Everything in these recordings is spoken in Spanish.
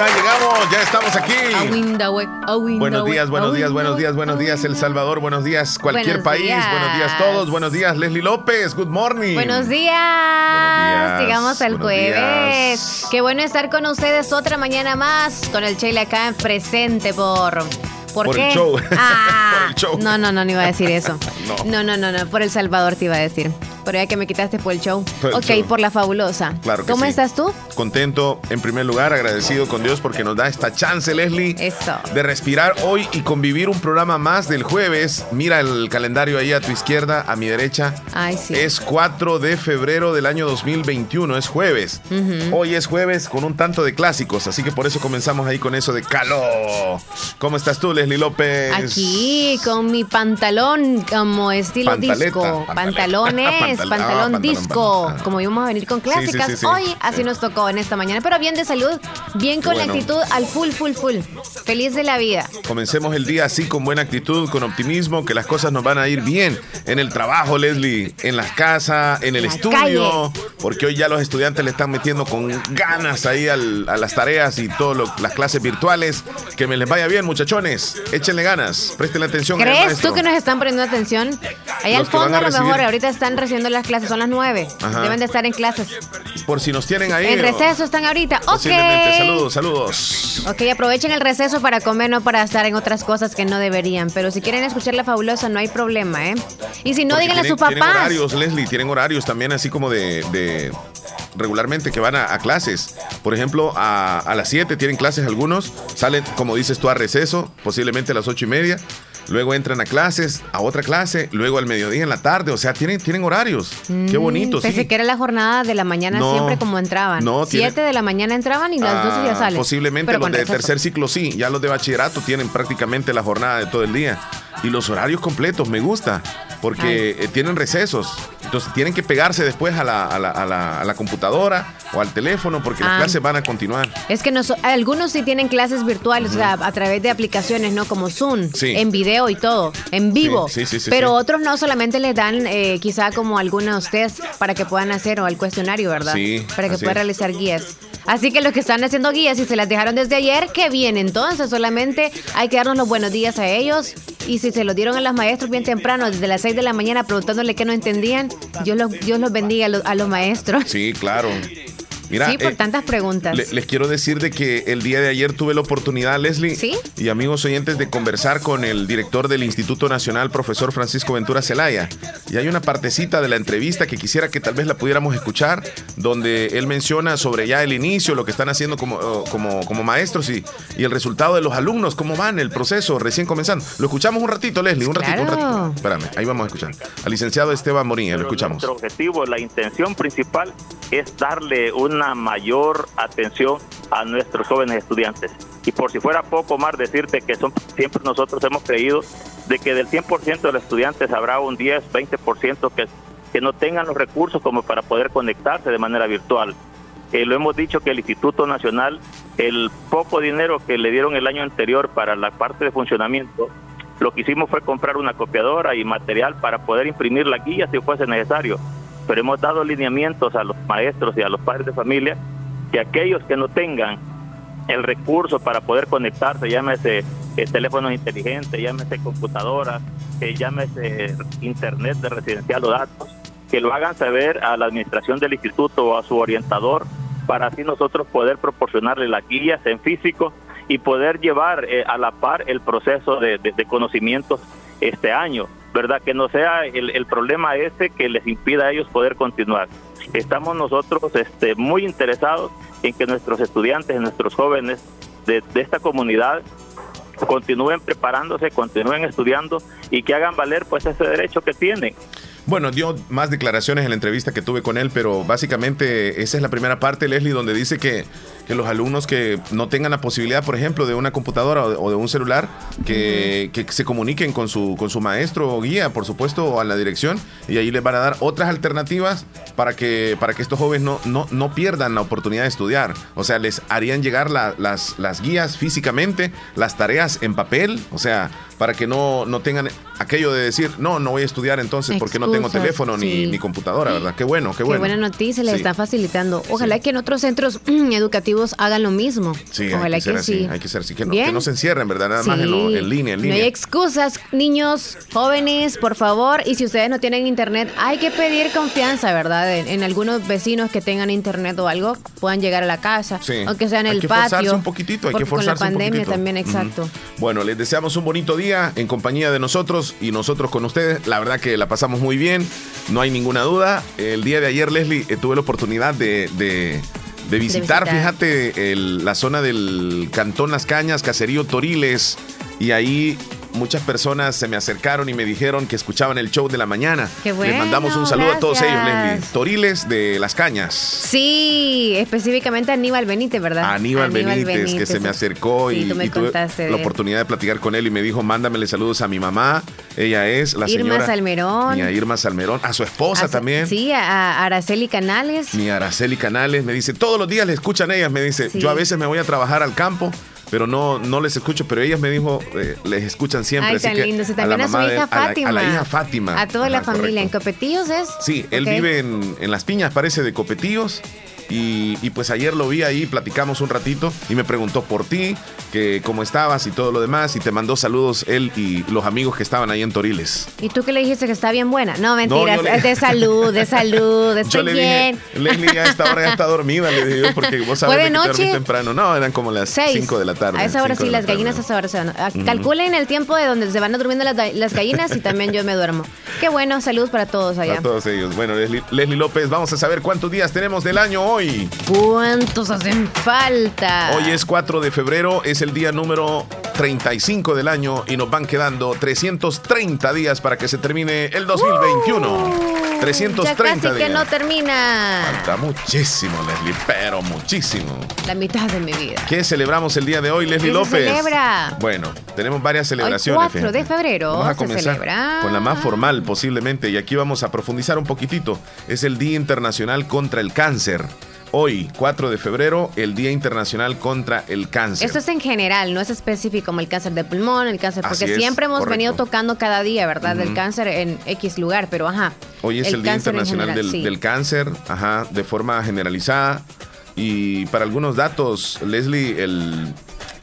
Ya llegamos, ya estamos aquí. Buenos días, buenos días, buenos días, buenos días, El Salvador, buenos días, cualquier país, buenos días todos, buenos días, Leslie López, good morning. Buenos días. Llegamos al jueves. Qué bueno estar con ustedes otra mañana más con el Sheila acá en presente por ¿Por, qué? El show. Ah, por el show. No, no, no, no iba a decir eso. no. no, no, no, por El Salvador te iba a decir. Por ya que me quitaste por el show. ok, por la fabulosa. Claro ¿Cómo estás tú? Contento, en primer lugar, agradecido con Dios porque nos da esta chance, Leslie, Eso. de respirar hoy y convivir un programa más del jueves. Mira el calendario ahí a tu izquierda, a mi derecha. Ay, sí. Es 4 de febrero del año 2021, es jueves. Hoy es jueves con un tanto de clásicos, así que por eso comenzamos ahí con eso de calor. ¿Cómo estás tú, Leslie López? Aquí con mi pantalón como estilo disco. Pantalones pantalón, disco, como íbamos a venir con clásicas. Hoy así nos tocó en esta mañana, pero bien de salud, bien con la actitud al full, full, full. Feliz de la vida. Comencemos el día así con buena actitud, con optimismo, que las cosas nos van a ir bien en el trabajo, Leslie, en las casas, en el estudio, porque hoy ya los estudiantes le están metiendo con ganas ahí a las tareas y todas las clases virtuales. Que me les vaya bien, muchachones. Échenle ganas, presten atención. ¿Crees tú que nos están poniendo atención? Ahí al fondo a, lo mejor ahorita están recibiendo las clases, son las nueve. Deben de estar en clases. Por si nos tienen ahí. En receso están ahorita. Ok. Saludos, saludos. Ok, aprovechen el receso para comer, no para estar en otras cosas que no deberían. Pero si quieren escuchar la fabulosa, no hay problema, ¿eh? Y si no, díganle a su papá. Tienen horarios, Leslie, tienen horarios también así como de, regularmente que van a, clases. Por ejemplo, a, a las 7 tienen clases algunos, salen, como dices tú, a receso, posiblemente a las ocho y media luego entran a clases, a otra clase, luego al mediodía en la tarde, o sea, tienen, tienen horarios. Qué mm, bonito, Pensé que era la jornada de la mañana siempre como entraban. No, Siete de la mañana entraban y las dos ya ah, salen. Posiblemente los de tercer ciclo sí, ya los de bachillerato tienen prácticamente la jornada de todo el día. Y los horarios completos, me gusta, porque eh, tienen recesos. Entonces tienen que pegarse después a la, a la, a la, computadora o al teléfono porque las ah. clases van a continuar. Es que algunos sí tienen clases virtuales, o sea, a través de aplicaciones, ¿no? Como Zoom, en video y todo, en vivo. Sí, sí, sí, pero otros no solamente les dan eh, quizá como algunos test para que puedan hacer o el cuestionario, ¿verdad? Sí. Para que puedan realizar guías. Así que los que están haciendo guías y se las dejaron desde ayer, qué bien. Entonces solamente hay que darnos los buenos días a ellos. Y si se lo dieron a los maestros bien temprano, desde las 6 de la mañana, preguntándole qué no entendían, yo los, Dios los bendiga a los maestros. Sí, claro sí, por eh, tantas preguntas. les quiero decir de que el día de ayer tuve la oportunidad, Leslie, y amigos oyentes, de conversar con el director del Instituto Nacional, profesor Francisco Ventura Celaya. Y hay una partecita de la entrevista que quisiera que tal vez la pudiéramos escuchar, donde él menciona sobre ya el inicio, lo que están haciendo como, oh, como, como maestros y, y el resultado de los alumnos, cómo van el proceso recién comenzando. Lo escuchamos un ratito, Leslie, un ratito, un ratito. Espérame, ahí vamos a escuchar. Al licenciado Esteban Morín, lo escuchamos. Nuestro objetivo, la intención principal es darle un una mayor atención a nuestros jóvenes estudiantes. Y por si fuera poco más decirte que son, siempre nosotros hemos creído de que del 100% de los estudiantes habrá un 10, 20% que, que no tengan los recursos como para poder conectarse de manera virtual. Eh, lo hemos dicho que el Instituto Nacional, el poco dinero que le dieron el año anterior para la parte de funcionamiento, lo que hicimos fue comprar una copiadora y material para poder imprimir la guía si fuese necesario pero hemos dado lineamientos a los maestros y a los padres de familia que aquellos que no tengan el recurso para poder conectarse, llámese eh, teléfonos inteligentes, llámese computadoras, eh, llámese internet de residencial o datos, que lo hagan saber a la administración del instituto o a su orientador para así nosotros poder proporcionarle las guías en físico y poder llevar eh, a la par el proceso de, de conocimientos este año. ¿Verdad? Que no sea el, problema ese que les impida a ellos poder continuar. Estamos nosotros este, muy interesados en que nuestros estudiantes, nuestros jóvenes de, de esta comunidad continúen preparándose, continúen estudiando y que hagan valer pues ese derecho que tienen. Bueno, dio más declaraciones en la entrevista que tuve con él, pero básicamente esa es la primera parte, Leslie, donde dice que, que los alumnos que no tengan la posibilidad, por ejemplo, de una computadora o de, un celular, que, se comuniquen con su, con su maestro o guía, por supuesto, o a la dirección, y ahí les van a dar otras alternativas para que, para que estos jóvenes no, no, no pierdan la oportunidad de estudiar. O sea, les harían llegar las, las guías físicamente, las tareas en papel, o sea, para que no, no tengan aquello de decir, no, no voy a estudiar entonces porque no tengo teléfono ni, ni, computadora, ¿verdad? Qué bueno, qué bueno. Qué buena noticia, les está facilitando. Ojalá que en otros centros educativos hagan lo mismo. Sí, Ojalá hay que, que sí. Hay que ser así, que no, que no, se encierren, ¿verdad? Nada más en, línea, en línea. No hay excusas, niños, jóvenes, por favor. Y si ustedes no tienen internet, hay que pedir confianza, ¿verdad? En, algunos vecinos que tengan internet o algo, puedan llegar a la casa, aunque sea en el patio. Hay que un poquito, hay que forzarse Con la pandemia también, exacto. Bueno, les deseamos un bonito día en compañía de nosotros y nosotros con ustedes. La verdad que la pasamos muy bien, no hay ninguna duda. El día de ayer, Leslie, eh, tuve la oportunidad de, visitar, fíjate, la zona del Cantón Las Cañas, Caserío Toriles, y ahí muchas personas se me acercaron y me dijeron que escuchaban el show de la mañana. Qué bueno, Les mandamos un saludo a todos ellos, Leslie. Toriles de Las Cañas. Sí, específicamente a Aníbal Benítez, ¿verdad? Aníbal, Benítez, que se me acercó y, tuve la oportunidad de platicar con él y me dijo, mándamele saludos a mi mamá. Ella es la Irma señora... Salmerón. Mi Irma Salmerón. A su esposa también. Sí, a Araceli Canales. Mi Araceli Canales. Me dice, todos los días le escuchan ellas. Me dice, yo a veces me voy a trabajar al campo pero no, no les escucho, pero ellas me dijo, eh, les escuchan siempre. Ay, tan lindo. también a, su hija Fátima. A la, hija Fátima. A toda la familia. ¿En Copetillos es? Sí, él vive en, en, Las Piñas, parece, de Copetillos. Y, pues ayer lo vi ahí, platicamos un ratito y me preguntó por ti, que cómo estabas y todo lo demás, y te mandó saludos él y los amigos que estaban ahí en Toriles. ¿Y tú qué le dijiste que está bien buena? No, mentiras, es de salud, de salud, estoy yo le bien. Dije, Leslie a esta hora ya está dormida, le dije yo, porque vos sabes que noche? temprano. No, eran como las 5 de la tarde. A esa hora sí, las gallinas a esa hora se van. Ah, calculen el tiempo de donde se van durmiendo las, las gallinas y también yo me duermo. Qué bueno, saludos para todos allá. Para todos ellos. Bueno, Leslie, Leslie López, vamos a saber cuántos días tenemos del año hoy. ¿Cuántos hacen falta? Hoy es 4 de febrero, es el día número 35 del año y nos van quedando 330 días para que se termine el 2021. 330 ya casi que no termina. Falta muchísimo, Leslie, pero muchísimo. La mitad de mi vida. ¿Qué celebramos el día de hoy, Leslie López? celebra? Bueno, tenemos varias celebraciones. Hoy 4 de febrero vamos a comenzar con la más formal posiblemente y aquí vamos a profundizar un poquitito. Es el Día Internacional contra el Cáncer. Hoy, 4 de febrero, el Día Internacional contra el Cáncer. Esto es en general, no es específico como el cáncer de pulmón, el cáncer, porque siempre hemos venido tocando cada día, ¿verdad? Del cáncer en X lugar, pero ajá. Hoy es el, Día Internacional del, Cáncer, ajá, de forma generalizada. Y para algunos datos, Leslie, el,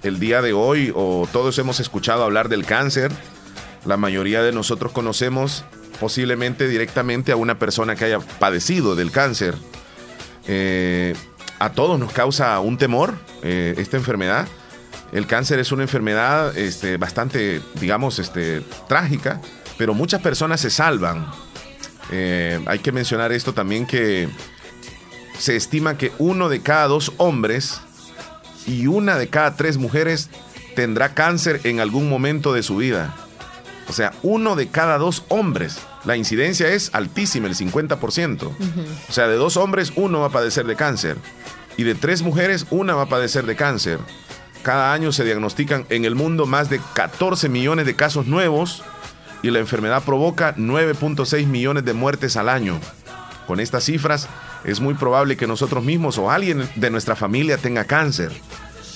el día de hoy, o todos hemos escuchado hablar del cáncer, la mayoría de nosotros conocemos posiblemente directamente a una persona que haya padecido del cáncer. Eh, a todos nos causa un temor eh, esta enfermedad. El cáncer es una enfermedad este, bastante, digamos, este, trágica, pero muchas personas se salvan. Eh, hay que mencionar esto también que se estima que uno de cada dos hombres y una de cada tres mujeres tendrá cáncer en algún momento de su vida. O sea, uno de cada dos hombres la incidencia es altísima, el 50%. O sea, de dos hombres, uno va a padecer de cáncer. Y de tres mujeres, una va a padecer de cáncer. Cada año se diagnostican en el mundo más de 14 millones de casos nuevos y la enfermedad provoca 9.6 millones de muertes al año. Con estas cifras, es muy probable que nosotros mismos o alguien de nuestra familia tenga cáncer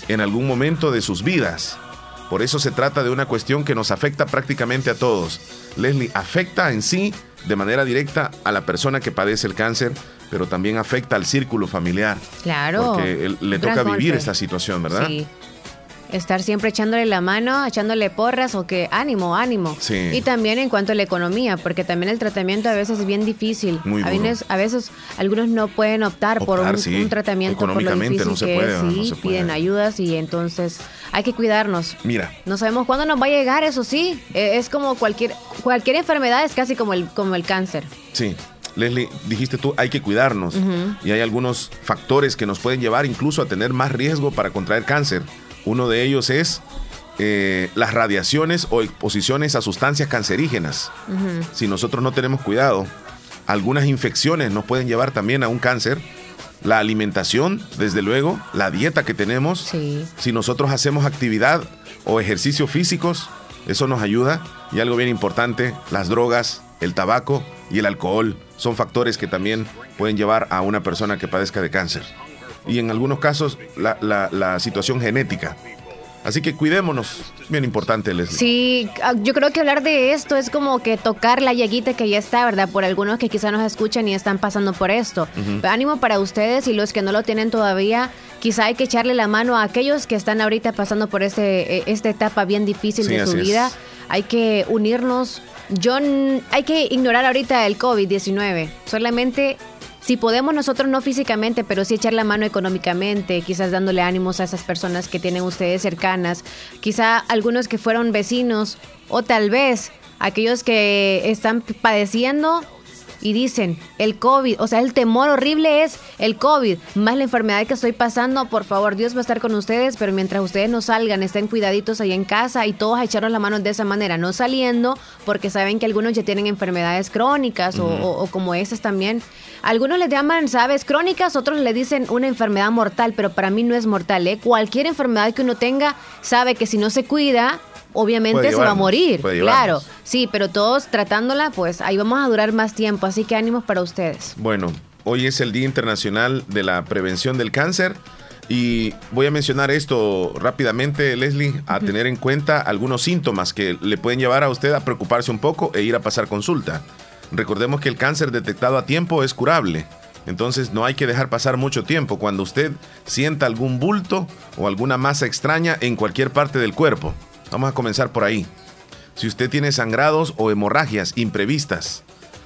en algún momento de sus vidas. Por eso se trata de una cuestión que nos afecta prácticamente a todos. Leslie, afecta en sí de manera directa a la persona que padece el cáncer, pero también afecta al círculo familiar. Claro. Porque le toca vivir esta situación, ¿verdad? Sí estar siempre echándole la mano, echándole porras o que ánimo, ánimo. Y también en cuanto a la economía, porque también el tratamiento a veces es bien difícil. Muy a, veces, a veces algunos no pueden optar, por un, tratamiento difícil no se que puede, sí, piden ayudas y entonces hay que cuidarnos. Mira. No sabemos cuándo nos va a llegar, eso sí. E, es como cualquier cualquier enfermedad es casi como el como el cáncer. Sí. Leslie, dijiste tú, hay que cuidarnos y hay algunos factores que nos pueden llevar incluso a tener más riesgo para contraer cáncer. Uno de ellos es eh, las radiaciones o exposiciones a sustancias cancerígenas. Si nosotros no tenemos cuidado, algunas infecciones nos pueden llevar también a un cáncer la alimentación, desde luego, la dieta que tenemos. Si nosotros hacemos actividad o ejercicios físicos, eso nos ayuda. Y algo bien importante, las drogas, el tabaco y el alcohol son factores que también pueden llevar a una persona que padezca de cáncer. Y en algunos casos la, la situación genética. Así que cuidémonos, bien importante, Leslie. Sí, ah, yo creo que hablar de esto es como que tocar la llaguita que ya está, ¿verdad? Por algunos que quizá nos escuchan y están pasando por esto. Ánimo para ustedes y los que no lo tienen todavía, quizá hay que echarle la mano a aquellos que están ahorita pasando por este, eh, esta etapa bien difícil de su vida. Hay que unirnos. Yo, hay que ignorar ahorita el COVID-19. Solamente si podemos nosotros no físicamente, pero sí echar la mano económicamente, quizás dándole ánimos a esas personas que tienen ustedes cercanas, quizá algunos que fueron vecinos o tal vez aquellos que están padeciendo y dicen, el COVID, o sea, el temor horrible es el COVID, más la enfermedad que estoy pasando, por favor, Dios va a estar con ustedes, pero mientras ustedes no salgan, estén cuidaditos ahí en casa y todos a echarnos la mano de esa manera, no saliendo, porque saben que algunos ya tienen enfermedades crónicas o, como esas también. Algunos les llaman, ¿sabes? Crónicas, otros le dicen una enfermedad mortal, pero para mí no es mortal, ¿eh? Cualquier enfermedad que uno tenga, sabe que si no se cuida, obviamente se va a morir. Claro, sí, pero todos tratándola, pues ahí vamos a durar más tiempo. Así que ánimos para ustedes. Bueno, hoy es el Día Internacional de la Prevención del Cáncer. Y voy a mencionar esto rápidamente, Leslie, a tener en cuenta algunos síntomas que le pueden llevar a usted a preocuparse un poco e ir a pasar consulta. Recordemos que el cáncer detectado a tiempo es curable. Entonces no hay que dejar pasar mucho tiempo cuando usted sienta algún bulto o alguna masa extraña en cualquier parte del cuerpo. Vamos a comenzar por ahí. Si usted tiene sangrados o hemorragias imprevistas,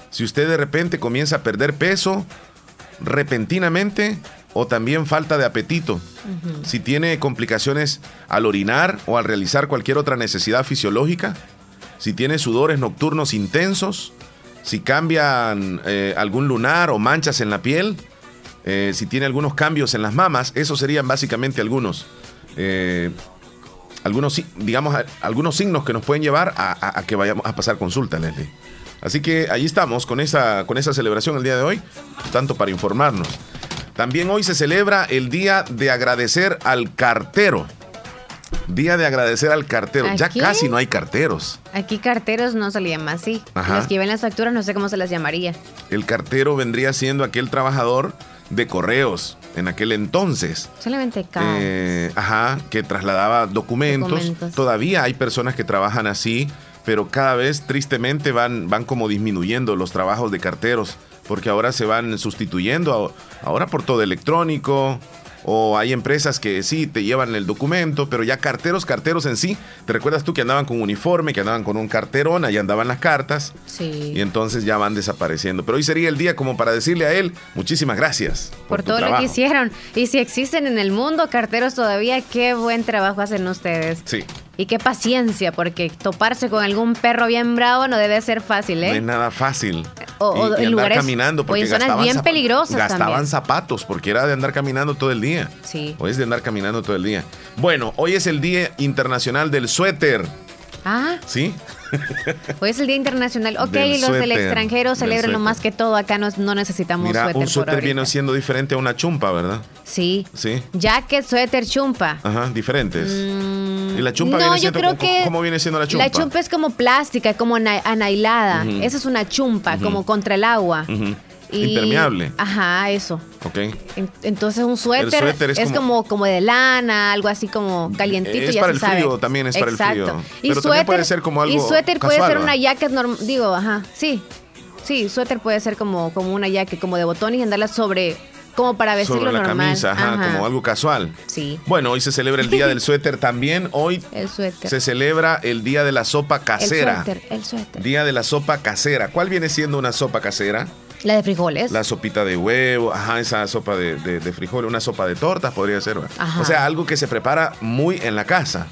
si usted de repente comienza a perder peso repentinamente o también falta de apetito, si tiene complicaciones al orinar o al realizar cualquier otra necesidad fisiológica, si tiene sudores nocturnos intensos, si cambian eh, algún lunar o manchas en la piel, eh, si tiene algunos cambios en las mamas, esos serían básicamente algunos. Eh, algunos, digamos, algunos signos que nos pueden llevar a, que vayamos a pasar consulta, Leslie. Así que ahí estamos con esa, con esa celebración el día de hoy, tanto para informarnos. También hoy se celebra el Día de Agradecer al Cartero. Día de agradecer al cartero. Ya casi no hay carteros. Aquí carteros no se le llama así. Los que ven las facturas no sé cómo se las llamaría. El cartero vendría siendo aquel trabajador de correos en aquel entonces. Solamente eh, ajá, que trasladaba documentos. Todavía hay personas que trabajan así, pero cada vez tristemente van, van como disminuyendo los trabajos de carteros, porque ahora se van sustituyendo, ahora por todo electrónico, o hay empresas que sí te llevan el documento, pero ya carteros, carteros en sí. ¿Te recuerdas tú que andaban con uniforme, que andaban con un carterón, ahí andaban las cartas? Sí. Y entonces ya van desapareciendo. Pero hoy sería el día como para decirle a él, muchísimas gracias. Por, todo lo que hicieron. Y si existen en el mundo carteros todavía, qué buen trabajo hacen ustedes. Sí. Y qué paciencia, porque toparse con algún perro bien bravo no debe ser fácil, ¿eh? No es nada fácil. O, en lugares caminando porque o en zonas bien peligrosas Gastaban zapatos porque era de andar caminando todo el día. Sí. Hoy es de andar caminando todo el día. Bueno, hoy es el Día Internacional del Suéter. Ah. ¿Sí? Hoy es el Día Internacional. Ok, los del extranjero celebran más que todo. Acá no, no necesitamos Mira, Un suéter viene siendo diferente a una chumpa, ¿verdad? Sí. Sí. Jacket, suéter, chumpa. Ajá, diferentes. Mm, ¿Y la chumpa viene siendo, yo creo ¿cómo, viene siendo la chumpa? La chumpa es como plástica, como anailada. Esa es una chumpa, como contra el agua. Impermeable. Ajá, eso. Ok. entonces un suéter, es, como, como, de lana, algo así como calientito. Es para el frío también, es para el frío. Y suéter, puede ser como algo Y suéter puede ser una jacket normal, digo, ajá, sí. Sí, suéter puede ser como, como una jacket, como de botones y andarla sobre como para vestirlo Sobre la camisa, ajá, como algo casual. Sí. Bueno, hoy se celebra el Día del Suéter también. Hoy el suéter. se celebra el Día de la Sopa Casera. El suéter, el suéter. Día de la Sopa Casera. ¿Cuál viene siendo una sopa casera? La de frijoles. La sopita de huevo, ajá, esa sopa de, de, frijoles, una sopa de tortas podría ser. O sea, algo que se prepara muy en la casa,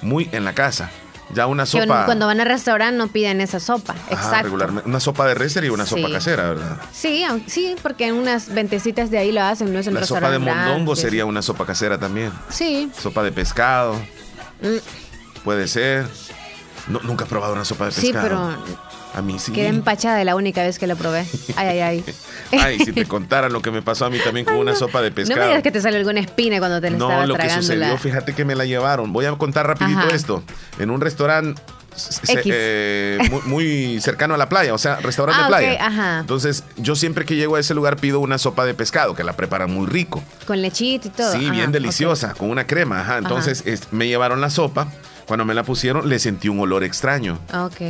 muy en la casa. Ya una sopa. cuando van al restaurante no piden esa sopa. Exacto. Regularmente. Una sopa de res y una sopa casera, ¿verdad? Sí, sí, porque en unas ventecitas de ahí lo hacen, no es en La sopa de mondongo sería una sopa casera también. Sí. Sopa de pescado. Mm. Puede ser. nunca he probado una sopa de pescado. Sí, pero A mí sí. Quedé empachada la única vez que lo probé. Ay, ay, ay. Ay, si te contaran lo que me pasó a mí también con una sopa de pescado. No me digas que te sale alguna espina cuando te la no, estabas lo que sucedió, fíjate que me la llevaron. Voy a contar rapidito esto. En un restaurante eh, muy, cercano a la playa, o sea, restaurante ah, de playa. ajá. Entonces, yo siempre que llego a ese lugar pido una sopa de pescado, que la preparan muy rico. Con lechito y todo. Sí, bien deliciosa, con una crema, ajá. Entonces, me llevaron la sopa. Cuando me la pusieron, le sentí un olor extraño. Ok.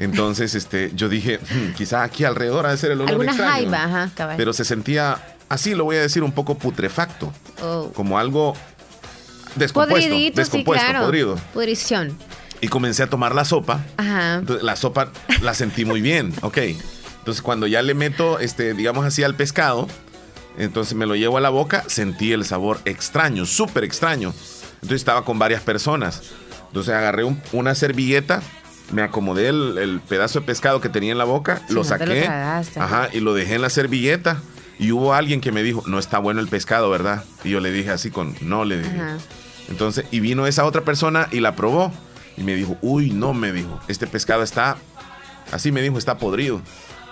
Entonces, este, yo dije, hmm, quizá aquí alrededor ha de ser el olor Alguna extraño. jaiba, ajá, Pero se sentía, así lo voy a decir, un poco putrefacto. Oh. Como algo descompuesto. descompuesto, sí, podrido. Pudrición. Y comencé a tomar la sopa. Ajá. Entonces, la sopa la sentí muy bien, ok. Entonces, cuando ya le meto, este, digamos así, al pescado, entonces me lo llevo a la boca, sentí el sabor extraño, súper extraño. Entonces estaba con varias personas. Entonces agarré una servilleta, me acomodé el, pedazo de pescado que tenía en la boca, lo saqué, ajá, y lo dejé en la servilleta. Y hubo alguien que me dijo, no está bueno el pescado, ¿verdad? Y yo le dije así con, no, le dije. Entonces, y vino esa otra persona y la probó. Y me dijo, uy, no, me dijo, este pescado está, así me dijo, está podrido.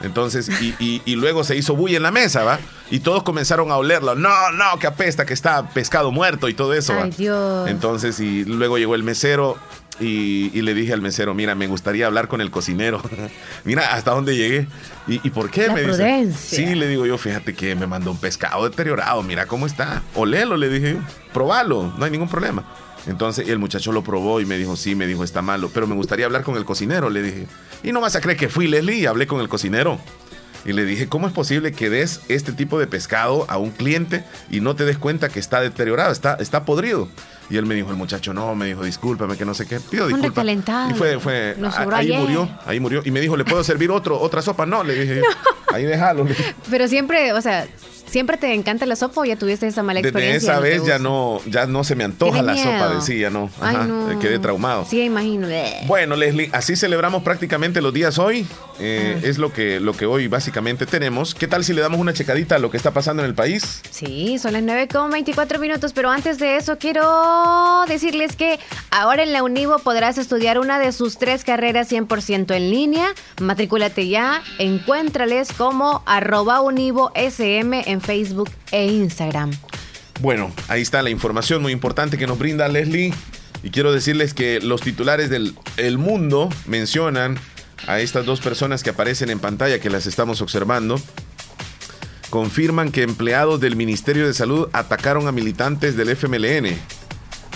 Entonces, y, y, luego se hizo bulla en la mesa, ¿va? Y todos comenzaron a olerlo. No, no, que apesta, que está pescado muerto y todo eso, ¿va? Ay, Dios. Entonces, y luego llegó el mesero y, le dije al mesero, mira, me gustaría hablar con el cocinero. mira, hasta dónde llegué. ¿Y, por qué? me dice. Sí, le digo yo, fíjate que me mandó un pescado deteriorado, mira cómo está. Olelo, le dije yo. Probalo, no hay ningún problema. Entonces el muchacho lo probó y me dijo, sí, me dijo, está malo, pero me gustaría hablar con el cocinero, le dije. Y no vas a creer que fui Leslie y hablé con el cocinero. Y le dije, ¿cómo es posible que des este tipo de pescado a un cliente y no te des cuenta que está deteriorado, está, está podrido? Y él me dijo, el muchacho, no, me dijo, discúlpame, que no sé qué. Pido disculpas. Y fue, fue, ahí murió, ahí murió. Y me dijo, ¿le puedo servir otro, otra sopa? No, le dije, ahí déjalo. Pero siempre, o sea, ¿Siempre te encanta la sopa o ya tuviste esa mala experiencia? Desde esa vez ya no, ya no se me antoja la sopa de sí, ya no. Ajá, Quedé traumado. Sí, imagino. Bueno, Leslie, así celebramos prácticamente los días hoy. Eh, es lo que, lo que hoy básicamente tenemos. ¿Qué tal si le damos una checadita a lo que está pasando en el país? Sí, son las 9.24 minutos, pero antes de eso quiero decirles que ahora en la Univo podrás estudiar una de sus tres carreras 100% en línea. Matrículate ya, encuéntrales como arroba en Facebook e Instagram. Bueno, ahí está la información muy importante que nos brinda Leslie. Y quiero decirles que los titulares del El Mundo mencionan a estas dos personas que aparecen en pantalla, que las estamos observando. Confirman que empleados del Ministerio de Salud atacaron a militantes del FMLN.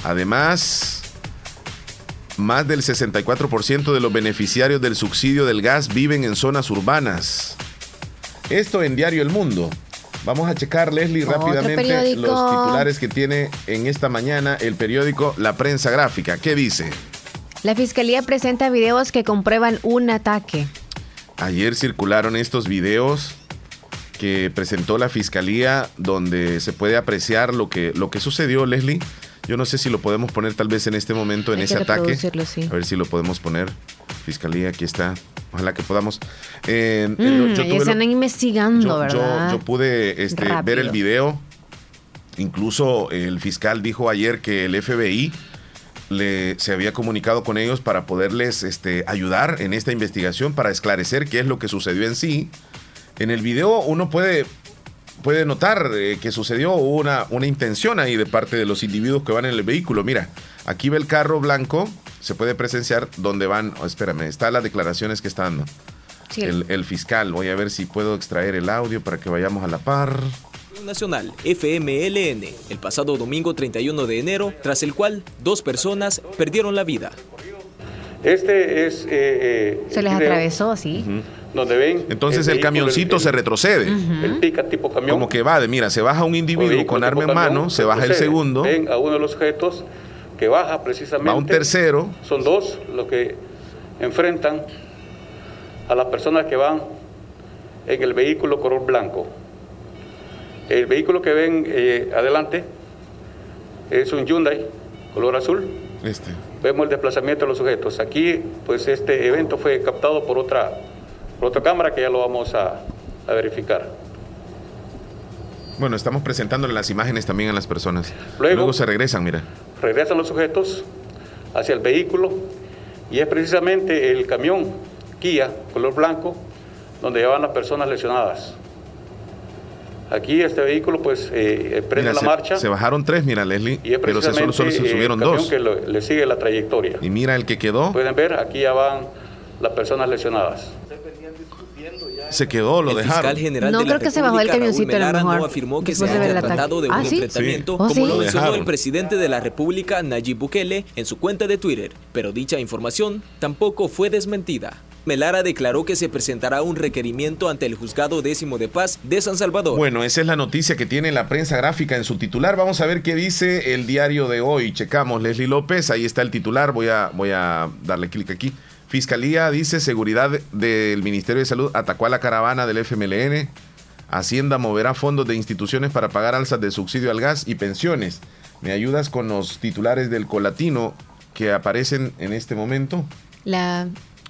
Además, más del 64% de los beneficiarios del subsidio del gas viven en zonas urbanas. Esto en Diario El Mundo. Vamos a checar, Leslie, rápidamente los titulares que tiene en esta mañana el periódico La Prensa Gráfica. ¿Qué dice? La fiscalía presenta videos que comprueban un ataque. Ayer circularon estos videos que presentó la fiscalía donde se puede apreciar lo que, lo que sucedió, Leslie. Yo no sé si lo podemos poner tal vez en este momento en ese ataque. A ver si lo podemos poner. Fiscalía, aquí está. Ojalá que podamos. Eh, mm, yo están investigando, ¿verdad? Yo, pude este, ver el video. Incluso el fiscal dijo ayer que el FBI le, se había comunicado con ellos para poderles este, ayudar en esta investigación, para esclarecer qué es lo que sucedió en sí. En el video uno puede, puede notar eh, que sucedió una, una intención ahí de parte de los individuos que van en el vehículo. Mira, aquí ve el carro blanco se puede presenciar donde van, oh, espérame, están las declaraciones que está dando el, fiscal. Voy a ver si puedo extraer el audio para que vayamos a la par. Nacional FMLN el pasado domingo 31 de enero, tras el cual dos personas perdieron la vida. Este es... Eh, eh, se les atravesó, sí. Donde ven Entonces el, camioncito se retrocede. El pica tipo camión. Como que va de, mira, se baja un individuo con arma en mano, se baja el segundo. Ven a uno de los objetos que baja precisamente. Va un tercero. Son dos los que enfrentan a las personas que van en el vehículo color blanco. El vehículo que ven eh, adelante es un Hyundai color azul. Este. Vemos el desplazamiento de los sujetos. Aquí, pues este evento fue captado por otra, por otra cámara que ya lo vamos a, a verificar. Bueno, estamos presentándole las imágenes también a las personas. Luego, se regresan, mira. Regresan los sujetos hacia el vehículo y es precisamente el camión Kia color blanco donde llevaban las personas lesionadas. Aquí este vehículo pues eh, prende la marcha. Se bajaron tres, mira Leslie, pero solo, se subieron dos. que le sigue la trayectoria. Y mira el que quedó. Pueden ver, aquí ya van las personas lesionadas. Se quedó, lo dejaron. General no creo que se bajó el camioncito a lo No afirmó que se haya tratado de un ¿Ah, enfrentamiento, ¿Oh, como lo mencionó el presidente de la República, Nayib Bukele, en su cuenta de Twitter. Pero dicha información tampoco fue desmentida. Melara declaró que se presentará un requerimiento ante el Juzgado Décimo de Paz de San Salvador. Bueno, esa es la noticia que tiene la prensa gráfica en su titular. Vamos a ver qué dice el diario de hoy. Checamos, Leslie López, ahí está el titular. Voy a, voy a darle clic aquí. Fiscalía dice seguridad del Ministerio de Salud atacó a la caravana del FMLN. Hacienda moverá fondos de instituciones para pagar alzas de subsidio al gas y pensiones. ¿Me ayudas con los titulares del colatino que aparecen en este momento? La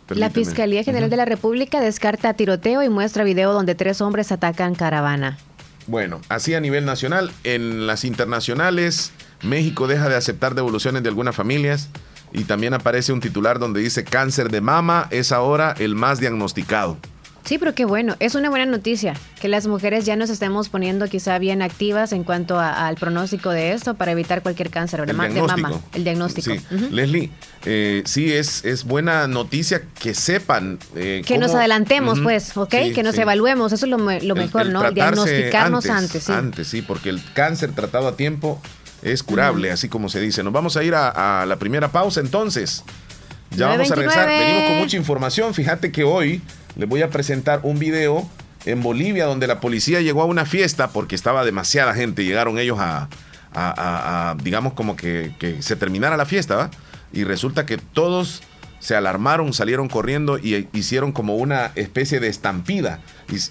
la Fiscalía General de la República descarta tiroteo y muestra video donde tres hombres atacan caravana. Bueno, así a nivel nacional. En las internacionales, México deja de aceptar devoluciones de algunas familias y también aparece un titular donde dice cáncer de mama es ahora el más diagnosticado. Sí, pero qué bueno. Es una buena noticia que las mujeres ya nos estemos poniendo quizá bien activas en cuanto al pronóstico de esto para evitar cualquier cáncer de mama. El diagnóstico. Leslie, eh, sí, es, es buena noticia que sepan. Eh, que nos adelantemos, pues, ¿ok? que nos evaluemos. Eso es lo, mejor, ¿no? Diagnosticarnos antes. sí. Antes, sí, porque el cáncer tratado a tiempo es curable, así como se dice. Nos vamos a ir a, la primera pausa entonces. Ya vamos a regresar. Venimos con mucha información. Fíjate que hoy les voy a presentar un video en Bolivia donde la policía llegó a una fiesta porque estaba demasiada gente. Llegaron ellos a, digamos, como que, se terminara la fiesta, ¿va? Y resulta que todos se alarmaron, salieron corriendo y hicieron como una especie de estampida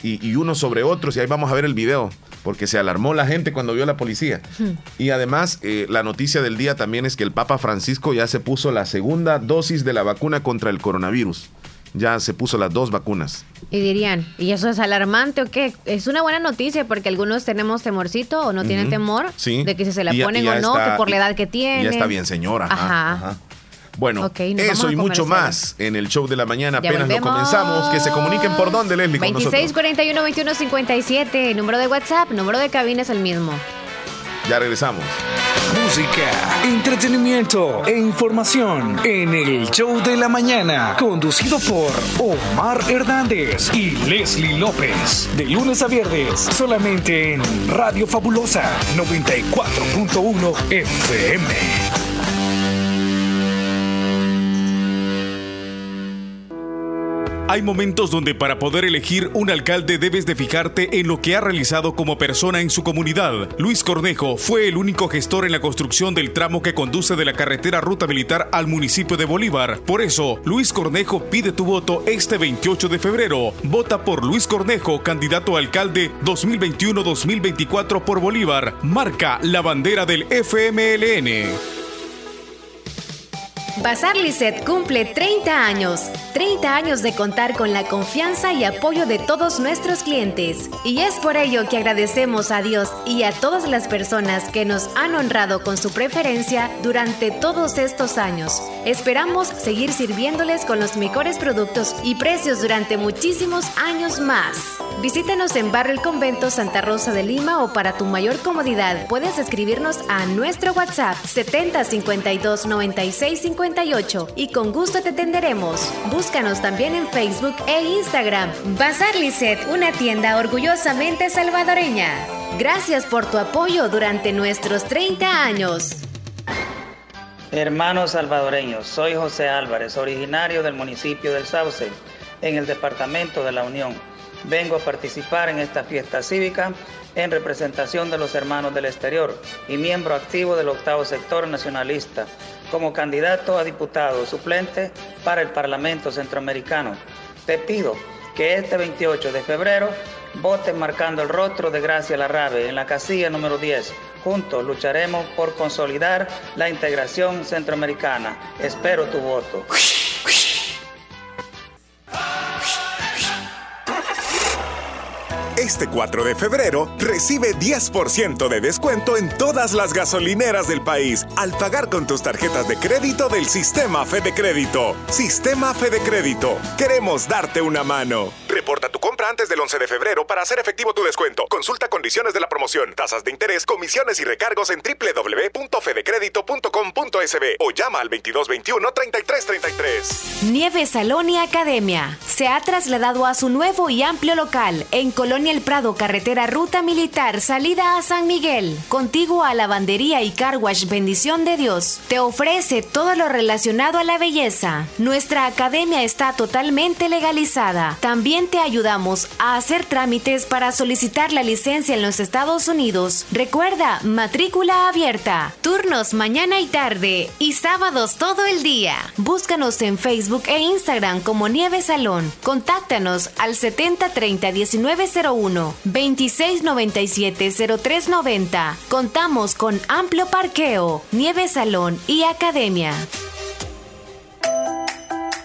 y, y, unos sobre otros. Y ahí vamos a ver el video, porque se alarmó la gente cuando vio a la policía. Y además, eh, la noticia del día también es que el Papa Francisco ya se puso la segunda dosis de la vacuna contra el coronavirus ya se puso las dos vacunas. Y dirían, ¿y eso es alarmante o qué? Es una buena noticia porque algunos tenemos temorcito o no tienen temor de que si se la ponen o no, que por la edad que tiene. Ya está bien, señora. Ajá. Bueno, eso y mucho más en el show de la mañana. apenas lo comenzamos. Que se comuniquen por dónde, Leslie. 26 41 21 57. Número de WhatsApp, número de cabina es el mismo. Ya regresamos. Música, entretenimiento e información en el show de la mañana, conducido por Omar Hernández y Leslie López. De lunes a viernes, solamente en Radio Fabulosa 94.1 FM. Hay momentos donde para poder elegir un alcalde debes de fijarte en lo que ha realizado como persona en su comunidad. Luis Cornejo fue el único gestor en la construcción del tramo que conduce de la carretera Ruta Militar al municipio de Bolívar. Por eso, Luis Cornejo pide tu voto este 28 de febrero. Vota por Luis Cornejo, candidato a alcalde 2021-2024 por Bolívar. Marca la bandera del FMLN. Bazar Lisset cumple 30 años. 30 años de contar con la confianza y apoyo de todos nuestros clientes. Y es por ello que agradecemos a Dios y a todas las personas que nos han honrado con su preferencia durante todos estos años. Esperamos seguir sirviéndoles con los mejores productos y precios durante muchísimos años más. Visítenos en Barrio El Convento Santa Rosa de Lima o para tu mayor comodidad puedes escribirnos a nuestro WhatsApp 70 52 96 y con gusto te atenderemos. Búscanos también en Facebook e Instagram. Bazar Lisset, una tienda orgullosamente salvadoreña. Gracias por tu apoyo durante nuestros 30 años. Hermanos salvadoreños, soy José Álvarez, originario del municipio del Sauce, en el departamento de la Unión. Vengo a participar en esta fiesta cívica en representación de los hermanos del exterior y miembro activo del octavo sector nacionalista como candidato a diputado suplente para el Parlamento Centroamericano. Te pido que este 28 de febrero voten marcando el rostro de Gracia Larrabe en la casilla número 10. Juntos lucharemos por consolidar la integración centroamericana. Espero tu voto. Este 4 de febrero recibe 10% de descuento en todas las gasolineras del país al pagar con tus tarjetas de crédito del Sistema Fede Crédito. Sistema Fede Crédito. Queremos darte una mano. Reporta tu compra antes del 11 de febrero para hacer efectivo tu descuento. Consulta condiciones de la promoción, tasas de interés, comisiones y recargos en www.fedecredito.com.sb o llama al 2221 3333. Nieve Salón y Academia se ha trasladado a su nuevo y amplio local en Colonia El Prado, carretera Ruta Militar, salida a San Miguel, contigo a Lavandería y Carwash Bendición de Dios. Te ofrece todo lo relacionado a la belleza. Nuestra academia está totalmente legalizada. También te ayudamos a hacer trámites para solicitar la licencia en los Estados Unidos. Recuerda, matrícula abierta. Turnos mañana y tarde y sábados todo el día. Búscanos en Facebook e Instagram como Nieve Salón. Contáctanos al 7030 1901 2697 0390. Contamos con amplio parqueo, Nieve Salón y Academia.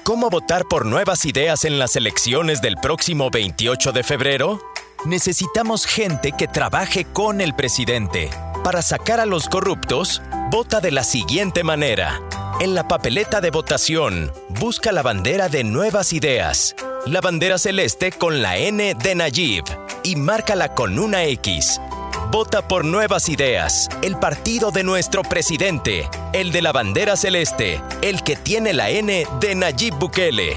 ¿Cómo votar por nuevas ideas en las elecciones del próximo 28 de febrero? Necesitamos gente que trabaje con el presidente. Para sacar a los corruptos, vota de la siguiente manera. En la papeleta de votación, busca la bandera de nuevas ideas, la bandera celeste con la N de Nayib y márcala con una X. Vota por Nuevas Ideas, el partido de nuestro presidente, el de la bandera celeste, el que tiene la N de Nayib Bukele.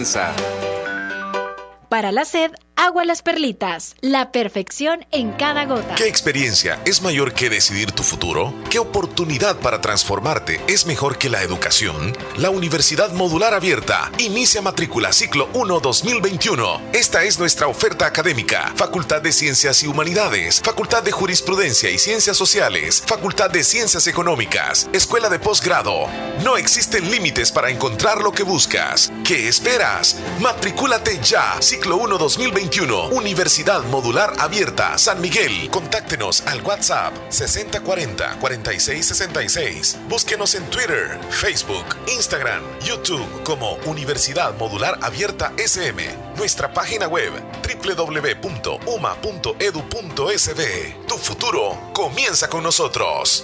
Para la sed, Agua Las Perlitas, la perfección en cada gota. ¿Qué experiencia es mayor que decidir tu futuro? ¿Qué oportunidad para transformarte es mejor que la educación? La Universidad Modular Abierta inicia matrícula ciclo 1 2021. Esta es nuestra oferta académica. Facultad de Ciencias y Humanidades, Facultad de Jurisprudencia y Ciencias Sociales, Facultad de Ciencias Económicas, Escuela de Posgrado. No existen límites para encontrar lo que buscas. ¿Qué esperas? Matricúlate ya. Ciclo 1 2021 Universidad Modular Abierta, San Miguel. Contáctenos al WhatsApp 6040-4666. Búsquenos en Twitter, Facebook, Instagram, YouTube como Universidad Modular Abierta SM. Nuestra página web www.uma.edu.sb. Tu futuro comienza con nosotros.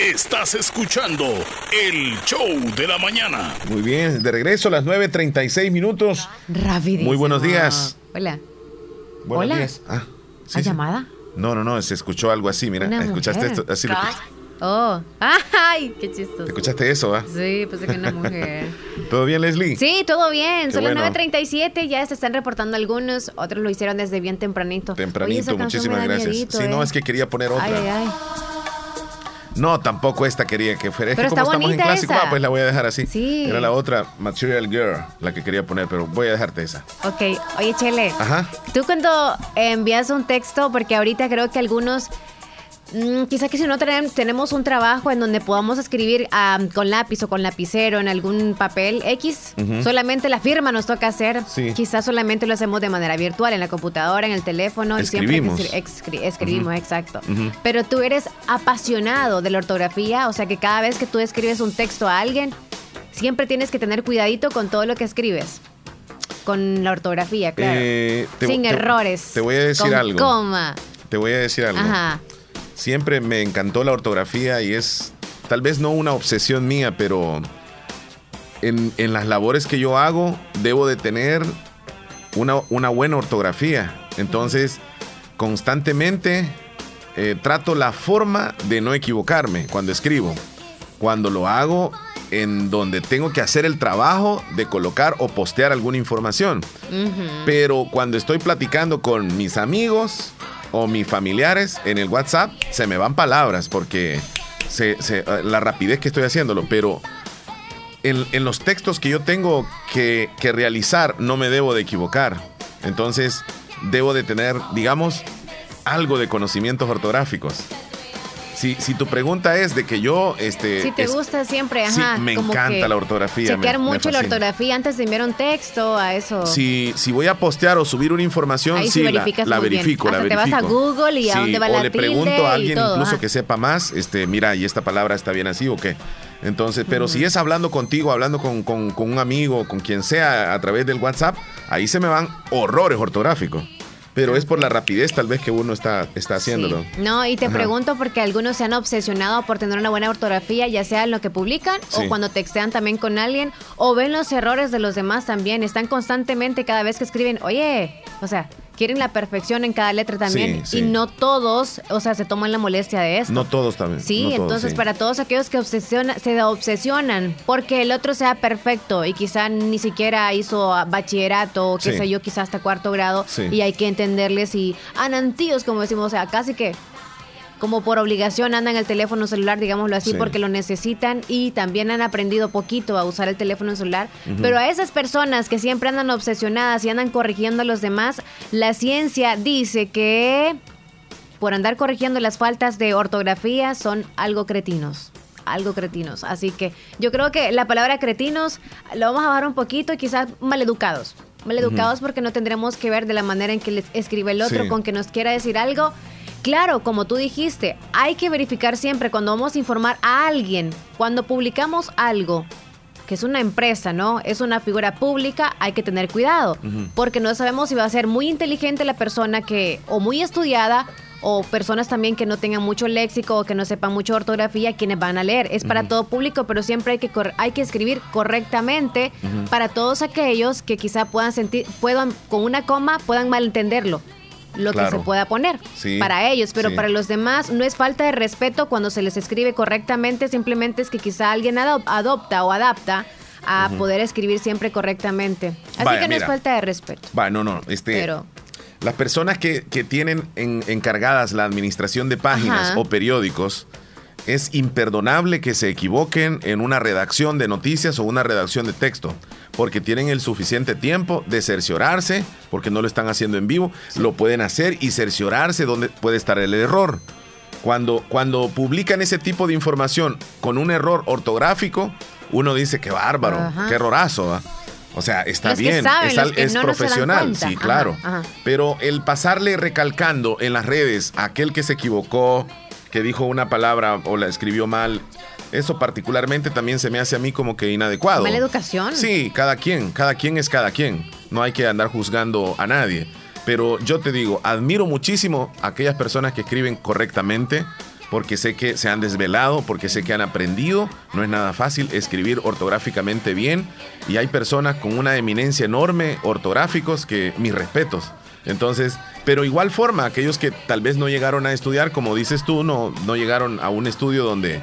Estás escuchando el show de la mañana. Muy bien, de regreso a las 9.36 minutos. Rapidísimo. Muy buenos días. Hola. Buenos Hola. días. Ah, sí, ¿Hay sí. llamada? No, no, no, se escuchó algo así, mira. Una ¿Escuchaste mujer. esto? Así lo. Oh. Ay, qué chistoso. ¿Escuchaste eso, ah? Sí, pensé que una mujer. ¿Todo bien, Leslie? Sí, todo bien. Qué Son bueno. las 9.37, ya se están reportando algunos, otros lo hicieron desde bien tempranito. Tempranito, muchísimas gracias. Sí, no, eh. es que quería poner otra. Ay, ay, ay. No, tampoco esta quería que fuera. Es Pero que como estamos en clásico, ah, pues la voy a dejar así. Sí. Era la otra, Material Girl, la que quería poner, pero voy a dejarte esa. Ok, oye, Chele. Ajá. Tú cuando envías un texto, porque ahorita creo que algunos Mm, quizá que si no tenemos un trabajo en donde podamos escribir con lápiz o con lapicero en algún papel X, solamente la firma nos toca hacer. Quizás solamente lo hacemos de manera virtual, en la computadora, en el teléfono. Escribimos. Y siempre escribimos, exacto. Pero tú eres apasionado de la ortografía, o sea que cada vez que tú escribes un texto a alguien, siempre tienes que tener cuidadito con todo lo que escribes. Con la ortografía, claro. Eh, Sin errores. Te voy a decir con algo. Coma. Te voy a decir algo. Ajá. Siempre me encantó la ortografía y es tal vez no una obsesión mía, pero en, las labores que yo hago debo de tener una, una buena ortografía. Entonces, constantemente eh, trato la forma de no equivocarme cuando escribo. Cuando lo hago en donde tengo que hacer el trabajo de colocar o postear alguna información. Pero cuando estoy platicando con mis amigos o mis familiares en el WhatsApp, se me van palabras porque se, la rapidez que estoy haciéndolo. Pero en, los textos que yo tengo que, que realizar no me debo de equivocar. Entonces debo de tener, digamos, algo de conocimientos ortográficos. Si, si tu pregunta es de que yo... Este, si te gusta siempre, ajá. Sí, me encanta la ortografía. Chequear mucho la ortografía antes de enviar un texto, a eso. Si, si voy a postear o subir una información, sí, la, la verifico, la verifico. te vas a Google y a dónde va la O le pregunto a alguien incluso que sepa más, este, mira, ¿y esta palabra está bien así o qué? Entonces, pero si es hablando contigo, hablando con, con, con, un amigo, con quien sea a través del WhatsApp, ahí se me van horrores ortográficos pero es por la rapidez tal vez que uno está, está haciéndolo. No, y te pregunto porque algunos se han obsesionado por tener una buena ortografía, ya sea en lo que publican o cuando textean también con alguien o ven los errores de los demás también. Están constantemente cada vez que escriben, oye, o sea, quieren la perfección en cada letra también. Y no todos, o sea, se toman la molestia de esto. No todos también. Sí, entonces para todos aquellos que obsesiona, se obsesionan porque el otro sea perfecto y quizá ni siquiera hizo bachillerato, qué sé yo, quizá hasta cuarto grado, y hay que entenderles y anantíos, como decimos, o sea, casi que como por obligación andan el teléfono celular, digámoslo así, porque lo necesitan y también han aprendido poquito a usar el teléfono celular. Pero a esas personas que siempre andan obsesionadas y andan corrigiendo a los demás, la ciencia dice que por andar corrigiendo las faltas de ortografía son algo cretinos algo cretinos. Así que yo creo que la palabra cretinos lo vamos a bajar un poquito y quizás maleducados. Maleducados porque no tendremos que ver de la manera en que les escribe el otro, con que nos quiera decir algo. Claro, como tú dijiste, hay que verificar siempre cuando vamos a informar a alguien, cuando publicamos algo, que es una empresa, ¿no? Es una figura pública, hay que tener cuidado, porque no sabemos si va a ser muy inteligente la persona que, o muy estudiada, o personas también que no tengan mucho léxico o que no sepan mucho ortografía, quienes van a leer. Es para todo público, pero siempre hay que, hay que escribir correctamente para todos aquellos que quizá puedan sentir, puedan, con una coma, puedan malentenderlo lo que se pueda poner para ellos, pero para los demás no es falta de respeto cuando se les escribe correctamente, simplemente es que quizá alguien adopta o adapta a poder escribir siempre correctamente. Así que no es falta de respeto. Va, no, no, este, pero, las personas que, que tienen encargadas la administración de páginas o periódicos, es imperdonable que se equivoquen en una redacción de noticias o una redacción de texto porque tienen el suficiente tiempo de cerciorarse, porque no lo están haciendo en vivo, lo pueden hacer y cerciorarse dónde puede estar el error. Cuando, cuando publican ese tipo de información con un error ortográfico, uno dice que bárbaro, qué errorazo. O sea, está bien, es, profesional, sí, claro. Pero el pasarle recalcando en las redes a aquel que se equivocó, que dijo una palabra o la escribió mal, eso particularmente también se me hace a mí como que inadecuado. Mala educación. Sí, cada quien, cada quien es cada quien. No hay que andar juzgando a nadie. Pero yo te digo, admiro muchísimo a aquellas personas que escriben correctamente, porque sé que se han desvelado, porque sé que han aprendido. No es nada fácil escribir ortográficamente bien. Y hay personas con una eminencia enorme ortográficos que mis respetos. Entonces, pero igual forma, aquellos que tal vez no llegaron a estudiar, como dices tú, no, no llegaron a un estudio donde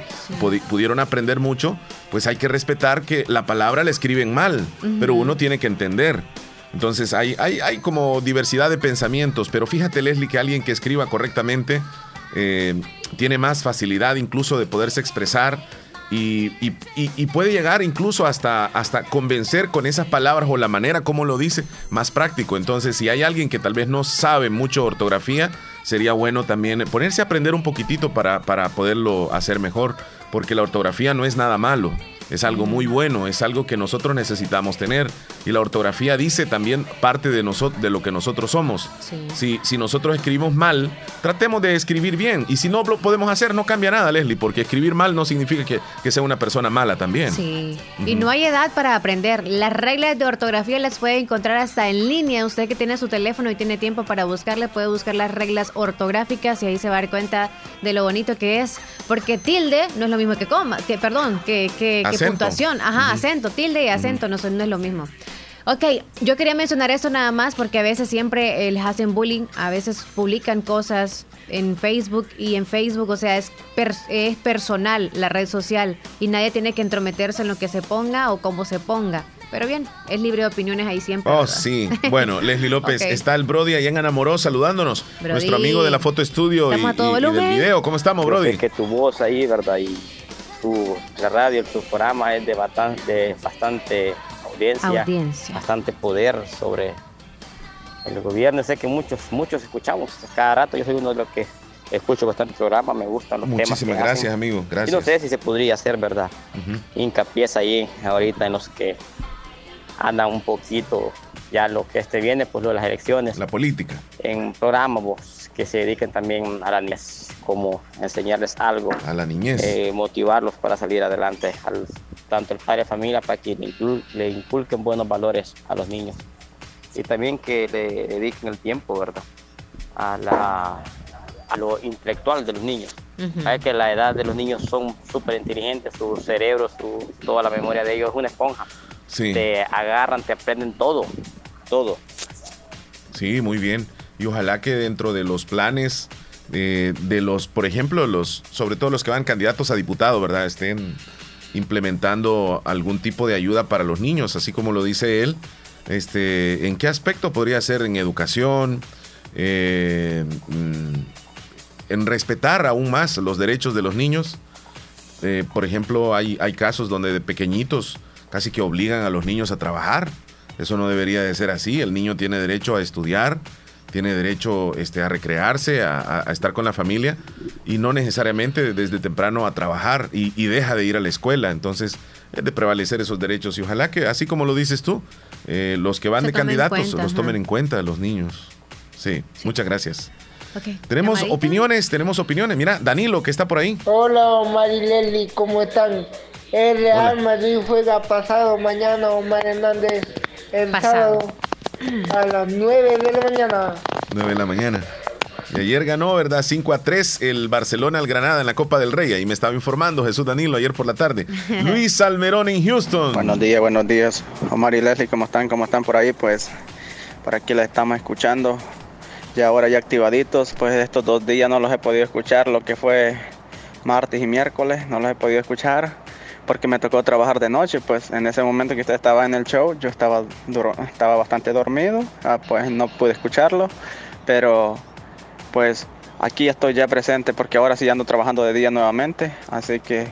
pudieron aprender mucho, pues hay que respetar que la palabra la escriben mal, pero uno tiene que entender. Entonces hay, hay, hay, como diversidad de pensamientos, pero fíjate Leslie que alguien que escriba correctamente eh, tiene más facilidad incluso de poderse expresar y, puede llegar incluso hasta, hasta convencer con esas palabras o la manera como lo dice más práctico. Entonces, si hay alguien que tal vez no sabe mucho ortografía, sería bueno también ponerse a aprender un poquitito para, para poderlo hacer mejor, porque la ortografía no es nada malo es algo muy bueno, es algo que nosotros necesitamos tener. Y la ortografía dice también parte de, nosotros, de lo que nosotros somos. Si, si nosotros escribimos mal, tratemos de escribir bien. Y si no lo podemos hacer, no cambia nada, Leslie, porque escribir mal no significa que, sea una persona mala también. Sí. Y no hay edad para aprender. Las reglas de ortografía las puede encontrar hasta en línea. Usted que tiene su teléfono y tiene tiempo para buscarle, puede buscar las reglas ortográficas y ahí se va a dar cuenta de lo bonito que es. Porque tilde no es lo mismo que coma, que perdón, que, que puntuación, ajá, acento, tilde y acento, no, no es lo mismo. Ok, yo quería mencionar eso nada más porque a veces siempre eh, les hacen bullying, a veces publican cosas en Facebook y en Facebook, o sea, es, es personal la red social y nadie tiene que entrometerse en lo que se ponga o cómo se ponga. Pero bien, es libre de opiniones ahí siempre. Oh, sí. Bueno, Leslie López, está el Brody ahí en Anamoró saludándonos. Nuestro amigo de la foto estudio y, del video. ¿Cómo estamos, Brody? que tu voz ahí, ¿verdad? Y tu, la radio, tu programa es de bastante, bastante audiencia, bastante poder sobre el gobierno. Sé que muchos, muchos escuchamos cada rato. Yo soy uno de los que escucho bastante el programa, me gustan los Muchísimas temas. gracias, amigo. Gracias. Y no sé si se podría hacer, ¿verdad? Hincapié ahí ahorita en los que andan un poquito ya lo que este viene, pues lo de las elecciones. La política. En programas que se dediquen también a la niñez, como enseñarles algo. A la niñez. Eh, motivarlos para salir adelante, al, tanto el padre de familia, para que le, inculquen buenos valores a los niños. Y también que le dediquen el tiempo, ¿verdad? A, la, a lo intelectual de los niños. Sabes que la edad de los niños son súper inteligentes, su cerebro, su, toda la memoria de ellos es una esponja. Sí. Te agarran, te aprenden todo todo. Sí, muy bien. Y ojalá que dentro de los planes de, de los, por ejemplo, los, sobre todo los que van candidatos a diputado, ¿verdad? Estén implementando algún tipo de ayuda para los niños, así como lo dice él. Este, ¿En qué aspecto podría ser? ¿En educación? Eh, mm, ¿En respetar aún más los derechos de los niños? Eh, por ejemplo, hay, hay casos donde de pequeñitos casi que obligan a los niños a trabajar eso no debería de ser así. El niño tiene derecho a estudiar, tiene derecho este, a recrearse, a, estar con la familia y no necesariamente desde temprano a trabajar y, deja de ir a la escuela. Entonces, es de prevalecer esos derechos y ojalá que, así como lo dices tú, eh, los que van de candidatos los tomen en cuenta, los niños. Sí, muchas gracias. Tenemos opiniones, tenemos opiniones. Mira, Danilo, que está por ahí. Hola, Marileli, ¿cómo están? El Real Madrid juega pasado mañana, Omar Hernández el sábado a las 9 de la mañana. 9 de la mañana. Y ayer ganó, ¿verdad? 5 a 3 el Barcelona al Granada en la Copa del Rey. Ahí me estaba informando Jesús Danilo ayer por la tarde. Luis Almerón en Houston. Buenos días, buenos días. Omar y Leslie, ¿cómo están? ¿Cómo están por ahí? Pues por aquí la estamos escuchando. Ya ahora ya activaditos. Pues estos dos días no los he podido escuchar. Lo que fue martes y miércoles no los he podido escuchar porque me tocó trabajar de noche, pues en ese momento que usted estaba en el show, yo estaba, estaba bastante dormido, ah, pues no pude escucharlo, pero pues aquí estoy ya presente porque ahora sí ando trabajando de día nuevamente, así que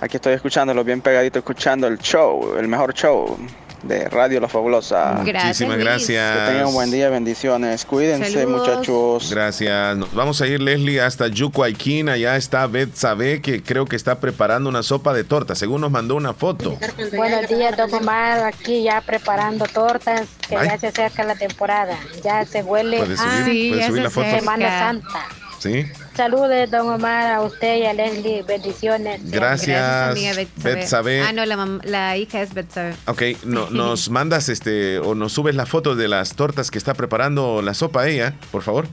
aquí estoy escuchándolo bien pegadito, escuchando el show, el mejor show de Radio La Fabulosa. Muchísimas gracias. Que tengan un buen día, bendiciones. Cuídense, muchachos. Gracias. Nos vamos a ir, Leslie, hasta Yucuayquín. Allá está Beth Sabe, que creo que está preparando una sopa de torta, según nos mandó una foto. Buenos días, don Omar. Aquí ya preparando tortas, que ya se acerca la temporada. Ya se huele. a subir, la foto? Semana Santa. Sí. Saludos, don Omar, a usted y a Leslie. Bendiciones. Gracias, Betsabe. Ah, no, la, hija es Betsabe. Ok, no, nos mandas este o nos subes la foto de las tortas que está preparando la sopa ella, por favor.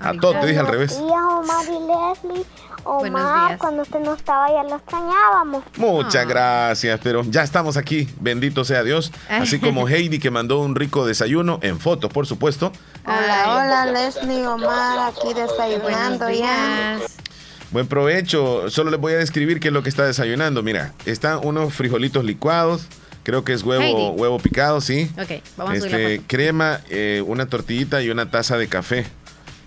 A todo, te dije al revés. Omar y Leslie. Omar, cuando usted no estaba ya lo extrañábamos. Muchas ah. gracias, pero ya estamos aquí, bendito sea Dios. Así como Heidi que mandó un rico desayuno en foto, por supuesto. Hola, hola Leslie, Omar, aquí desayunando ya. Buen provecho. Solo les voy a describir qué es lo que está desayunando. Mira, están unos frijolitos licuados. Creo que es huevo, huevo picado, sí. Ok, vamos este, a Crema, eh, una tortillita y una taza de café.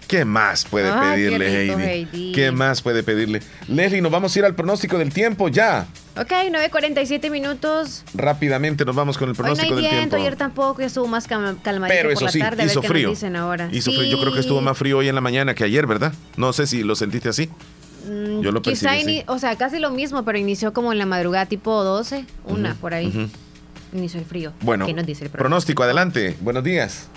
¿Qué más puede pedirle, Heidi? ¿Qué más puede pedirle? Leslie, nos vamos a ir al pronóstico del tiempo ya. Ok, 9.47 minutos. Rápidamente nos vamos con el pronóstico Hoy no hay viento, Ayer tampoco, estuvo más calmadito Pero eso la sí, tarde. hizo frío. ahora. Hizo frío. Yo creo que estuvo más frío hoy en la mañana que ayer, ¿verdad? No sé si lo sentiste así. Mm, Yo lo Quizá, así. o sea, casi lo mismo, pero inició como en la madrugada, tipo 12, una por ahí. Inició el frío. Bueno, ¿Qué nos dice el pronóstico? Adelante. Buenos días.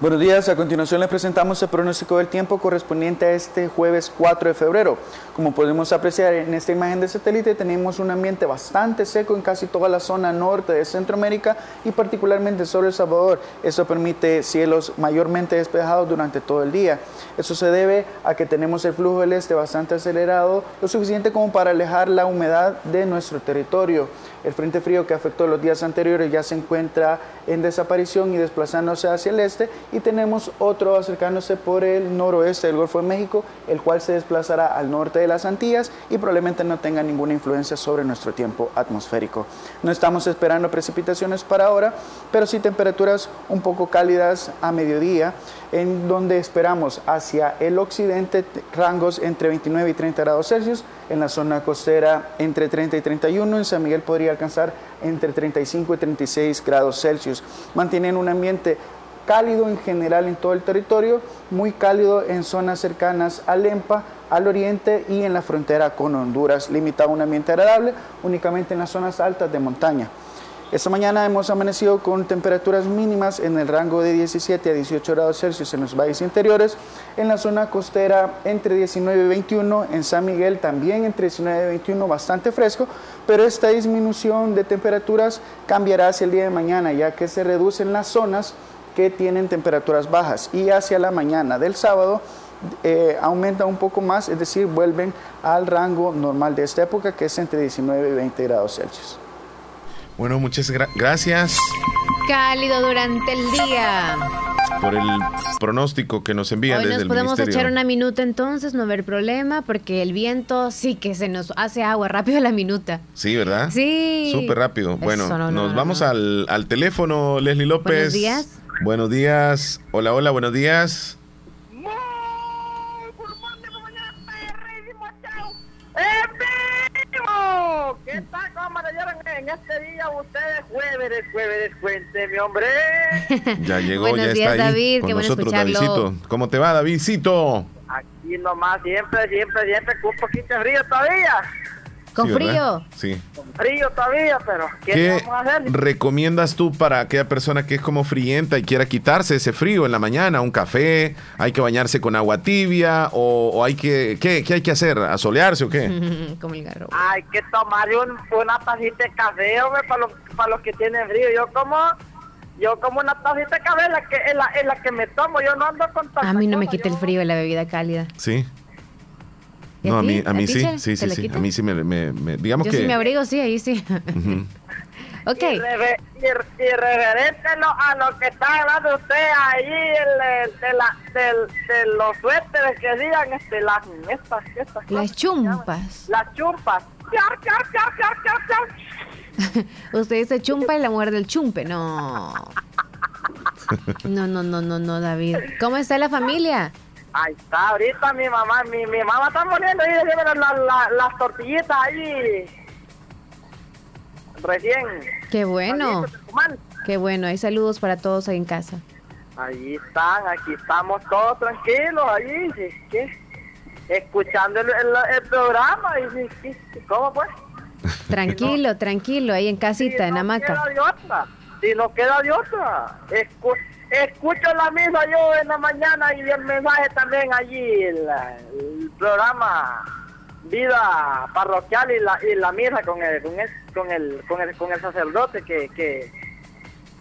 Buenos días, a continuación les presentamos el pronóstico del tiempo correspondiente a este jueves 4 de febrero. Como podemos apreciar en esta imagen de satélite, tenemos un ambiente bastante seco en casi toda la zona norte de Centroamérica y particularmente sobre El Salvador. Eso permite cielos mayormente despejados durante todo el día. Eso se debe a que tenemos el flujo del este bastante acelerado, lo suficiente como para alejar la humedad de nuestro territorio. El frente frío que afectó los días anteriores ya se encuentra en desaparición y desplazándose hacia el este y tenemos otro acercándose por el noroeste del Golfo de México, el cual se desplazará al norte de las Antillas y probablemente no tenga ninguna influencia sobre nuestro tiempo atmosférico. No estamos esperando precipitaciones para ahora, pero sí temperaturas un poco cálidas a mediodía, en donde esperamos hacia el occidente rangos entre 29 y 30 grados Celsius, en la zona costera entre 30 y 31, en San Miguel podría alcanzar entre 35 y 36 grados Celsius. Mantienen un ambiente cálido en general en todo el territorio, muy cálido en zonas cercanas al EMPA, al oriente y en la frontera con Honduras, limitado a un ambiente agradable únicamente en las zonas altas de montaña. Esta mañana hemos amanecido con temperaturas mínimas en el rango de 17 a 18 grados Celsius en los valles interiores, en la zona costera entre 19 y 21, en San Miguel también entre 19 y 21, bastante fresco, pero esta disminución de temperaturas cambiará hacia el día de mañana, ya que se reducen las zonas que tienen temperaturas bajas y hacia la mañana del sábado eh, aumenta un poco más, es decir, vuelven al rango normal de esta época, que es entre 19 y 20 grados Celsius. Bueno, muchas gracias. Cálido durante el día. Por el pronóstico que nos envían Hoy desde nos podemos echar una minuta entonces, no haber problema, porque el viento sí que se nos hace agua rápido a la minuta. Sí, ¿verdad? Sí. Súper rápido. Bueno, nos vamos al, al teléfono, Leslie López. Buenos días. Buenos días. Hola, hola, buenos días. ¿Qué tal? ¿Cómo amanecerán en este día ustedes? Jueves, jueves, cuénteme, hombre. ya llegó, ya está ahí David, con nosotros, Davidcito. ¿Cómo te va, Davidcito? Aquí nomás, siempre, siempre, siempre, con un poquito de frío todavía. ¿Con frío? Sí. Con frío todavía, pero ¿qué, vamos a hacer? recomiendas tú para aquella persona que es como frienta y quiera quitarse ese frío en la mañana? ¿Un café? ¿Hay que bañarse con agua tibia? ¿O, hay que, ¿qué, hay que hacer? ¿Asolearse o qué? como el garro. Hay que tomar una tacita de café, hombre, para los, para los que tienen frío. Yo como... Yo como una tacita de café la que, es la, es la que me tomo, yo no ando con A mí no me quita el frío la bebida cálida. Sí. No, a mí, a mí sí, sí, sí, sí. A mí sí me, me, me digamos Yo que... sí me abrigo, sí, ahí sí. ok. Y, referente a lo que está hablando usted ahí, el, de, la, de los suéteres que digan, este, las, estas, estas Las chumpas. Las chumpas. usted dice chumpa y la muerde el chumpe. No. No, no, no, no, no, David. ¿Cómo está la familia? Ahí está, ahorita mi mamá, mi, mi mamá está poniendo ahí las tortillitas ahí. Recién. Qué bueno. Qué bueno, hay saludos para todos ahí en casa. Ahí están, aquí estamos todos tranquilos, ahí, escuchando el, programa. Y, ¿Cómo pues? Tranquilo, tranquilo, ahí en casita, en hamaca. Si no queda de otra, escucha escucho la misma yo en la mañana y el mensaje también allí, el, programa Vida Parroquial y la, y la misa con el, con el, con el, con el, con el sacerdote que, que,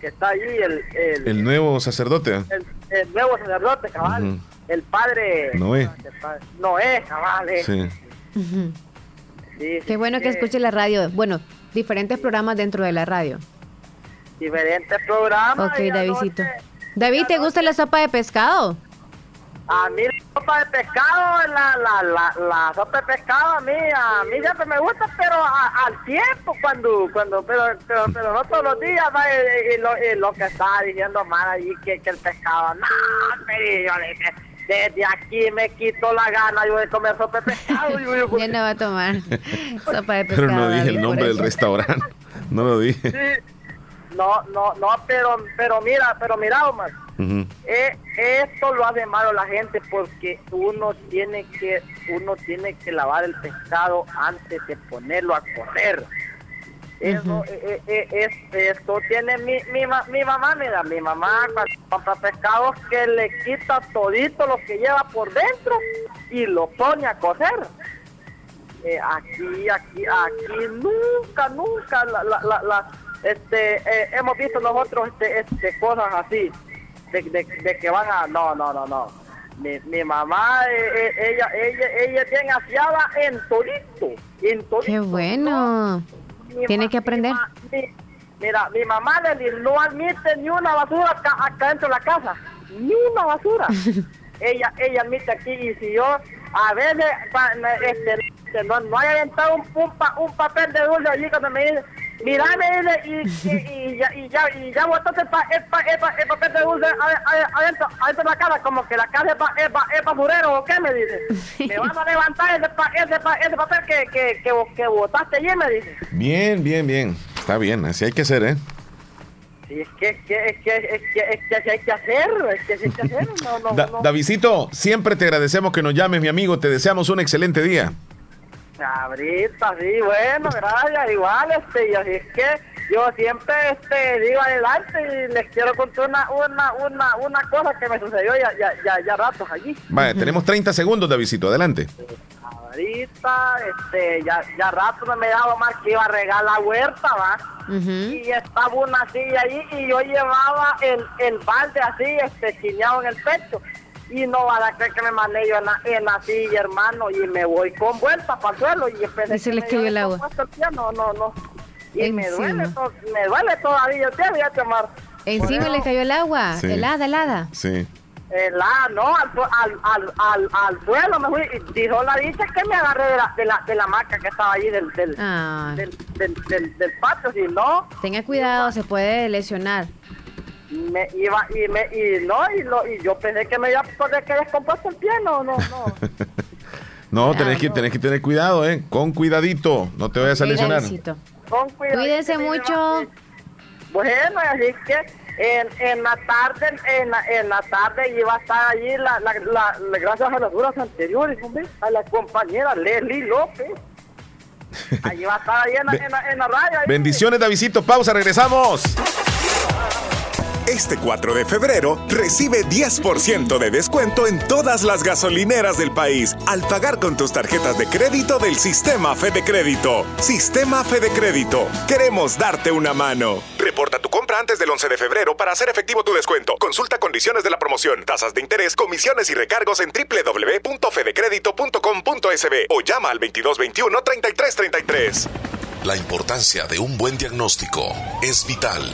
que está allí. El, el, nuevo sacerdote. El, nuevo sacerdote, cabal. El padre Noé. Noé, cabal. Eh. Sí. sí, Qué bueno que escuche la radio. Bueno, diferentes programas dentro de la radio. Diferentes programas. Ok, Davidito. David, ¿te gusta la sopa de pescado? A mí la sopa de pescado, la, la, la, la sopa de pescado a mí, a mí siempre me gusta, pero al tiempo, cuando, cuando, pero, pero, pero no todos los días, y, lo, lo, que estaba diciendo mal allí, que, que el pescado, no, pero yo le desde aquí me quito la gana yo de comer sopa de pescado. Ya no va a tomar sopa de pescado. Pero no dije el nombre del restaurante. No lo dije. Sí. No, no, no, pero, pero mira, pero mira, Omar. Eh, esto lo hace malo la gente porque uno tiene que uno tiene que lavar el pescado antes de ponerlo a correr. Eso, eh, eh, esto tiene mi, mi, mi mamá, mira, mi mamá compra pescados que le quita todito lo que lleva por dentro y lo pone a cocer. aquí, aquí, aquí nunca, nunca la, la, la, este, hemos visto nosotros este, este, cosas así de, que van a... No, no, no, no. Mi, mi mamá, eh, eh, ella, ella, ella es bien afiada en todito. En todito Qué bueno. Tiene que aprender. mira, mi mamá no admite ni una basura acá, dentro de la casa. Ni una basura. ella ella admite aquí y si yo a veces este, no, no haya aventado un, un, un papel de dulce allí cuando me dice Mírame y, y, y, ya, y ya, y ya botaste el, el, papel de dulce adentro, adentro de la cara, como que la cara es, es, basurero o qué me dice. Me van a levantar ese, ese, ese papel que, que, que, que botaste ayer, me dice. Bien, bien, bien. Está bien, así hay que ser, ¿eh? Sí, es que, es que, es que, es que, es que así hay que hacer, es que así hay que hacer. No, no, no. Davidito, siempre te agradecemos que nos llames, mi amigo. Te deseamos un excelente día. Cabrita, sí, bueno, gracias, igual, este, y así es que yo siempre este, digo adelante y les quiero contar una, una, una, una cosa que me sucedió ya, ya, ya, ya ratos allí. Vale, tenemos 30 segundos, Davidito, adelante. Cabrita, este, ya, ya rato me he dado más que iba a regar la huerta, va. Y estaba una silla ahí y yo llevaba el, el balde así, este, chineado en el pecho y no van a creer que me mandé yo en la, en la silla, hermano, y me voy con vuelta para el suelo y empecé y se le cayó el agua. No, no, no. Y me duele, me duele todavía, te voy a tomar. Encima le cayó el agua, helada, helada. Sí. Helada, no, al, al, al, al, al suelo me fui. Y dijo la dicha que me agarré de la, de la, de la maca que estaba ahí del, del, ah. del, del, del, del, patio, si no. Tenga cuidado, se puede lesionar me iba y me y no y, lo, y yo pensé que me iba a poder que descompuesto el pie no no. No no tenés que tenés que tener cuidado eh con cuidadito no te vayas a lesionar con cuidado cuídense mucho. bueno así que en, en la tarde en la, en la tarde iba a estar allí la, la, la, gracias a las horas anteriores hombre, a la compañera Leslie López. Allí va a estar ahí en la, en la, en la raya. Bendiciones, Davidito. Pausa, regresamos. Este 4 de febrero recibe 10% de descuento en todas las gasolineras del país al pagar con tus tarjetas de crédito del Sistema Fede Crédito. Sistema Fede Crédito. Queremos darte una mano. Reporta tu compra antes del 11 de febrero para hacer efectivo tu descuento. Consulta condiciones de la promoción, tasas de interés, comisiones y recargos en www.fedecredito.com.sb o llama al 2221 3333. La importancia de un buen diagnóstico es vital.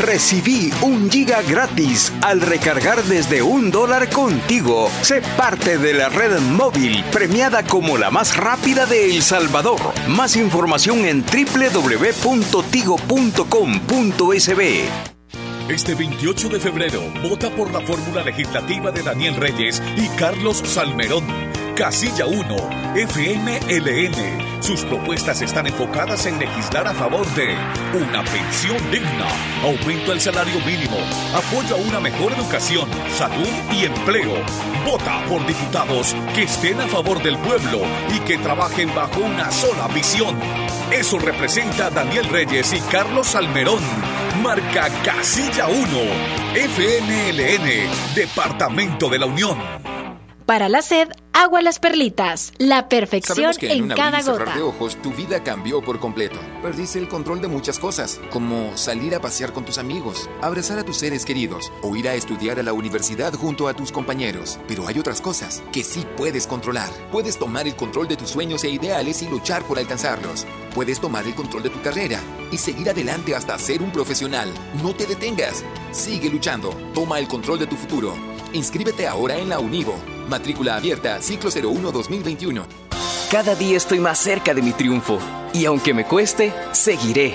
Recibí un giga gratis al recargar desde un dólar contigo. Sé parte de la red móvil premiada como la más rápida de El Salvador. Más información en www.tigo.com.sb. Este 28 de febrero, vota por la fórmula legislativa de Daniel Reyes y Carlos Salmerón. Casilla 1, FMLN. Sus propuestas están enfocadas en legislar a favor de una pensión digna, aumento al salario mínimo, apoyo a una mejor educación, salud y empleo. Vota por diputados que estén a favor del pueblo y que trabajen bajo una sola visión. Eso representa a Daniel Reyes y Carlos Almerón. Marca Casilla 1, FMLN, Departamento de la Unión. Para la sed, agua las perlitas. La perfección que en, en cada gota. de ojos, tu vida cambió por completo. Perdiste el control de muchas cosas, como salir a pasear con tus amigos, abrazar a tus seres queridos o ir a estudiar a la universidad junto a tus compañeros. Pero hay otras cosas que sí puedes controlar. Puedes tomar el control de tus sueños e ideales y luchar por alcanzarlos. Puedes tomar el control de tu carrera y seguir adelante hasta ser un profesional. No te detengas. Sigue luchando. Toma el control de tu futuro. Inscríbete ahora en la Univo. Matrícula abierta, ciclo 01-2021. Cada día estoy más cerca de mi triunfo. Y aunque me cueste, seguiré.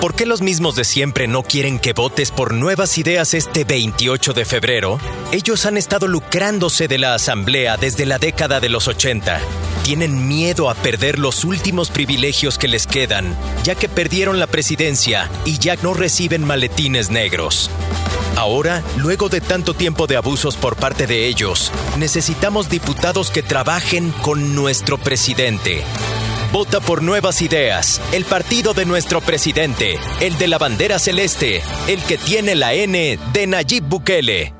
¿Por qué los mismos de siempre no quieren que votes por nuevas ideas este 28 de febrero? Ellos han estado lucrándose de la Asamblea desde la década de los 80. Tienen miedo a perder los últimos privilegios que les quedan, ya que perdieron la presidencia y ya no reciben maletines negros. Ahora, luego de tanto tiempo de abusos por parte de ellos, necesitamos diputados que trabajen con nuestro presidente Vota por Nuevas Ideas, el partido de nuestro presidente, el de la bandera celeste, el que tiene la N de Nayib Bukele.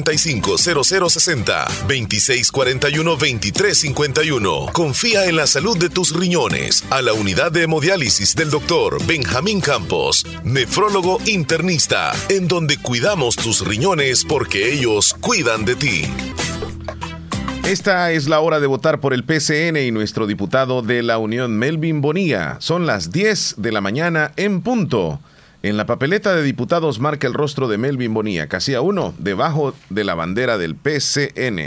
45 0060 2641 2351. Confía en la salud de tus riñones a la unidad de hemodiálisis del doctor Benjamín Campos, nefrólogo internista, en donde cuidamos tus riñones porque ellos cuidan de ti. Esta es la hora de votar por el PCN y nuestro diputado de la Unión, Melvin Bonilla. Son las 10 de la mañana en punto. En la papeleta de diputados marca el rostro de Melvin Bonilla, casilla 1, debajo de la bandera del PCN.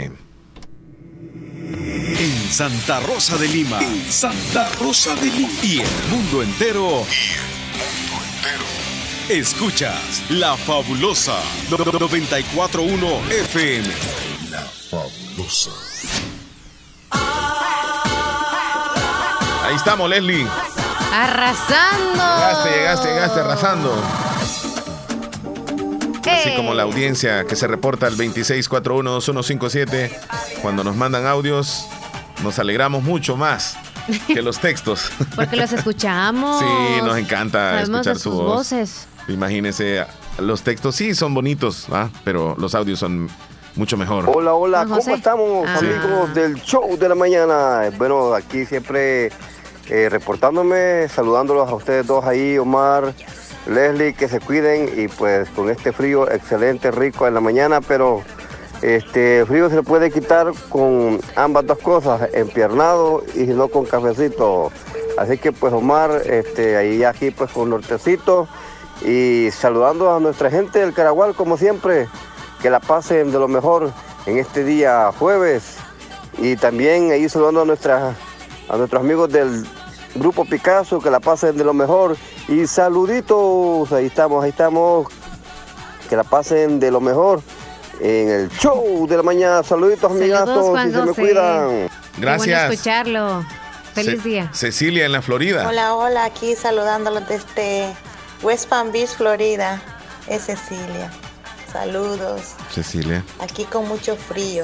En Santa Rosa de Lima. En Santa Rosa de Lima. Y el mundo entero. Y el mundo entero. Escuchas La Fabulosa 941 FM. La Fabulosa. Ahí estamos, Leslie. Arrasando. Llegaste, llegaste, llegaste arrasando. Así como la audiencia que se reporta al 26412157 cuando nos mandan audios, nos alegramos mucho más que los textos. Porque los escuchamos. Sí, nos encanta escuchar su sus voz. voces. Imagínense, los textos sí son bonitos, pero los audios son mucho mejor. Hola, hola, ¿cómo estamos, ah. amigos del show de la mañana? Bueno, aquí siempre eh, reportándome, saludándolos a ustedes dos ahí, Omar, Leslie, que se cuiden y pues con este frío excelente, rico en la mañana, pero este frío se puede quitar con ambas dos cosas, empiernado y no con cafecito. Así que pues Omar, este, ahí aquí pues con nortecito y saludando a nuestra gente del Caragual como siempre, que la pasen de lo mejor en este día jueves y también ahí saludando a nuestras a nuestros amigos del Grupo Picasso, que la pasen de lo mejor. Y saluditos, ahí estamos, ahí estamos. que la pasen de lo mejor en el show de la mañana. Saluditos, amigatos, y se me cuidan. Gracias. Bueno escucharlo. Feliz Ce- día. Cecilia en la Florida. Hola, hola, aquí saludándolos desde West Palm Beach, Florida. Es Cecilia. Saludos. Cecilia. Aquí con mucho frío.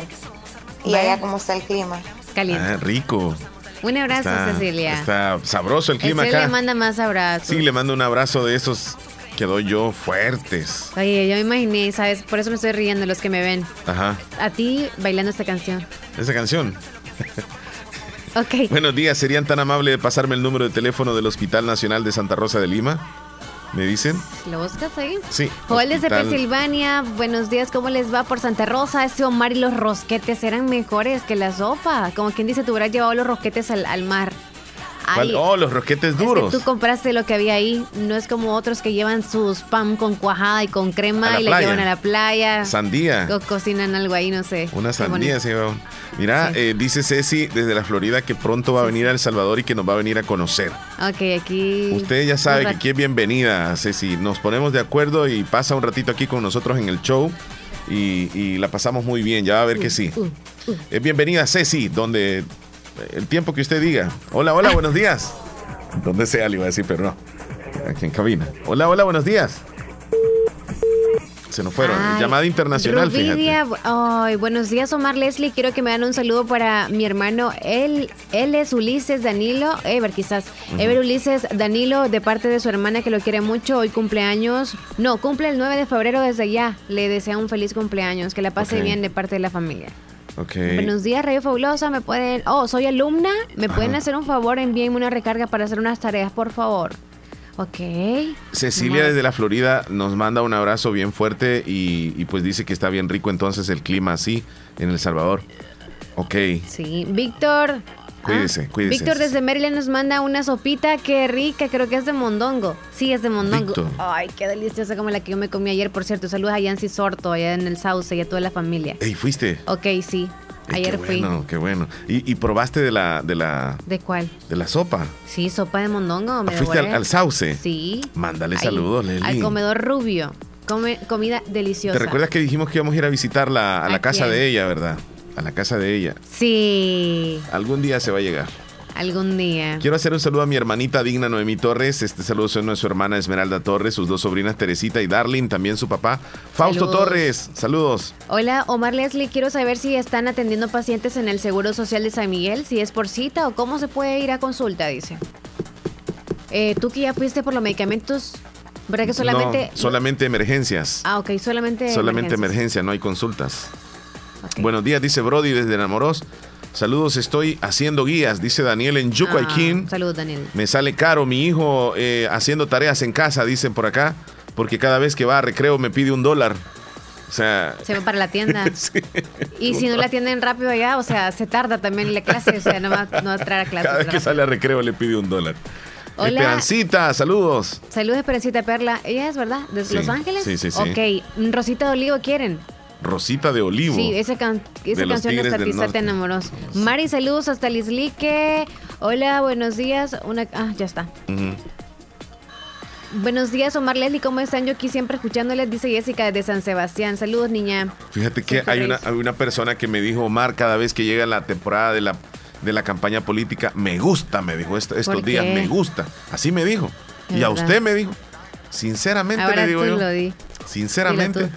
Y Vaya. allá cómo está el clima. Caliente. Ah, rico. Un abrazo, Está- Cecilia. Está sabroso el clima Cecilia acá. manda más abrazos. Sí, le mando un abrazo de esos que doy yo fuertes. Oye, yo me imaginé, ¿sabes? Por eso me estoy riendo los que me ven. Ajá. A ti bailando esta canción. Esa canción. Ok. Buenos días, ¿serían tan amables de pasarme el número de teléfono del Hospital Nacional de Santa Rosa de Lima? ¿Me dicen? ¿Lo buscas ahí? Sí. Joel desde Pensilvania, buenos días, ¿cómo les va por Santa Rosa? Ese Omar y los rosquetes eran mejores que la sopa. Como quien dice, tú hubieras llevado los rosquetes al, al mar. Oh, los rosquetes es que duros. tú compraste lo que había ahí, no es como otros que llevan sus pan con cuajada y con crema y la playa. llevan a la playa. Sandía. O cocinan algo ahí, no sé. Una sandía, sí. Mira, eh, dice Ceci desde la Florida que pronto va a venir a El Salvador y que nos va a venir a conocer. Ok, aquí. Usted ya sabe que aquí es bienvenida, Ceci. Nos ponemos de acuerdo y pasa un ratito aquí con nosotros en el show y, y la pasamos muy bien. Ya va a ver que sí. Uh, Es bienvenida, Ceci, donde el tiempo que usted diga. Hola, hola, buenos días. Donde sea, le iba a decir, pero no. Aquí en cabina. Hola, hola, buenos días. Se nos fueron. Ay, Llamada internacional. Rubidia, ay, buenos días, Omar Leslie. Quiero que me dan un saludo para mi hermano. Él, él es Ulises Danilo, Ever quizás. Ever Ulises Danilo, de parte de su hermana que lo quiere mucho. Hoy cumpleaños. No, cumple el 9 de febrero desde ya. Le desea un feliz cumpleaños. Que la pase bien de parte de la familia. Buenos días, Radio Fabulosa. Me pueden. Oh, soy alumna. ¿Me pueden hacer un favor? Envíenme una recarga para hacer unas tareas, por favor. Ok. Cecilia desde la Florida nos manda un abrazo bien fuerte y, y pues dice que está bien rico entonces el clima así en El Salvador. Ok, Sí. Víctor. Cuídese, cuídese. Víctor desde Maryland nos manda una sopita, qué rica, creo que es de mondongo. Sí, es de mondongo. Ay, qué deliciosa como la que yo me comí ayer, por cierto. Saludos a Yancy Sorto, allá en el Sauce y a toda la familia. Ey, fuiste. Ok, sí. Ey, Ayer qué fui. bueno, qué bueno. ¿Y, y probaste de la, de la, ¿De cuál? de la sopa? Sí, sopa de mondongo. me Ah, ¿Fuiste al, al sauce? Sí. Mándale Ahí, saludos, Al Leslie. comedor rubio. Come, comida deliciosa. ¿Te recuerdas que dijimos que íbamos a ir a visitarla a la ¿A casa quién? de ella, verdad? A la casa de ella. Sí, Algún día se va a llegar. algún día. Quiero hacer un saludo a mi hermanita digna Noemí Torres. Este saludo son a su hermana Esmeralda Torres, sus dos sobrinas Teresita y Darling, también su papá Fausto Saludos. Torres. Saludos. Hola, Omar Leslie, quiero saber si están atendiendo pacientes en el Seguro Social de San Miguel, si es por cita o cómo se puede ir a consulta, dice. Eh, Tú que ya fuiste por los medicamentos, ¿verdad que solamente... No, solamente emergencias. Ah, ok, solamente... solamente emergencias. emergencia, no hay consultas. Buenos días, dice Brody desde Enamoros. Saludos, estoy haciendo guías, dice Daniel en Yucuayquín. Ah, Saludos, Daniel. Me sale caro mi hijo eh, haciendo tareas en casa, dicen por acá, porque cada vez que va a recreo me pide un dólar. O sea, Se va para la tienda. Y si no la atienden rápido allá, o sea, se tarda también la clase, o sea, no va, no va a traer a clase. cada vez que sale a recreo le pide un dólar. Hola. Esperancita, saludos. Saludos, Esperancita Perla. Ella es, ¿verdad? ¿De Sí, Los Ángeles? sí, sí, sí. Ok, Rosita de Olivo quieren. Rosita de Olivo. Sí, esa, can- esa canción del Artista te enamoros. Mari, saludos hasta Lislique. Hola, buenos días. Una, ah, ya está. Buenos días, Omar Leslie, ¿cómo están? Yo aquí siempre escuchándoles, dice Jessica desde San Sebastián. Saludos, niña. Fíjate que hay una, hay una persona que me dijo, Omar, cada vez que llega la temporada de la, de la campaña política, me gusta, me dijo est- estos ¿Por días, me gusta. Así me dijo. Y a usted me dijo. Sinceramente Ahora le digo tú yo. lo di. Sinceramente. Dilo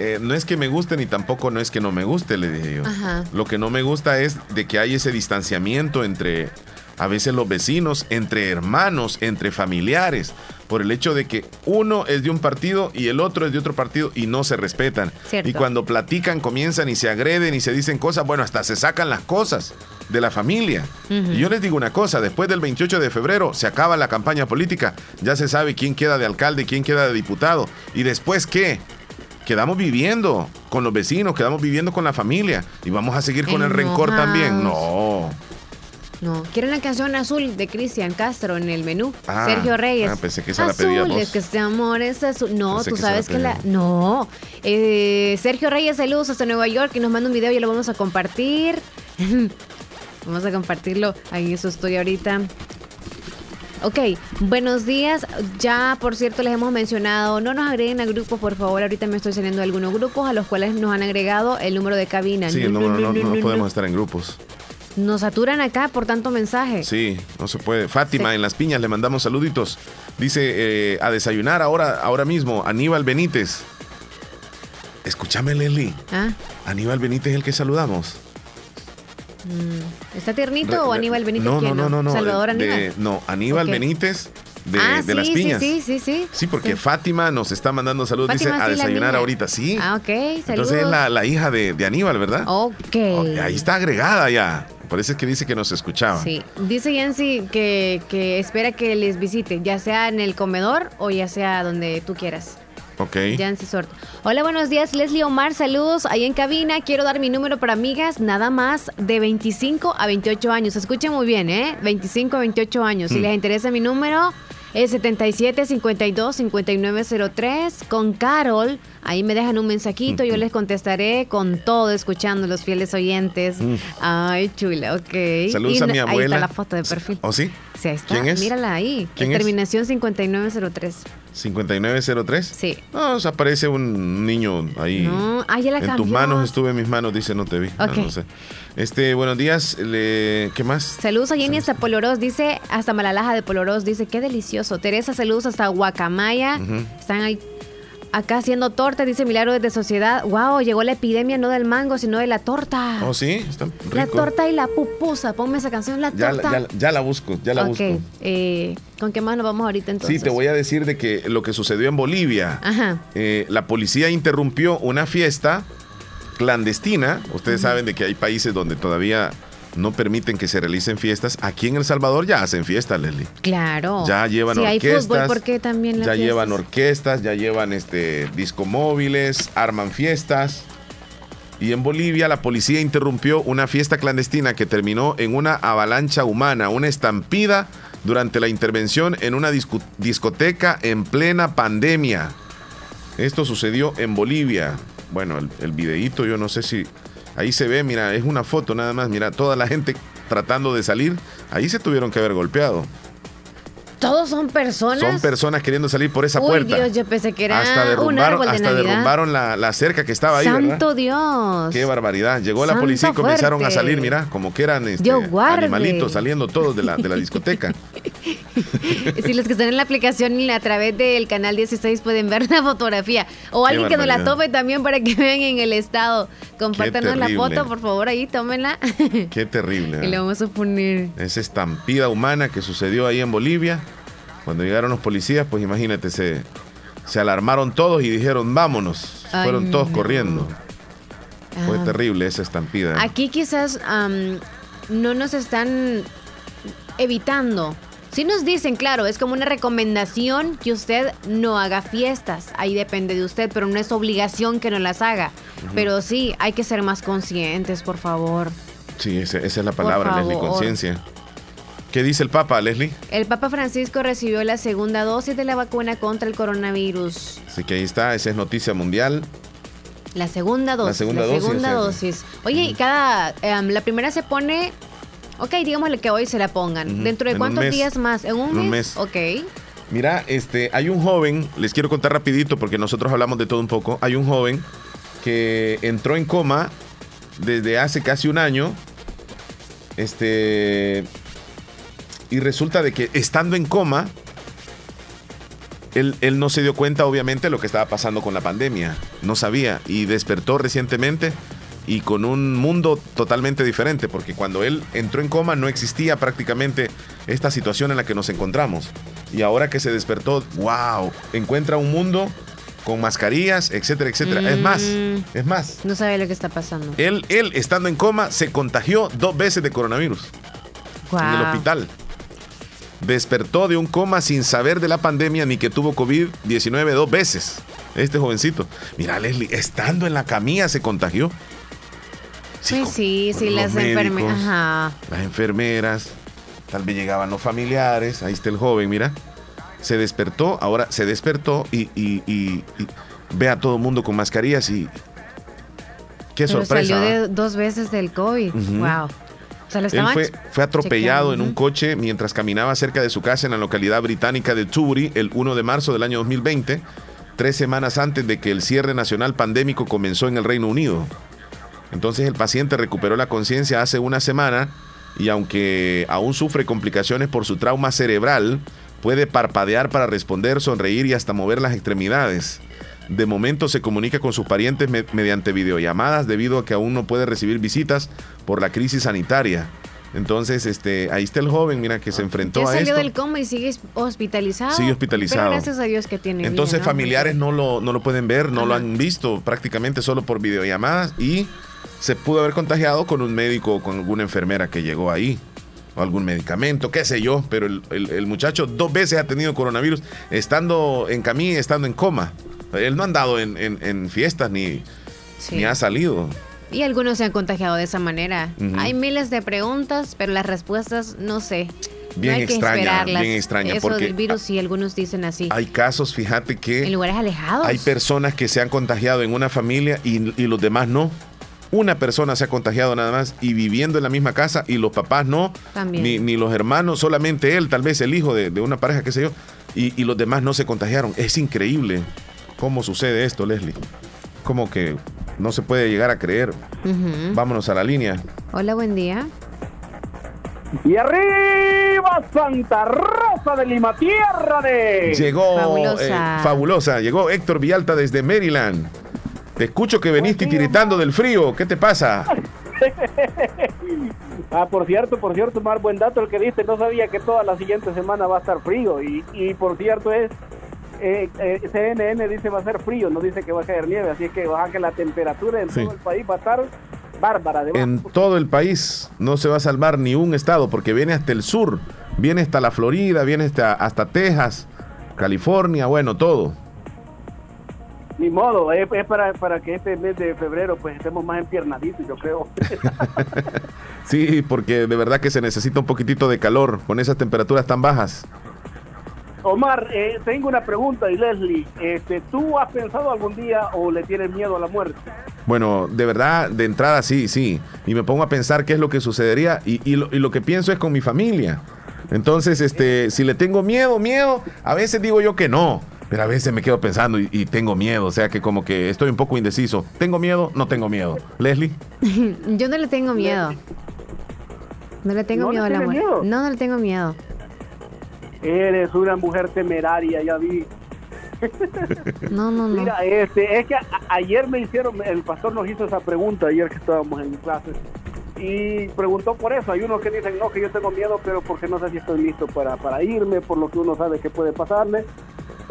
eh, no es que me guste ni tampoco no es que no me guste, le dije yo. Ajá. Lo que no me gusta es de que hay ese distanciamiento entre a veces los vecinos, entre hermanos, entre familiares, por el hecho de que uno es de un partido y el otro es de otro partido y no se respetan. Cierto. Y cuando platican comienzan y se agreden y se dicen cosas, bueno, hasta se sacan las cosas de la familia. Y yo les digo una cosa, después del 28 de febrero se acaba la campaña política, ya se sabe quién queda de alcalde, quién queda de diputado. ¿Y después qué? Quedamos viviendo con los vecinos, quedamos viviendo con la familia y vamos a seguir con el rencor también. No. No, quiero una canción azul de Cristian Castro en el menú. Ah, Sergio Reyes. ah, pensé que esa la azul, pedías vos. es que este amor es azul. No, Pensé tú que la sabes que la. No. Eh, Sergio Reyes, saludos hasta Nueva York y nos manda un video y lo vamos a compartir. vamos a compartirlo. Ahí eso estoy ahorita. Ok, buenos días. Ya, por cierto, les hemos mencionado, no nos agreguen a grupos, por favor. Ahorita me estoy saliendo de algunos grupos a los cuales nos han agregado el número de cabina. Sí, no, no, no, podemos estar en grupos. Nos saturan acá por tanto mensaje. Sí, no se puede. Fátima, en Las Piñas, le mandamos saluditos. Dice, eh, a desayunar ahora, ahora mismo, Aníbal Benítez. Escúchame, Leslie. ¿Ah? Aníbal Benítez es el que saludamos. Mm, ¿Está tiernito o Aníbal Benítez? No, no, no, no, Salvador Aníbal. no, Aníbal Benítez de, ah, de las piñas. Sí, sí, sí. Sí, porque Fátima nos está mandando saludos. dice a desayunar ahorita. Sí. Ah, ok. Saludos. Entonces es la, la hija de, de, Aníbal, ¿verdad? Ok. Ahí está agregada ya. Es que dice que nos escuchaba. Sí. Dice Yancy que, que espera que les visite, ya sea en el comedor o ya sea donde tú quieras. Ok. Yancy Sorto. Hola, buenos días. Leslie Omar, saludos ahí en cabina. Quiero dar mi número para amigas, nada más de 25 a 28 años. Escuchen muy bien, ¿eh? 25 a 28 años. Si mm. les interesa mi número, es 77 52 5903 con Carol. Ahí me dejan un mensajito, yo les contestaré con todo, escuchando los fieles oyentes. Mm. Ay, chula, ok. Saludos a mi abuela. Ahí está la foto de perfil. ¿Oh, sí? Sí, ahí está. ¿Quién es? Mírala ahí. ¿Quién Terminación 5903. 5903. Sí. No, o sea, aparece un niño ahí. No, ah, ya la En tus manos estuve en mis manos, dice, no te vi. No, sé. Este, buenos días. Le, ¿Qué más? Saludos a Jenny hasta Poloros, dice, hasta Malalaja de Poloros, dice, qué delicioso. Teresa, saludos hasta Guacamaya. Están ahí Acá haciendo torta, dice Milagro desde Sociedad. Wow, llegó la epidemia no del mango, sino de la torta. Oh, sí, está La torta y la pupusa. Ponme esa canción, la torta. Ya, la busco, ya la busco. Eh, ¿Con qué más nos vamos ahorita entonces? Sí, te voy a decir de que lo que sucedió en Bolivia. Ajá. Eh, la policía interrumpió una fiesta clandestina. Ustedes saben de que hay países donde todavía no permiten que se realicen fiestas. Aquí en El Salvador ya hacen fiestas, Leslie. Claro. Ya llevan orquestas. ¿por qué también ya llevan orquestas, ya llevan este discomóviles, arman fiestas. Y en Bolivia la policía interrumpió una fiesta clandestina que terminó en una avalancha humana, una estampida durante la intervención en una discoteca en plena pandemia. Esto sucedió en Bolivia. Bueno, el, el videíto yo no sé si Ahí se ve, mira, es una foto nada más, mira, toda la gente tratando de salir, ahí se tuvieron que haber golpeado. Todos son personas. Son personas queriendo salir por esa puerta. Dios, yo pensé que era hasta derrumbaron, hasta derrumbaron la, cerca que estaba ahí. Santo Dios. Qué barbaridad. Llegó la policía y comenzaron a salir, mira, como que eran este, animalitos saliendo todos de la, de la discoteca. si los que están en la aplicación y a través del canal 16 pueden ver la fotografía. O alguien que nos la tome también para que vean en el estado. Compártanos la foto, por favor, ahí tómenla. Qué terrible. y le vamos a poner. Esa estampida humana que sucedió ahí en Bolivia cuando llegaron los policías, pues imagínate, se, se alarmaron todos y dijeron, vámonos. Fueron todos corriendo. Fue ah. terrible esa estampida. Aquí quizás no nos están evitando. Sí nos dicen, claro, es como una recomendación que usted no haga fiestas. Ahí depende de usted, pero no es obligación que no las haga. Pero sí, hay que ser más conscientes, por favor. Sí, esa, es la palabra, Leslie, conciencia. ¿Qué dice el Papa, Leslie? El Papa Francisco recibió la segunda dosis de la vacuna contra el coronavirus. Así que ahí está, esa es noticia mundial. La segunda dosis. La segunda, dosis, Oye, cada. Em, la primera se pone. Ok, digámosle que hoy se la pongan. ¿Dentro de cuántos días más? ¿En un, mes? Ok. Mira, este, hay un joven, les quiero contar rapidito porque nosotros hablamos de todo un poco. Hay un joven que entró en coma desde hace casi un año. Este, y resulta de que estando en coma, él, no se dio cuenta obviamente de lo que estaba pasando con la pandemia. No sabía y despertó recientemente y con un mundo totalmente diferente, porque cuando él entró en coma no existía prácticamente esta situación en la que nos encontramos. Y ahora que se despertó, wow, encuentra un mundo con mascarillas, etcétera, etcétera. Es más, mm. es más. No sabe lo que está pasando. Él, él, estando en coma, se contagió dos veces de coronavirus en el hospital despertó de un coma sin saber de la pandemia ni que tuvo COVID-19 dos veces. Este jovencito. Mira, Leslie, estando en la camilla se contagió. Sí, sí, sí, las enfermeras. Las enfermeras, tal vez llegaban los familiares. Ahí está el joven, mira. Se despertó, ahora se despertó y, ve a todo el mundo con mascarillas y. Qué sorpresa. Salió de dos veces del COVID. Wow. Él fue, fue atropellado en un coche mientras caminaba cerca de su casa en la localidad británica de Tuburi el 1 de marzo del año 2020, tres semanas antes de que el cierre nacional pandémico comenzó en el Reino Unido. Entonces el paciente recuperó la conciencia hace una semana y aunque aún sufre complicaciones por su trauma cerebral, puede parpadear para responder, sonreír y hasta mover las extremidades. De momento se comunica con sus parientes mediante videollamadas debido a que aún no puede recibir visitas por la crisis sanitaria. Entonces, este, ahí está el joven, mira, que se enfrentó a esto. salió del coma y sigue hospitalizado. Sigue hospitalizado. Pero gracias a Dios que tiene. Entonces, familiares no lo, no lo pueden ver, no lo han visto prácticamente solo por videollamadas y se pudo haber contagiado con un médico o con alguna enfermera que llegó ahí o algún medicamento, qué sé yo, pero el, muchacho dos veces ha tenido coronavirus estando en camino, estando en coma. Él no ha andado en, fiestas ni, ni ha salido. Y algunos se han contagiado de esa manera. Hay miles de preguntas, pero las respuestas no sé. Bien extraña, bien extraña. Eso porque del virus y algunos dicen así. Hay casos, fíjate que... En lugares alejados. Hay personas que se han contagiado en una familia y, y los demás no una persona se ha contagiado nada más y viviendo en la misma casa y los papás no, ni, ni, los hermanos, solamente él, tal vez el hijo de, una pareja, qué sé yo, y, los demás no se contagiaron. Es increíble cómo sucede esto, Leslie. Como que no se puede llegar a creer. Vámonos a la línea. Hola, buen día. Y arriba Santa Rosa de Lima, tierra de... Llegó fabulosa. Eh, fabulosa. Llegó Héctor Vialta desde Maryland. Te escucho que veniste tiritando del frío. ¿Qué te pasa? ah, por cierto, por cierto, Mar, buen dato el que diste. No sabía que toda la siguiente semana va a estar frío. Y, y por cierto es, eh, eh, CNN dice va a ser frío, no dice que va a caer nieve. Así que baja que la temperatura en todo el país va a estar bárbara. En todo el país no se va a salvar ni un estado porque viene hasta el sur, viene hasta la Florida, viene hasta, hasta Texas, California, bueno, todo ni modo, es, para, para, que este mes de febrero pues estemos más empiernaditos, yo creo. sí, porque de verdad que se necesita un poquitito de calor con esas temperaturas tan bajas. Omar, eh, tengo una pregunta y Leslie, este, ¿tú has pensado algún día o le tienes miedo a la muerte? Bueno, de verdad, de entrada sí, sí. Y me pongo a pensar qué es lo que sucedería y, y, lo, y lo que pienso es con mi familia. Entonces, este, si le tengo miedo, miedo, a veces digo yo que no. Pero a veces me quedo pensando y, tengo miedo, o sea que como que estoy un poco indeciso. ¿Tengo miedo? No tengo miedo. Leslie. Yo no le tengo miedo. No le tengo miedo a la muerte. No, no le tengo miedo. Eres una mujer temeraria, ya vi. No, no, no. Mira, este, es que ayer me hicieron, el pastor nos hizo esa pregunta ayer que estábamos en clase y preguntó por eso. Hay unos que dicen, no, que yo tengo miedo, pero porque no sé si estoy listo para, para irme, por lo que uno sabe que puede pasarme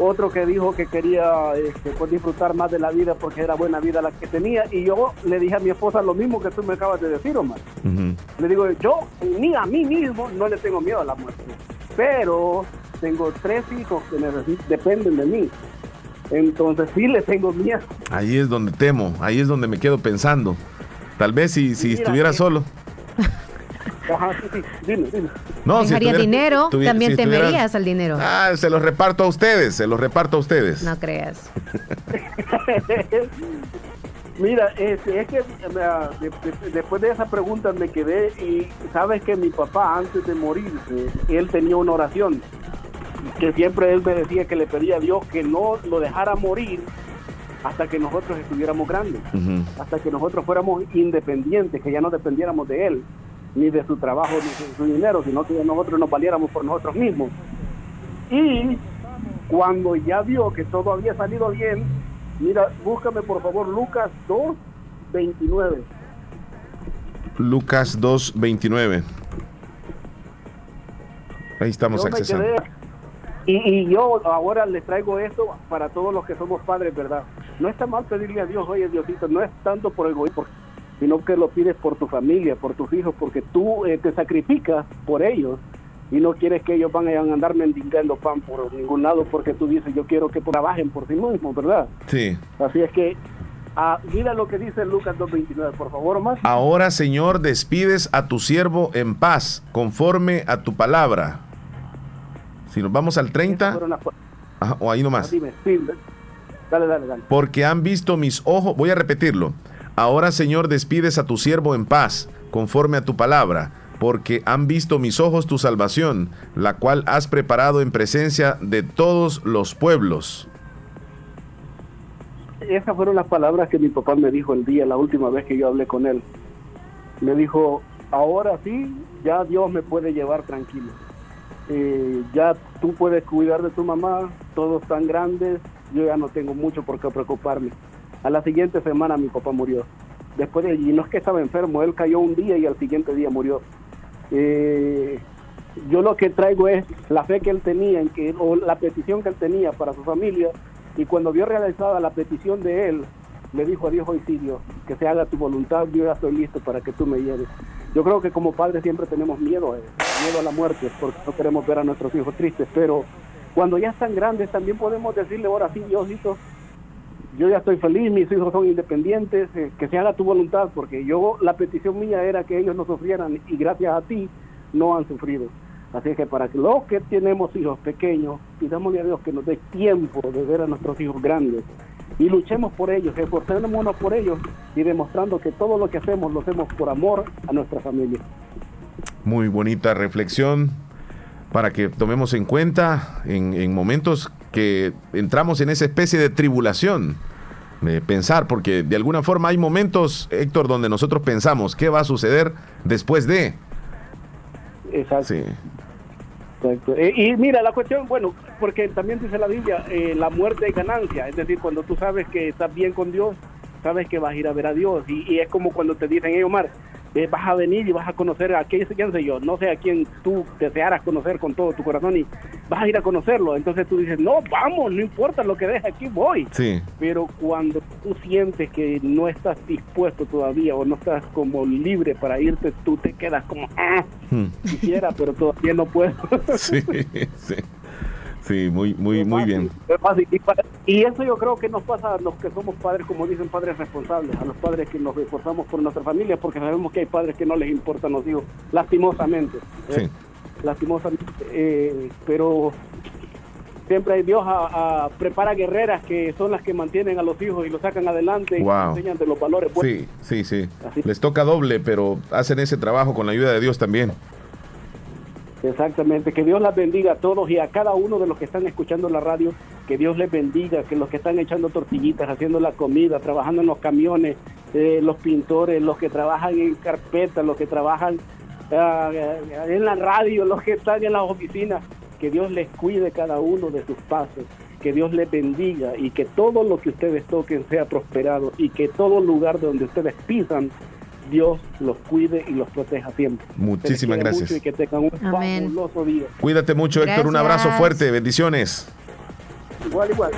otro que dijo que quería este, pues, disfrutar más de la vida porque era buena vida la que tenía. Y yo le dije a mi esposa lo mismo que tú me acabas de decir, Omar. Le digo, yo ni a mí mismo no le tengo miedo a la muerte, pero tengo tres hijos que dependen de mí. Entonces sí le tengo miedo. Ahí es donde temo, ahí es donde me quedo pensando. Tal vez si, si estuviera solo. No, Dejaría dinero, también temerías al dinero. Ah, se los reparto a ustedes, se los reparto a ustedes. No creas. Mira, es, es que después de esa pregunta me quedé y sabes que mi papá antes de morir, él tenía una oración que siempre él me decía que le pedía a Dios que no lo dejara morir hasta que nosotros estuviéramos grandes, hasta que nosotros fuéramos independientes, que ya no dependiéramos de él ni de su trabajo, ni de su dinero, sino que nosotros nos valiéramos por nosotros mismos. Y cuando ya vio que todo había salido bien, mira, búscame por favor Lucas 2, 29. Lucas 2, 29. Ahí estamos accesando. Y, y, yo ahora les traigo esto para todos los que somos padres, ¿verdad? No está mal pedirle a Dios, oye Diosito, no es tanto por egoísmo, sino que lo pides por tu familia, por tus hijos, porque tú eh, te sacrificas por ellos y no quieres que ellos van a andar mendigando pan por ningún lado porque tú dices yo quiero que trabajen por sí mismos, ¿verdad? Sí. Así es que ah, mira lo que dice Lucas 2.29, por favor, más. Ahora, Señor, despides a tu siervo en paz, conforme a tu palabra. Si nos vamos al 30, o ahí nomás. dime, sí, dale, dale, dale. Porque han visto mis ojos, voy a repetirlo Ahora, Señor, despides a tu siervo en paz, conforme a tu palabra. porque han visto mis ojos tu salvación, la cual has preparado en presencia de todos los pueblos. Esas fueron las palabras que mi papá me dijo el día, la última vez que yo hablé con él. Me dijo, ahora sí, ya Dios me puede llevar tranquilo. Eh, ya tú puedes cuidar de tu mamá, todos tan grandes, yo ya no tengo mucho por qué preocuparme. A la siguiente semana mi papá murió. Después de, y no es que estaba enfermo, él cayó un día y al siguiente día murió. Eh, yo lo que traigo es la fe que él tenía en que, o la petición que él tenía para su familia y cuando vio realizada la petición de él, le dijo a Dios hoy sí que se haga tu voluntad, yo ya estoy listo para que tú me lleves. Yo creo que como padres siempre tenemos miedo, eh, miedo a la muerte, porque no queremos ver a nuestros hijos tristes, pero cuando ya están grandes también podemos decirle ahora sí Diosito, yo ya estoy feliz, mis hijos son independientes, eh, que se haga tu voluntad, porque yo la petición mía era que ellos no sufrieran y gracias a ti no han sufrido. Así que para los que tenemos hijos pequeños, pidámosle a Dios que nos dé tiempo de ver a nuestros hijos grandes y luchemos por ellos, esforcémonos por ellos y demostrando que todo lo que hacemos lo hacemos por amor a nuestra familia. Muy bonita reflexión para que tomemos en cuenta en, en momentos que entramos en esa especie de tribulación de pensar, porque de alguna forma hay momentos, Héctor, donde nosotros pensamos qué va a suceder después de. Exacto. Eh, y mira, la cuestión, bueno, porque también dice la Biblia, eh, la muerte es ganancia, es decir, cuando tú sabes que estás bien con Dios, sabes que vas a ir a ver a Dios, y, y es como cuando te dicen, hey Omar, eh, vas a venir y vas a conocer a quién, quién sé yo, no sé a quién tú desearas conocer con todo tu corazón y vas a ir a conocerlo. Entonces tú dices, no, vamos, no importa lo que deje aquí, voy. Sí. Pero cuando tú sientes que no estás dispuesto todavía o no estás como libre para irte, tú te quedas como, ah, hmm. quisiera, pero todavía no puedo. sí, sí. Sí, muy, muy, muy bien. Y eso yo creo que nos pasa a los que somos padres, como dicen, padres responsables, a los padres que nos esforzamos por nuestra familia, porque sabemos que hay padres que no les importan los hijos, lastimosamente. ¿eh? Lastimosamente. Eh, pero siempre hay Dios a, prepara guerreras que son las que mantienen a los hijos y los sacan adelante y enseñan de los valores buenos. Sí, sí, sí. Les toca doble, pero hacen ese trabajo con la ayuda de Dios también. Exactamente, que Dios las bendiga a todos y a cada uno de los que están escuchando la radio, que Dios les bendiga, que los que están echando tortillitas, haciendo la comida, trabajando en los camiones, eh, los pintores, los que trabajan en carpetas, los que trabajan ah, en la radio, los que están en las oficinas, que Dios les cuide cada uno de sus pasos, que Dios les bendiga y que todo lo que ustedes toquen sea prosperado y que todo lugar donde ustedes pisan Dios los cuide y los proteja siempre. Muchísimas gracias. Y que tengan un fabuloso día. Cuídate mucho, Héctor. Un abrazo fuerte. Bendiciones. Igual, igual.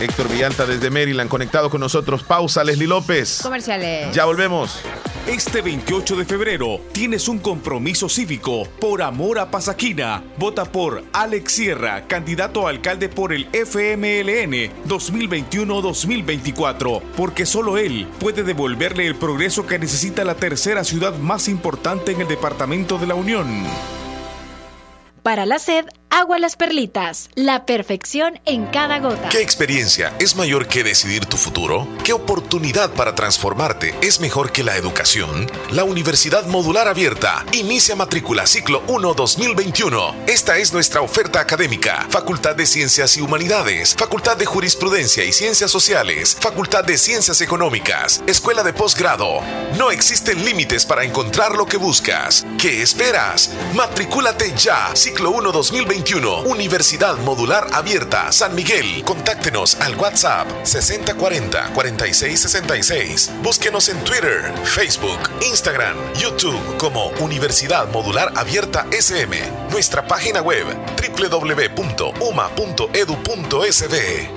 Héctor Villalta desde Maryland, conectado con nosotros. Pausa, Leslie López. Comerciales. Ya volvemos. Este 28 de febrero tienes un compromiso cívico por amor a Pasaquina. Vota por Alex Sierra, candidato a alcalde por el FMLN 2021-2024, porque solo él puede devolverle el progreso que necesita la tercera ciudad más importante en el departamento de la Unión. Para la sed, agua las perlitas, la perfección en cada gota. ¿Qué experiencia es mayor que decidir tu futuro? ¿Qué oportunidad para transformarte es mejor que la educación? La Universidad Modular Abierta inicia matrícula ciclo 1 2021. Esta es nuestra oferta académica. Facultad de Ciencias y Humanidades, Facultad de Jurisprudencia y Ciencias Sociales, Facultad de Ciencias Económicas, Escuela de Posgrado. No existen límites para encontrar lo que buscas. ¿Qué esperas? Matricúlate ya. Ciclo 1 2021. Universidad Modular Abierta, San Miguel. Contáctenos al WhatsApp 6040-4666. Búsquenos en Twitter, Facebook, Instagram, YouTube como Universidad Modular Abierta SM. Nuestra página web www.uma.edu.sb.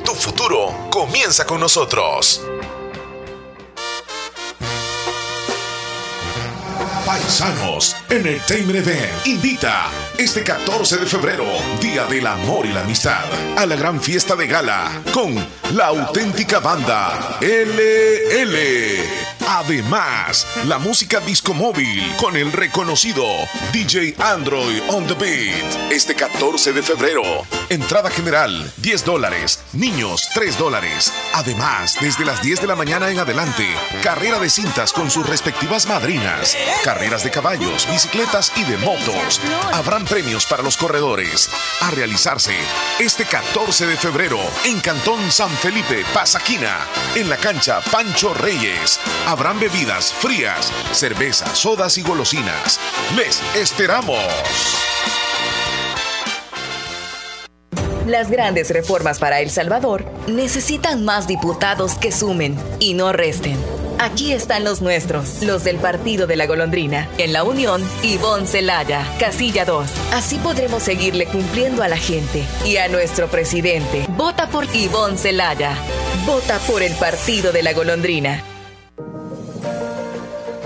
Tu futuro comienza con nosotros. Paisanos Entertainment Event invita este 14 de febrero, Día del Amor y la Amistad, a la gran fiesta de gala con la auténtica banda LL Además, la música disco móvil con el reconocido DJ Android on the Beat. Este 14 de febrero. Entrada general, 10 dólares. Niños, 3 dólares. Además, desde las 10 de la mañana en adelante, carrera de cintas con sus respectivas madrinas, carreras de caballos, bicicletas y de motos. Habrán premios para los corredores. A realizarse este 14 de febrero en Cantón San Felipe, Pasaquina, en la cancha Pancho Reyes. Habrán bebidas frías, cervezas, sodas y golosinas. Les esperamos. Las grandes reformas para El Salvador necesitan más diputados que sumen y no resten. Aquí están los nuestros, los del Partido de la Golondrina. En la Unión, Ivonne Celaya, Casilla 2. Así podremos seguirle cumpliendo a la gente y a nuestro presidente. Vota por Ivonne Celaya. Vota por el Partido de la Golondrina.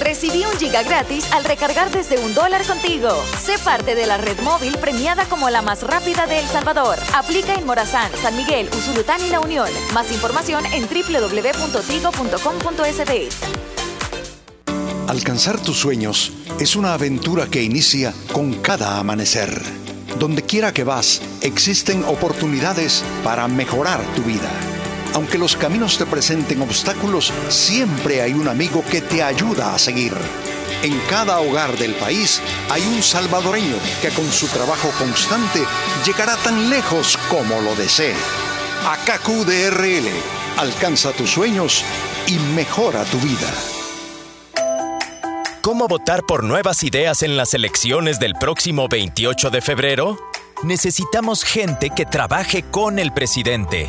Recibí un giga gratis al recargar desde un dólar contigo. Sé parte de la red móvil premiada como la más rápida de El Salvador. Aplica en Morazán, San Miguel, Usulután y La Unión. Más información en www.tigo.com.sd. Alcanzar tus sueños es una aventura que inicia con cada amanecer. Donde quiera que vas, existen oportunidades para mejorar tu vida. Aunque los caminos te presenten obstáculos, siempre hay un amigo que te ayuda a seguir. En cada hogar del país hay un salvadoreño que con su trabajo constante llegará tan lejos como lo desee. AKQDRL, alcanza tus sueños y mejora tu vida. ¿Cómo votar por nuevas ideas en las elecciones del próximo 28 de febrero? Necesitamos gente que trabaje con el presidente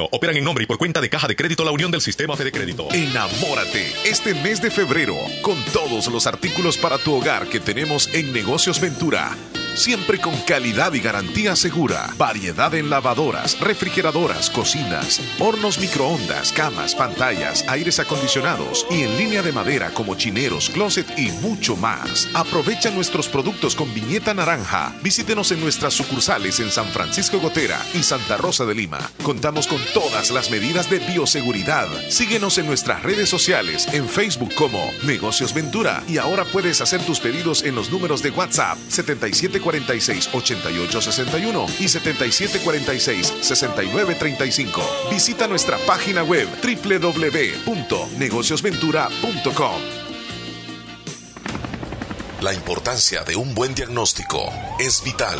operan en nombre y por cuenta de Caja de Crédito La Unión del Sistema Fede Crédito. Enamórate este mes de febrero con todos los artículos para tu hogar que tenemos en Negocios Ventura siempre con calidad y garantía segura. Variedad en lavadoras, refrigeradoras, cocinas, hornos microondas, camas, pantallas, aires acondicionados y en línea de madera como chineros, closet y mucho más. Aprovecha nuestros productos con viñeta naranja. Visítenos en nuestras sucursales en San Francisco Gotera y Santa Rosa de Lima. Contamos con todas las medidas de bioseguridad. Síguenos en nuestras redes sociales en Facebook como Negocios Ventura y ahora puedes hacer tus pedidos en los números de WhatsApp 77 46 88 61 y 77 46 69 35. Visita nuestra página web www.negociosventura.com. La importancia de un buen diagnóstico es vital.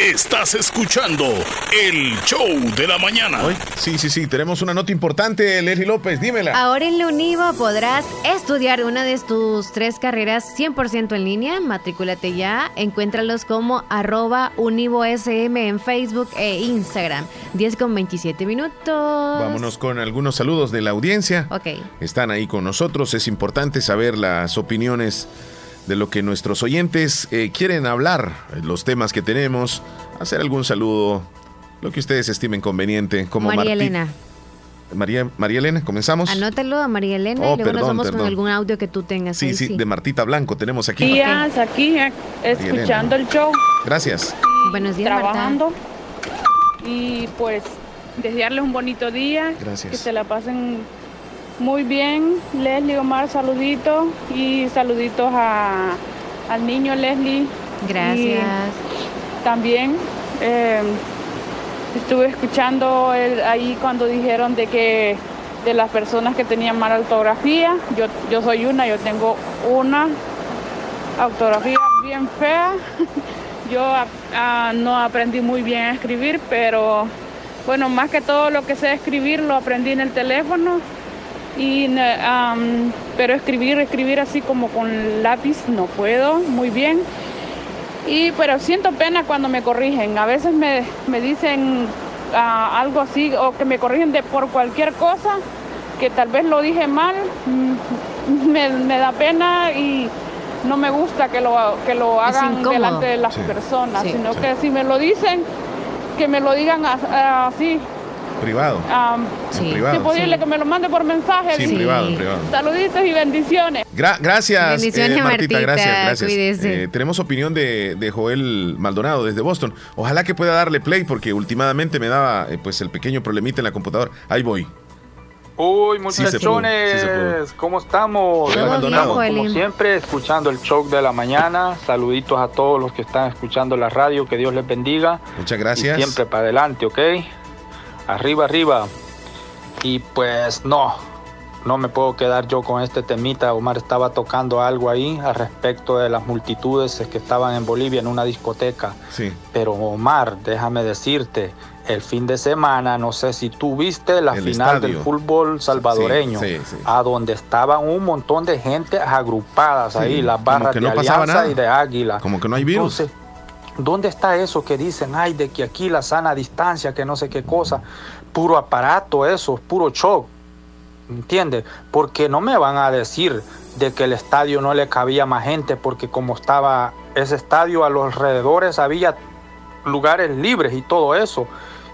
Estás escuchando el show de la mañana. Sí, sí, sí. Tenemos una nota importante, Leslie López. Dímela. Ahora en la Univo podrás estudiar una de tus tres carreras 100% en línea. Matrículate ya. Encuéntralos como arroba UnivoSM en Facebook e Instagram. 10 con 27 minutos. Vámonos con algunos saludos de la audiencia. Ok. Están ahí con nosotros. Es importante saber las opiniones de lo que nuestros oyentes eh, quieren hablar, los temas que tenemos, hacer algún saludo, lo que ustedes estimen conveniente. Como María Martí- Elena. María, María Elena, comenzamos. Anótalo a María Elena Oh, y luego nos vamos perdón. con algún audio que tú tengas. Sí, ahí, sí, de Martita Blanco tenemos aquí. días aquí eh, escuchando el show, Gracias. Buenos días, trabajando y pues desearles un bonito día, Gracias. que se la pasen muy bien. Leslie Omar, saluditos y saluditos a, al niño Leslie. Gracias. Y también eh, estuve escuchando el- ahí cuando dijeron de que de las personas que tenían mala ortografía, yo, yo soy una, yo tengo una ortografía bien fea. Yo no aprendí muy bien a escribir, pero bueno, más que todo lo que sé escribir lo aprendí en el teléfono. Y, am, pero escribir, escribir así como con lápiz no puedo muy bien. Y pero siento pena cuando me corrigen. A veces me, me dicen ah, algo así o que me corrigen de por cualquier cosa que tal vez lo dije mal. mm, Me, me da pena y no me gusta que lo, que lo hagan delante de las Sí. personas, Sí. sino Sí. que si me lo dicen, que me lo digan as- así. Privado. ah, En privado. si es posible Sí. que me lo mande por mensaje. Sí, en privado, en privado. Saluditos y bendiciones. Gra- gracias, Bendiciones, eh, Martita, Martita, gracias, gracias. Eh, tenemos opinión de, de Joel Maldonado desde Boston. Ojalá que pueda darle play porque últimamente me daba eh, pues el pequeño problemita en la computadora. Ahí voy. Uy, Sí pudo, muchachones, sí. ¿cómo estamos? Bien, como siempre, escuchando el show de la mañana. Saluditos a todos los que están escuchando la radio, que Dios les bendiga. Muchas gracias. Y siempre para adelante, ¿ok? Arriba, arriba. Y pues no, no me puedo quedar yo con este temita. Omar estaba tocando algo ahí al respecto de las multitudes que estaban en Bolivia en una discoteca. Sí. Pero Omar, déjame decirte, el fin de semana, no sé si tú viste la El final estadio. del fútbol salvadoreño, Sí, sí, sí. a donde estaban un montón de gente agrupadas ahí, las barras de pasaba Alianza nada. y de Águila. Como que no hay virus. Entonces, ¿dónde está eso que dicen, ay, de que aquí la sana distancia, que no sé qué cosa? Puro aparato eso, puro show. ¿Entiendes? Porque no me van a decir de que el estadio no le cabía más gente, porque como estaba ese estadio a los alrededores había lugares libres y todo eso.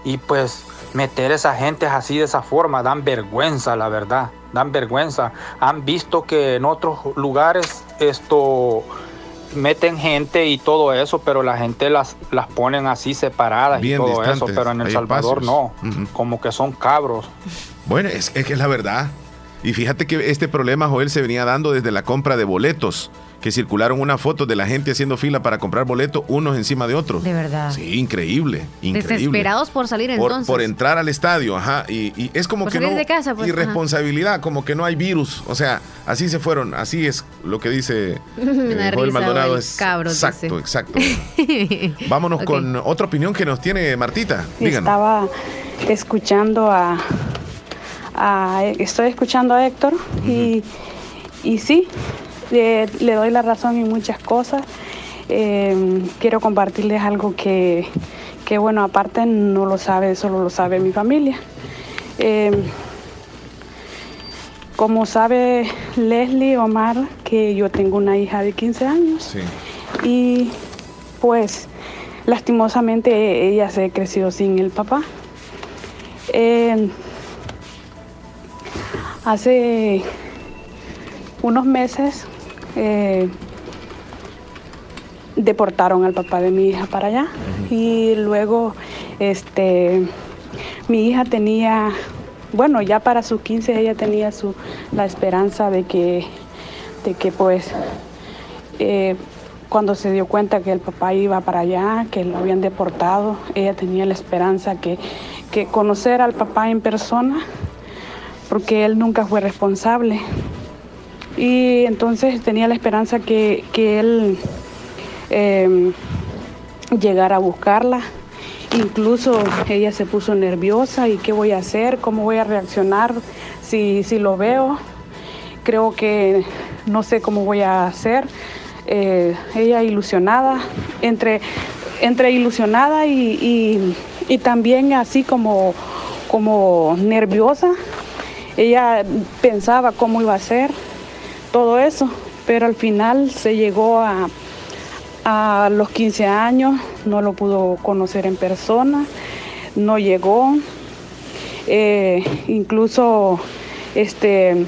Y pues meter esa gente así de esa forma dan vergüenza, la verdad. Dan vergüenza. Han visto que en otros lugares esto meten gente y todo eso, pero la gente las, las ponen así separadas Bien y todo eso, pero en El hay Salvador espacios. no, como que son cabros. Bueno, es, es que es la verdad. Y fíjate que este problema, Joel, se venía dando desde la compra de boletos, que circularon una foto de la gente haciendo fila para comprar boletos unos encima de otros. De verdad. Sí, increíble, increíble. Desesperados por salir Por, entonces. por entrar al estadio, ajá. Y, y es como Por que salir no. de casa, pues, irresponsabilidad, como que no hay virus. O sea, así se fueron. Así es lo que dice eh, Joel risa, Maldonado. Es cabros, exacto, dice. exacto. Vámonos con otra opinión que nos tiene Martita. Díganos. Estaba escuchando a, a- estoy escuchando a Héctor y, y sí, eh, le doy la razón en muchas cosas. Eh, quiero compartirles algo que, que, bueno, aparte no lo sabe, solo lo sabe mi familia. Eh, como sabe Leslie Omar, que yo tengo una hija de 15 años Sí. y pues lastimosamente ella se creció sin el papá. Eh, hace unos meses eh, deportaron al papá de mi hija para allá. Y luego Este, mi hija tenía, bueno, ya para sus 15 ella tenía su, la esperanza de que, de que pues eh, cuando se dio cuenta que el papá iba para allá, que lo habían deportado, ella tenía la esperanza que, que conocer al papá en persona, porque él nunca fue responsable. Y entonces tenía la esperanza que, que él eh, llegara a buscarla. Incluso ella se puso nerviosa y qué voy a hacer, cómo voy a reaccionar si, si lo veo. Creo que no sé cómo voy a hacer. Eh, ella ilusionada, entre, entre ilusionada y, y, también así como, como nerviosa. Ella pensaba cómo iba a ser todo eso, pero al final se llegó a, a los 15 años, no lo pudo conocer en persona, no llegó, eh, incluso este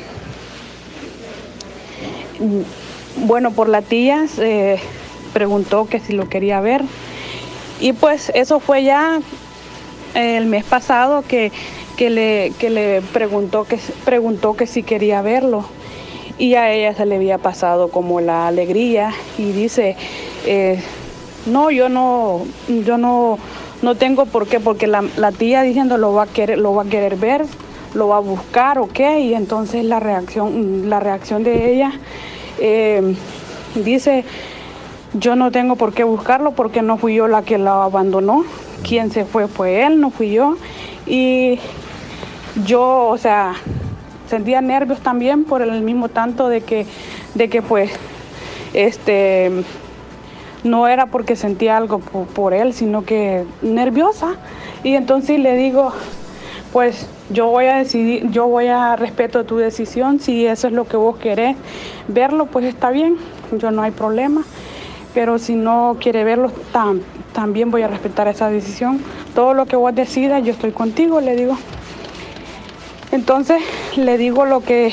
bueno, por la tía se preguntó que si lo quería ver. Y pues eso fue ya el mes pasado que, le, le preguntó, que preguntó que si quería verlo. Y a ella se le había pasado como la alegría y dice, eh, no, yo no, yo no, no tengo por qué, porque la, tía diciendo lo va a querer, lo va a querer ver, lo va a buscar o qué, y entonces la reacción, la reacción de ella eh, dice, yo no tengo por qué buscarlo porque no fui yo la que lo abandonó. Quien se fue fue él, no fui yo. Y yo, o sea, sentía nervios también por el mismo tanto de que, de que pues, este, no era porque sentía algo por, por él, sino que nerviosa. Y entonces le digo, pues yo voy a decidir, yo voy a respeto tu decisión, si eso es lo que vos querés verlo, pues está bien, yo no hay problema, pero si no quiere verlo, también voy a respetar esa decisión. Todo lo que vos decidas, yo estoy contigo, le digo. Entonces le digo lo que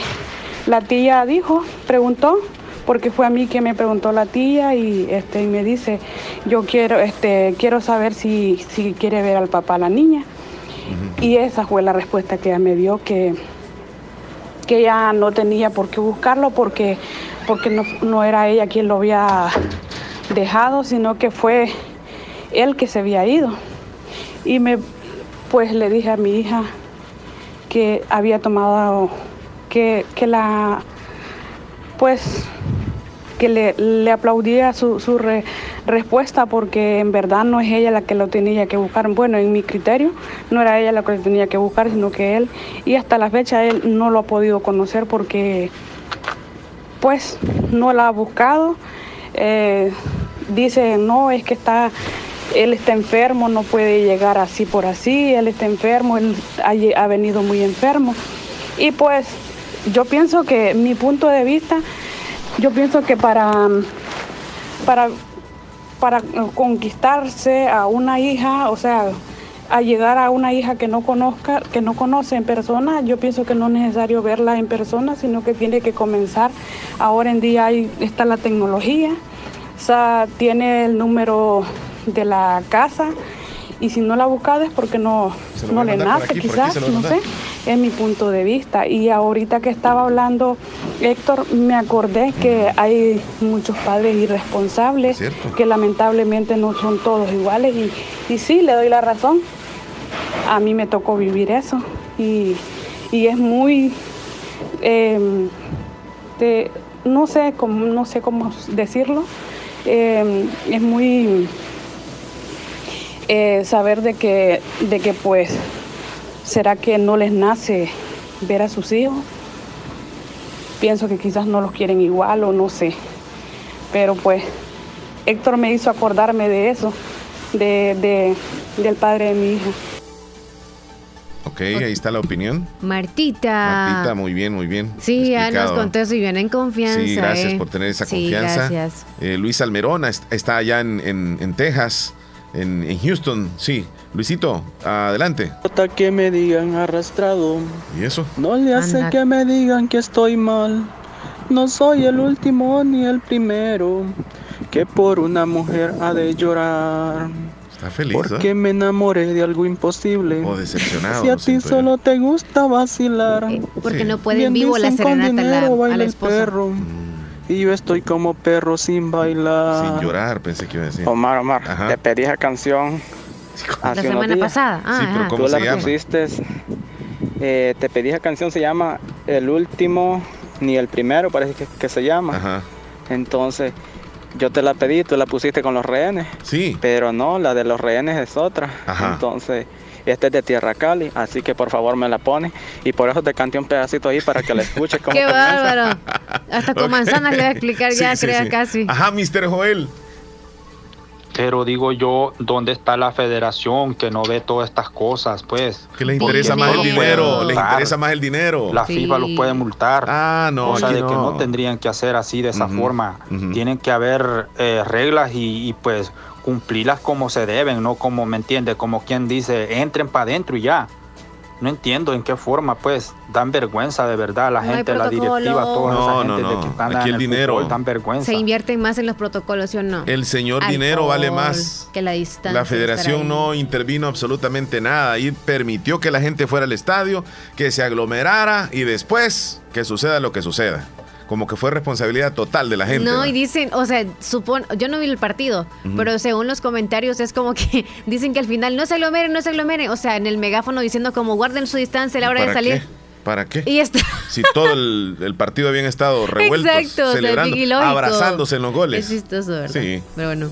la tía dijo, preguntó, porque fue a mí que me preguntó la tía y este y me dice, yo quiero este quiero saber si, si quiere ver al papá la niña. Y esa fue la respuesta que ella me dio, que, que ella no tenía por qué buscarlo porque, porque no, era ella quien lo había dejado, sino que fue él que se había ido. Y me, pues le dije a mi hija que había tomado, que, que la, pues, que le, le aplaudía su, su, respuesta porque en verdad no es ella la que lo tenía que buscar. Bueno, en mi criterio no era ella la que lo tenía que buscar, sino que él. Y hasta la fecha él no lo ha podido conocer porque pues no la ha buscado. Eh, dice, no, es que está, él está enfermo, no puede llegar así por así, él está enfermo, él ha, venido muy enfermo. Y pues yo pienso que mi punto de vista, yo pienso que para, para para conquistarse a una hija, o sea, a llegar a una hija que no conozca, que no conoce en persona, yo pienso que no es necesario verla en persona, sino que tiene que comenzar. Ahora en día ahí está la tecnología, o sea, tiene el número de la casa y si no la ha buscado es porque no, no le nace, quizás, no sé es mi punto de vista. Y ahorita que estaba hablando Héctor, me acordé que hay muchos padres irresponsables que lamentablemente no son todos iguales. Y, y sí, le doy la razón. A mí me tocó vivir eso. Y, es muy... Em, no, sé cómo, no sé cómo decirlo. Em, es muy... Eh, saber de que, de que pues ¿Será que no les nace ver a sus hijos? Pienso que quizás no los quieren igual o no sé. Pero pues Héctor me hizo acordarme de eso, de, del padre de mi hija. Ok, ahí está la opinión. Martita. Martita, muy bien, muy bien. Sí, ya nos contó eso y viene en confianza. Sí, gracias eh. por tener esa confianza. Gracias. Eh, Luis Almerón está allá en, en Texas, en, en, Houston, sí. Luisito, adelante. que me digan arrastrado. ¿Y eso? No le hace que me digan que estoy mal. No soy el último ni el primero que por una mujer ha de llorar. Está feliz, Porque ¿eh? me enamoré de algo imposible. O decepcionado. Si a ti yo. solo te gusta vacilar. porque Sí. no puede en vivo la serenata la- dinero a baila la el esposa. perro. Y yo estoy como perro sin bailar. Sin llorar, pensé que iba a decir. Omar, Omar, Ajá. te pedí esa canción hace La semana días. pasada. Ah, Sí, pero. ¿cómo Tú la llama? pusiste, eh, te pedí esa canción, se llama El último, ni el primero, parece que, que se llama. Ajá. Entonces, yo te la pedí, tú la pusiste con los rehenes. Sí. Pero no, la de los rehenes es otra. Ajá. Entonces, esta es de Tierra Cali, así que por favor me la pones. Y por eso te canté un pedacito ahí para que la escuches. Qué comienza. bárbaro. Hasta con manzanas le voy a explicar ya, Sí, crea sí. casi. Ajá, Mr. Joel. Pero digo yo, ¿dónde está la federación que no ve todas estas cosas? Pues. Que les interesa más el dinero. Les interesa más el dinero. La FIFA los puede multar. Ah, no, Cosa de que no. tendrían que hacer así de esa forma. Tienen que haber eh, reglas y, y, pues cumplirlas como se deben, no como, ¿me entiende? Como quien dice, entren para adentro y ya. No entiendo en qué forma, pues, dan vergüenza de verdad la No gente, la directiva, toda No, esa no, gente de no. que están Aquí en el dinero. fútbol, dan vergüenza. Se invierten más en los protocolos, ¿sí o no? El señor dinero vale más. Que la distancia. La federación no intervino absolutamente nada y permitió que la gente fuera al estadio, que se aglomerara y después que suceda lo que suceda. Como que fue responsabilidad total de la gente. No, y dicen, o sea, supon, yo no vi el partido, pero según los comentarios es como que dicen que al final no se aglomeren, no se aglomeren. O sea, en el megáfono diciendo como guarden su distancia a la hora de ¿Para salir. qué? ¿Para qué? Y está. Si todo el, el partido habían estado revueltos, Exacto, o sea, celebrando, abrazándose en los goles. Es chistoso, ¿verdad? Sí. Pero bueno.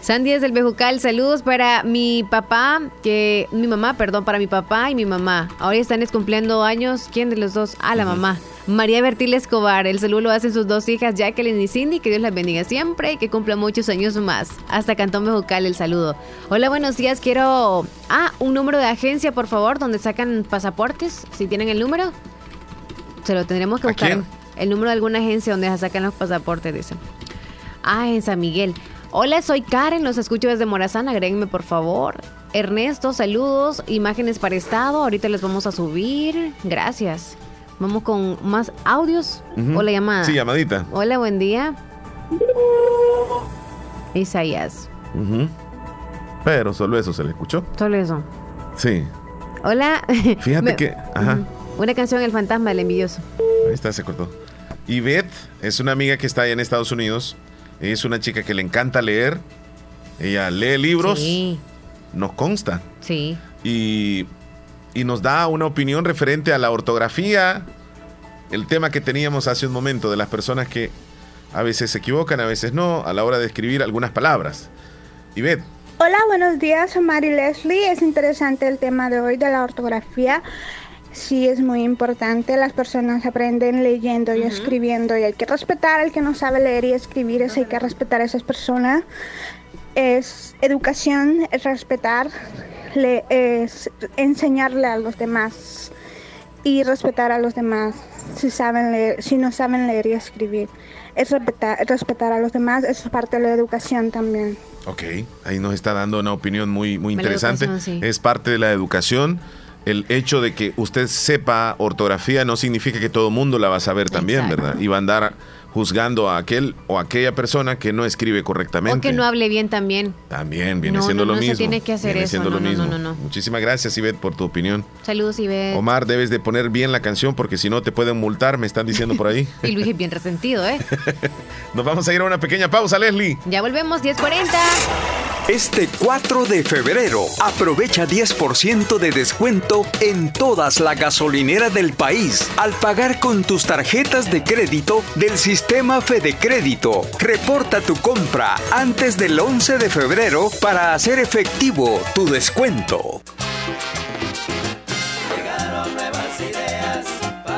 Sandy es del Bejucal, saludos para mi papá, que mi mamá, perdón, para mi papá y mi mamá. Ahora están cumpliendo años, ¿quién de los dos? Ah, la mamá. María Bertil Escobar, el saludo lo hacen sus dos hijas, Jacqueline y Cindy, que Dios las bendiga siempre y que cumpla muchos años más. Hasta Cantón Bejucal el saludo. Hola, buenos días, quiero, ah, un número de agencia, por favor, donde sacan pasaportes, si tienen el número. Se lo tendremos que ¿A buscar. El número de alguna agencia donde sacan los pasaportes, dicen. Ah, en San Miguel. Hola, soy Karen, los escucho desde Morazán, agréguenme por favor. Ernesto, saludos, imágenes para estado, ahorita les vamos a subir. Gracias. Vamos con más audios Ujú. o la llamada. Sí, llamadita. Hola, buen día. Isaías. Pero solo eso se le escuchó. solo eso. Sí. Hola. Fíjate Me- que. Ajá. Una canción El fantasma del envidioso. Ahí está, se cortó. Yvette es una amiga que está allá en Estados Unidos. Es una chica que le encanta leer. Ella lee libros. Sí. Nos consta. Sí. Y, y nos da una opinión referente a la ortografía. El tema que teníamos hace un momento de las personas que a veces se equivocan, a veces no, a la hora de escribir algunas palabras. Yvette, Hola, buenos días, soy Mari Leslie. Es interesante el tema de hoy de la ortografía. Sí, es muy importante. Las personas aprenden leyendo y escribiendo y hay que respetar al que no sabe leer y escribir. Eso hay que respetar a esas personas. Es educación, es respetar, le- es enseñarle a los demás y respetar a los demás si saben leer, si no saben leer y escribir. Es respetar, respetar a los demás, eso es parte de la educación también. ok, ahí nos está dando una opinión muy, muy interesante. sí. Es parte de la educación. El hecho de que usted sepa ortografía no significa que todo mundo la va a saber también, Exacto. ¿verdad? Y va a andar juzgando a aquel o aquella persona que no escribe correctamente. O que no hable bien también. También viene No, siendo no, lo no se mismo. tiene que hacer Viene eso, siendo no, lo no, mismo. no, no, no. Muchísimas gracias, Ivette, por tu opinión. Saludos, Ivette. Omar, debes de poner bien la canción porque si no te pueden multar, me están diciendo por ahí. Y Luis es bien resentido, ¿eh? Nos vamos a ir a una pequeña pausa, Leslie. Ya volvemos, 10.40. Este 4 de febrero, aprovecha 10% de descuento en todas las gasolineras del país al pagar con tus tarjetas de crédito del sistema Fede Crédito. Reporta tu compra antes del 11 de febrero para hacer efectivo tu descuento.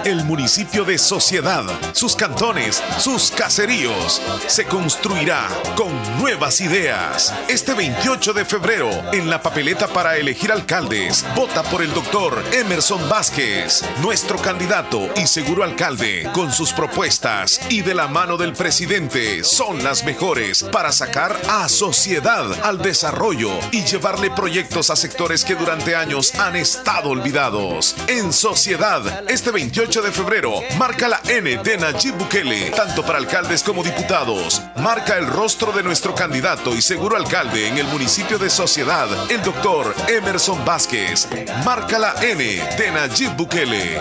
El municipio de Sociedad, sus cantones, sus caseríos, se construirá con nuevas ideas. Este 28 de febrero, en la papeleta para elegir alcaldes, vota por el doctor Emerson Vázquez, nuestro candidato y seguro alcalde, con sus propuestas y de la mano del presidente, son las mejores para sacar a Sociedad al desarrollo y llevarle proyectos a sectores que durante años han estado olvidados. En Sociedad, este 28 28 de febrero, marca la N de Nayib Bukele, tanto para alcaldes como diputados. Marca el rostro de nuestro candidato y seguro alcalde en el municipio de Sociedad, el doctor Emerson Vázquez. Marca la N de Nayib Bukele.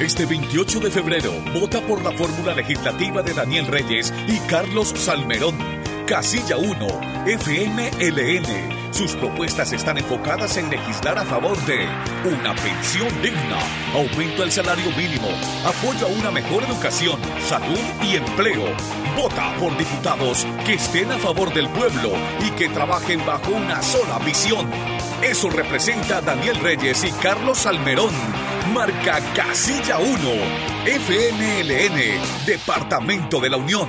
Este 28 de febrero, vota por la fórmula legislativa de Daniel Reyes y Carlos Salmerón. Casilla 1, FMLN. Sus propuestas están enfocadas en legislar a favor de una pensión digna, aumento al salario mínimo, apoyo a una mejor educación, salud y empleo. Vota por diputados que estén a favor del pueblo y que trabajen bajo una sola visión. Eso representa Daniel Reyes y Carlos Salmerón. Marca Casilla 1, FMLN, Departamento de la Unión.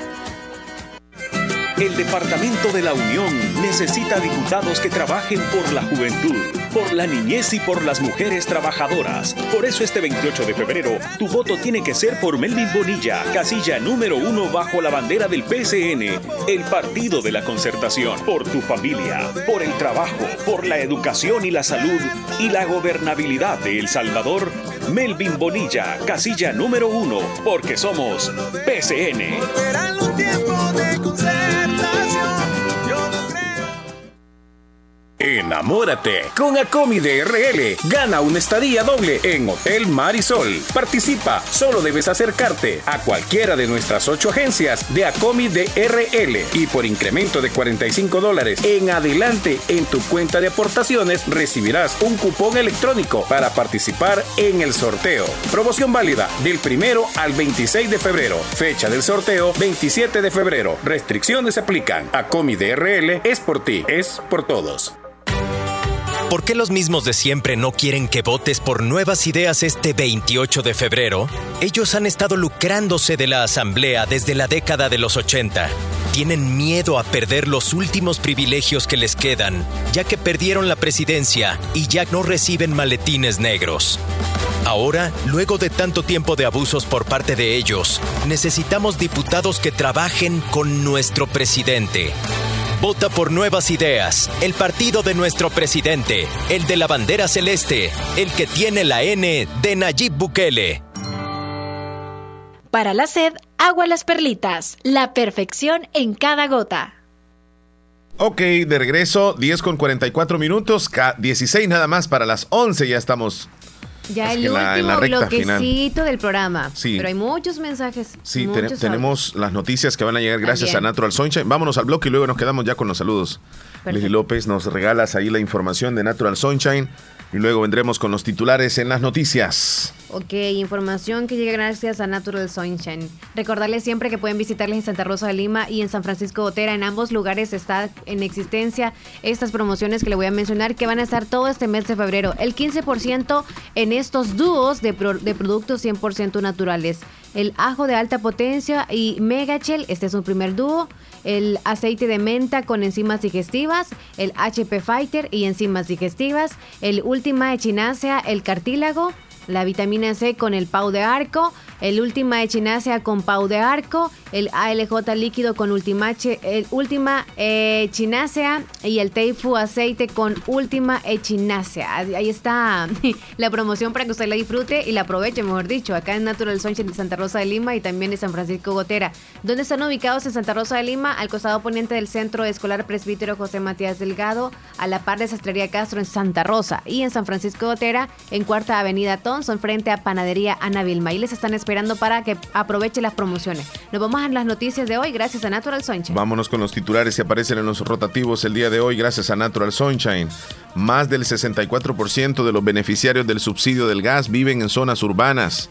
El Departamento de la Unión necesita diputados que trabajen por la juventud, por la niñez y por las mujeres trabajadoras. Por eso este 28 de febrero, tu voto tiene que ser por Melvin Bonilla, casilla número uno bajo la bandera del PCN, el Partido de la Concertación. Por tu familia, por el trabajo, por la educación y la salud y la gobernabilidad de El Salvador, Melvin Bonilla, casilla número uno, porque somos PCN. Enamórate con Acomi de RL. Gana una estadía doble en Hotel Marisol. Participa, solo debes acercarte a cualquiera de nuestras ocho agencias de Acomi de RL y por incremento de 45 dólares en adelante en tu cuenta de aportaciones recibirás un cupón electrónico para participar en el sorteo. Promoción válida del primero al 26 de febrero. Fecha del sorteo 27 de febrero. Restricciones aplican. Acomi de RL es por ti, es por todos. ¿Por qué los mismos de siempre no quieren que votes por nuevas ideas este 28 de febrero? Ellos han estado lucrándose de la Asamblea desde la década de los 80. Tienen miedo a perder los últimos privilegios que les quedan, ya que perdieron la presidencia y ya no reciben maletines negros. Ahora, luego de tanto tiempo de abusos por parte de ellos, necesitamos diputados que trabajen con nuestro presidente. Vota por nuevas ideas. El partido de nuestro presidente. El de la bandera celeste. El que tiene la N de Nayib Bukele. Para la sed, agua las perlitas. La perfección en cada gota. Ok, de regreso, 10 con 44 minutos, 16 nada más para las 11, ya estamos ya el en la- en la último final. bloquecito del programa. Sí. Pero hay muchos mensajes. Sí, muchos tenemos las noticias que van a llegar gracias También. a Natural Sunshine. Vámonos al bloque y luego nos quedamos ya con los saludos. Perfecto. Leslie López, nos regalas ahí la información de Natural Sunshine y luego vendremos con los titulares en las noticias. Ok, información que llega gracias a Natural Sunshine. Recordarles siempre que pueden visitarles en Santa Rosa de Lima y en San Francisco Gotera. En ambos lugares está en existencia estas promociones que le voy a mencionar que van a estar todo este mes de febrero. El 15% en estos dúos de, pro- de productos 100% naturales. El ajo de alta potencia y Megachel, este es un primer dúo. El aceite de menta con enzimas digestivas. El HP Fighter y enzimas digestivas. El Ultima Echinacea, el cartílago la vitamina C con el pau de arco, el Última Echinacea con pau de arco, el ALJ líquido con Ultima, el Última Echinacea y el Teifu aceite con Última Echinacea. Ahí está la promoción para que usted la disfrute y la aproveche, mejor dicho, acá en Natural Sunshine de Santa Rosa de Lima y también de San Francisco Gotera. ¿Dónde están ubicados en Santa Rosa de Lima? Al costado poniente del Centro Escolar Presbítero José Matías Delgado, a la par de Sastrería Castro en Santa Rosa y en San Francisco Gotera, en Cuarta Avenida Tonson, frente a Panadería Ana Vilma. Y les están esperando para que aproveche las promociones. Nos vamos a las noticias de hoy gracias a Natural Sunshine. Vámonos con los titulares que aparecen en los rotativos el día de hoy gracias a Natural Sunshine. Más del 64% de los beneficiarios del subsidio del gas viven en zonas urbanas.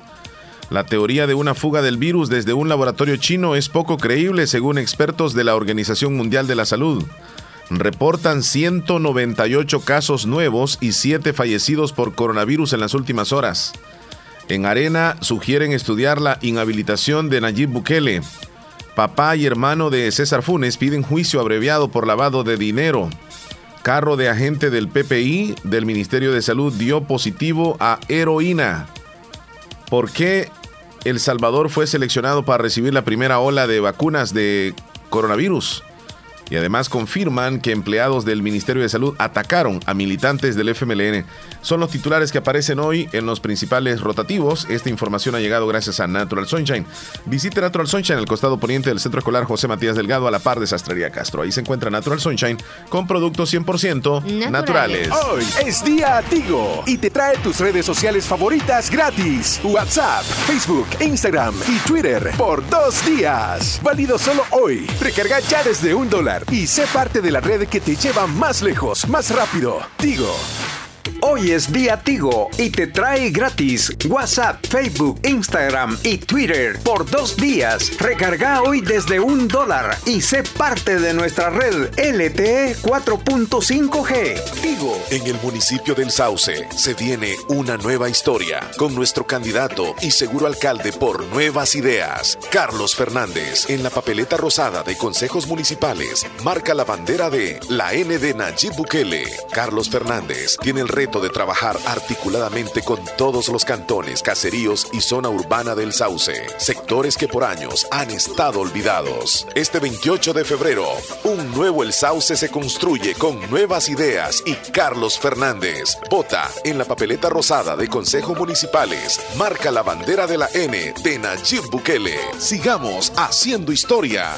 La teoría de una fuga del virus desde un laboratorio chino es poco creíble según expertos de la Organización Mundial de la Salud. Reportan 198 casos nuevos y 7 fallecidos por coronavirus en las últimas horas. En Arena sugieren estudiar la inhabilitación de Nayib Bukele. Papá y hermano de César Funes piden juicio abreviado por lavado de dinero. Carro de agente del PPI del Ministerio de Salud dio positivo a heroína. ¿Por qué El Salvador fue seleccionado para recibir la primera ola de vacunas de coronavirus? Y además confirman que empleados del Ministerio de Salud atacaron a militantes del FMLN. Son los titulares que aparecen hoy en los principales rotativos. Esta información ha llegado gracias a Natural Sunshine. Visite Natural Sunshine en el costado poniente del Centro Escolar José Matías Delgado a la par de Sastrería Castro. Ahí se encuentra Natural Sunshine con productos 100% naturales. Hoy es día Tigo y te trae tus redes sociales favoritas gratis. WhatsApp, Facebook, Instagram y Twitter por dos días. Válido solo hoy. Recarga ya desde un dólar y sé parte de la red que te lleva más lejos, más rápido. Tigo. Hoy es día Tigo y te trae gratis WhatsApp, Facebook, Instagram y Twitter por dos días. Recarga hoy desde un dólar y sé parte de nuestra red LTE 4.5G. Tigo. En el municipio del Sauce se viene una nueva historia con nuestro candidato y seguro alcalde por Nuevas Ideas, Carlos Fernández. En la papeleta rosada de consejos municipales marca la bandera de la N de Nayib Bukele. Carlos Fernández tiene el reto de trabajar articuladamente con todos los cantones, caseríos y zona urbana del Sauce, sectores que por años han estado olvidados. Este 28 de febrero, un nuevo El Sauce se construye con nuevas ideas y Carlos Fernández. Vota en la papeleta rosada de Consejo Municipales. Marca la bandera de la N de Nayib Bukele. Sigamos haciendo historia.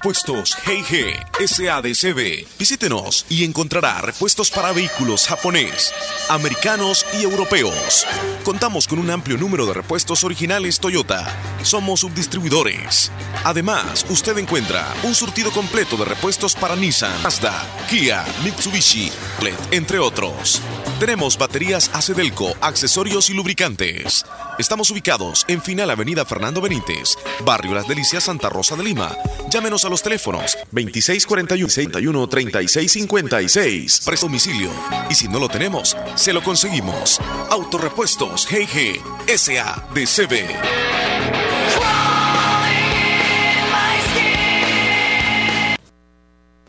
Autorepuestos G&G SADCB. Visítenos y encontrará repuestos para vehículos japonés, americanos y europeos. Contamos con un amplio número de repuestos originales Toyota. Somos subdistribuidores. Además, usted encuentra un surtido completo de repuestos para Nissan, Mazda, Kia, Mitsubishi, LED, entre otros. Tenemos baterías Acedelco, accesorios y lubricantes. Estamos ubicados en Final Avenida Fernando Benítez, Barrio Las Delicias, Santa Rosa de Lima. Llámenos a los teléfonos 2641 3656 Presto domicilio. Y si no lo tenemos, se lo conseguimos. Autorepuestos GG SADCB.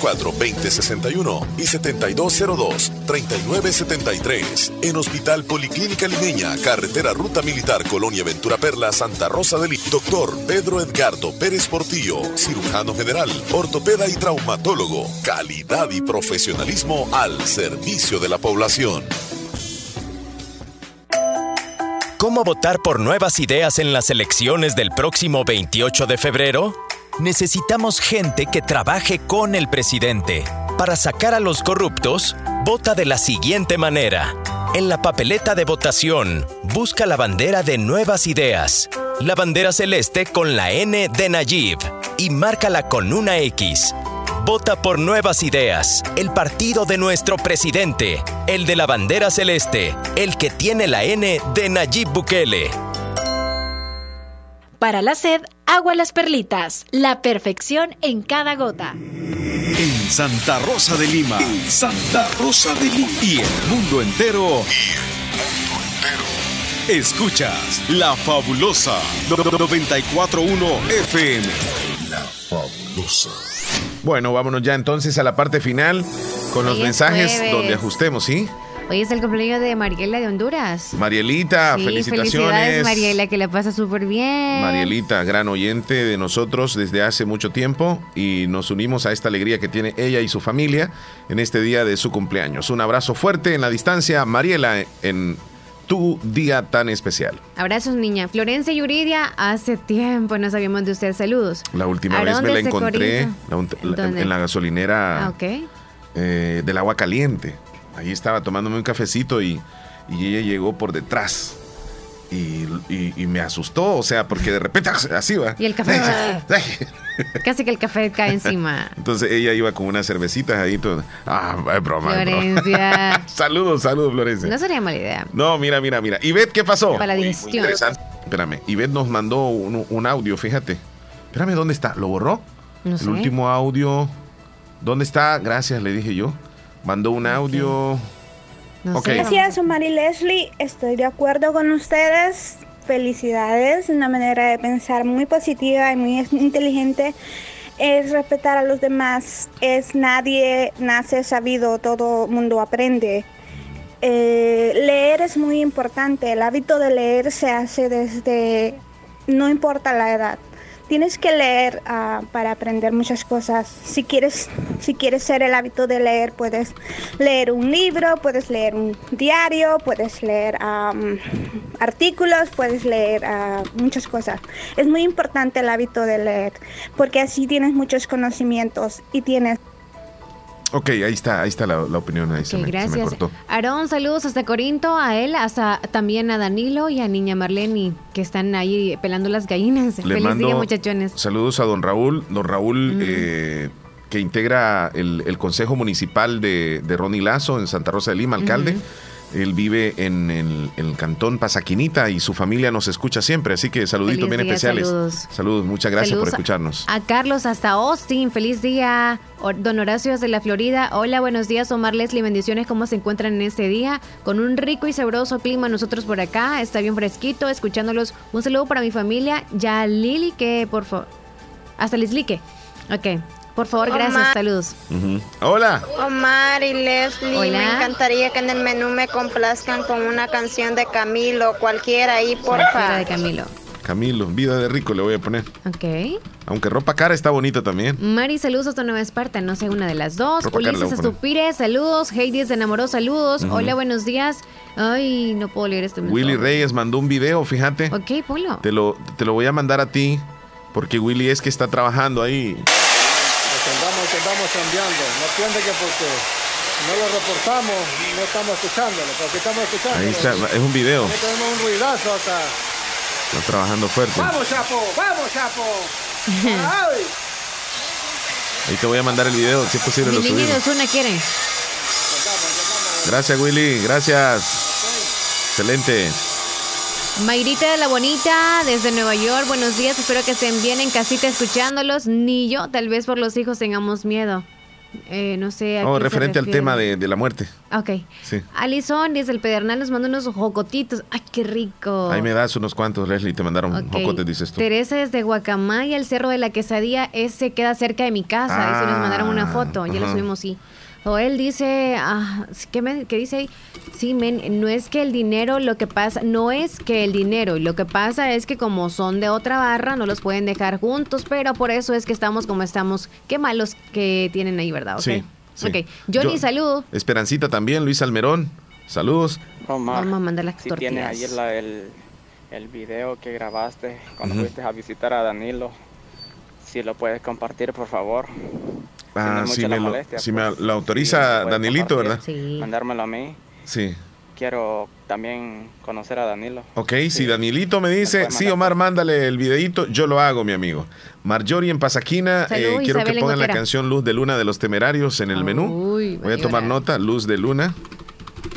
2061 y 7202-3973. En Hospital Policlínica Limeña, Carretera Ruta Militar Colonia Ventura Perla, Santa Rosa del Doctor Pedro Edgardo Pérez Portillo, cirujano general, ortopeda y traumatólogo. Calidad y profesionalismo al servicio de la población. ¿Cómo votar por nuevas ideas en las elecciones del próximo 28 de febrero? Necesitamos gente que trabaje con el presidente Para sacar a los corruptos, vota de la siguiente manera. En la papeleta de votación, busca la bandera de Nuevas Ideas, la bandera celeste con la N de Nayib y márcala con una X. Vota por Nuevas Ideas, el partido de nuestro presidente, el de la bandera celeste, el que tiene la N de Nayib Bukele. Para la sed, agua las perlitas. La perfección en cada gota. En Santa Rosa de Lima. Santa Rosa de Lima. Y el mundo entero. Escuchas La Fabulosa 941 FM. La Fabulosa. Bueno, vámonos ya entonces a la parte final con los Hoy mensajes jueves. donde ajustemos, ¿sí? Hoy es el cumpleaños de Mariela de Honduras. Marielita, Sí, felicitaciones. Felicidades, Mariela, que la pasa súper bien. Marielita, gran oyente de nosotros desde hace mucho tiempo y nos unimos a esta alegría que tiene ella y su familia en este día de su cumpleaños. Un abrazo fuerte en la distancia, Mariela, en tu día tan especial. Abrazos, niña. Florencia Yuridia, hace tiempo no sabíamos de usted. Saludos. La última vez me la encontré en la gasolinera Ah, eh, del agua caliente. Ahí estaba tomándome un cafecito y, y ella llegó por detrás. Y, y- y me asustó, o sea, porque de repente así va. Y el café. Casi que el café cae encima. Entonces ella iba con unas cervecitas ahí. Todo. Ah, es broma. Florencia. saludos, saludos, Florencia. No sería mala idea. No, mira, mira, mira. Ivette, ¿qué pasó? Para la Muy- muy digestión. interesante. Espérame, Ivette nos mandó un, un audio, fíjate. Espérame, ¿dónde está? ¿Lo borró? No El sé. último audio. ¿Dónde está? Gracias, le dije yo. Mandó un audio. Gracias, Omar y Leslie. Estoy de acuerdo con ustedes. Felicidades, una manera de pensar muy positiva y muy inteligente. Es respetar a los demás. Es nadie nace sabido, todo mundo aprende. Eh, leer es muy importante. El hábito de leer se hace desde, no importa la edad. Tienes que leer ah, para aprender muchas cosas. Si quieres, si quieres ser el hábito de leer, puedes leer un libro, puedes leer un diario, puedes leer artículos, puedes leer ah, muchas cosas. Es muy importante el hábito de leer, porque así tienes muchos conocimientos y tienes Ok, ahí está, ahí está la, la opinión. Ahí se, Ok, me, se me gracias. cortó. Aarón, saludos hasta Corinto, a él, hasta también a Danilo y a Niña Marlene, que están ahí pelando las gallinas. Le Feliz mando día, muchachones. saludos a don Raúl. Don Raúl, eh, que integra el, el Consejo Municipal de, de Ronnie Lazo en Santa Rosa de Lima, alcalde. Él vive en el, en el cantón Pasaquinita y su familia nos escucha siempre. Así que saluditos bien día, especiales. saludos. Saludos, muchas gracias Saludos por escucharnos. A Carlos hasta Austin, feliz día. Don Horacio desde la Florida. Hola, buenos días, Omar Leslie. Bendiciones, ¿cómo se encuentran en este día? Con un rico y sabroso clima, nosotros por acá. Está bien fresquito, escuchándolos. Un saludo para mi familia. Ya Lili, que por favor. Hasta Lislique. Ok. Por favor, gracias. Omar. Saludos. Hola. Omar y Leslie, Hola. me encantaría que en el menú me complazcan con una canción de Camilo, cualquiera ahí, Cualquiera porfa. de Camilo. Camilo, vida de rico le voy a poner. Ok. Aunque ropa cara está bonita también. Mari, saludos hasta Nueva Esparta, no sé una de las dos. Ropa Ulises a poner. Estupire, saludos. Heidi se enamoró, saludos. Hola, buenos días. Ay, no puedo leer este Willy mensaje. Reyes mandó un video, fíjate. Ok, ponlo. Te lo, te lo voy a mandar a ti porque Willy es que está trabajando ahí. Que estamos cambiando. No piense que porque no lo reportamos, no estamos escuchándolo, porque estamos escuchando. Ahí está, es un video. Tenemos un ruidazo acá. Está trabajando fuerte. ¡Vamos, Chapo! ¡Vamos, Chapo! ¡Ay! Ahí te voy a mandar el video, si es posible lo subimos. Quiere. Gracias Willy, gracias. Excelente. Mayrita de la Bonita, desde Nueva York. Buenos días, espero que estén bien en casita escuchándolos. Ni yo, tal vez por los hijos tengamos miedo. Eh, no sé. a Oh, se referente al tema de, de la muerte. Ok. Sí. Alison desde el Pedernal nos manda unos jocotitos. ¡Ay, qué rico! Ahí me das unos cuantos, Leslie, te mandaron Ok. jocotes, dices tú. Teresa desde Guacamaya, el Cerro de la Quesadilla, ese queda cerca de mi casa. y sí nos mandaron una foto, ya lo ajá. subimos, sí. Joel dice, ah, ¿qué, me- qué dice ahí? Sí, men, no es que el dinero, lo que pasa, no es que el dinero, lo que pasa es que como son de otra barra, no los pueden dejar juntos, pero por eso es que estamos como estamos. Qué malos que tienen ahí, ¿verdad? Ok. Sí, sí. Ok, Johnny, Yo- saludo. Esperancita también, Luis Almerón. Saludos. Omar, Vamos a mandar las si tortillas. tienes ayer la- el, el video que grabaste cuando Ujú. fuiste a visitar a Danilo, si lo puedes compartir, por favor. Ah, si me, lo, molestia, si me pues, lo autoriza Danielito, compartir, ¿verdad? Mandármelo a mí. Sí. Quiero también conocer a Danilo. Ok, si Danielito me dice, sí, Omar, mándale el videito, yo lo hago, mi amigo. Marjorie en Pasaquina, Salud, eh, quiero Isabel que pongan la canción Luz de Luna de los Temerarios en el menú. Uy, Voy a tomar nota, Luz de Luna.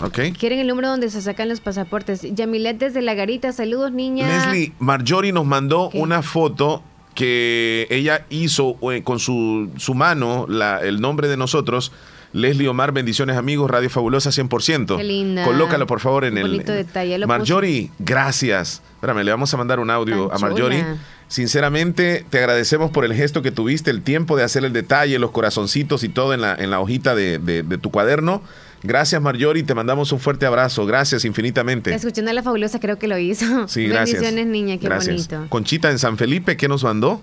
Ok. Quieren el número donde se sacan los pasaportes. Yamilet desde la garita, saludos niña. Leslie, Marjorie nos mandó una foto que ella hizo eh, con su, su mano, la- el nombre de nosotros. Leslie Omar, bendiciones amigos, Radio Fabulosa 100%. Qué linda. Colócalo por favor en Qué el... bonito detalle, lo Marjorie, gracias. Espérame, le vamos a mandar un audio Tan a Marjorie. chula. Sinceramente, te agradecemos por el gesto que tuviste, el tiempo de hacer el detalle, los corazoncitos y todo en la, en la hojita de, de- de tu cuaderno. Gracias, Marjorie, te mandamos un fuerte abrazo. Gracias infinitamente. Escuchando a la fabulosa, creo que lo hizo. Sí, gracias. Bendiciones, niña, qué Gracias. bonito. Conchita en San Felipe, ¿qué nos mandó?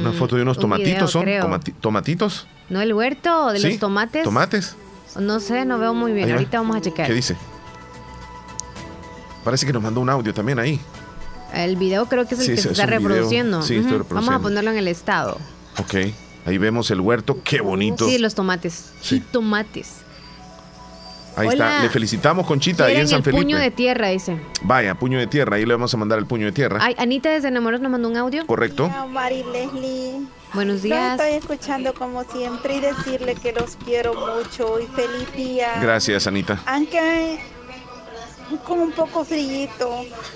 Una foto de unos un tomatitos, video, ¿son? ¿Tomatitos? ¿No el huerto de Sí, los tomates? ¿Tomates? No sé, no veo muy bien. Ahí va. Ahorita vamos a checar. ¿Qué dice? Parece que nos mandó un audio también ahí. El video creo que es el Sí, que se es está reproduciendo. Sí, estoy reproduciendo. Vamos a ponerlo en el estado. Ok. Ahí vemos el huerto. Qué bonito. Sí, los tomates. Sí. tomates. Ahí Hola. está. Le felicitamos, Conchita, ahí en San el Felipe. puño de tierra, dice. Vaya, puño de tierra. Ahí le vamos a mandar el puño de tierra. Ay, Anita desde Enamoros nos mandó un audio. Correcto. Leslie. Buenos Los días. estoy escuchando como siempre y decirle que los quiero mucho y feliz día. Gracias, Anita. Aunque con un poco frillito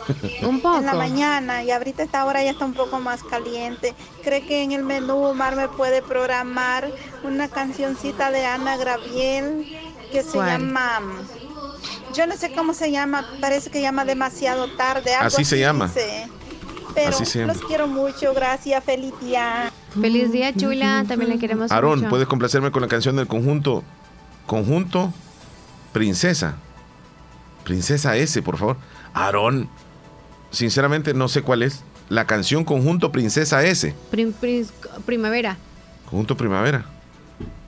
un poco en la mañana y ahorita esta hora ya está un poco más caliente. ¿Cree que en el menú Omar me puede programar una cancioncita de Ana Graviel que se ¿Cuál? llama yo no sé cómo se llama, parece que llama demasiado tarde. algo Así se llama. dice. Pero Así se llama. los quiero mucho, gracias, feliz día. Feliz día, chula. También le queremos Aarón, mucho. ¿puedes complacerme con la canción del conjunto? Conjunto Princesa. Princesa S, por favor. Aarón, sinceramente no sé cuál es. La canción Conjunto Princesa S. Prim- prim- primavera. Conjunto Primavera.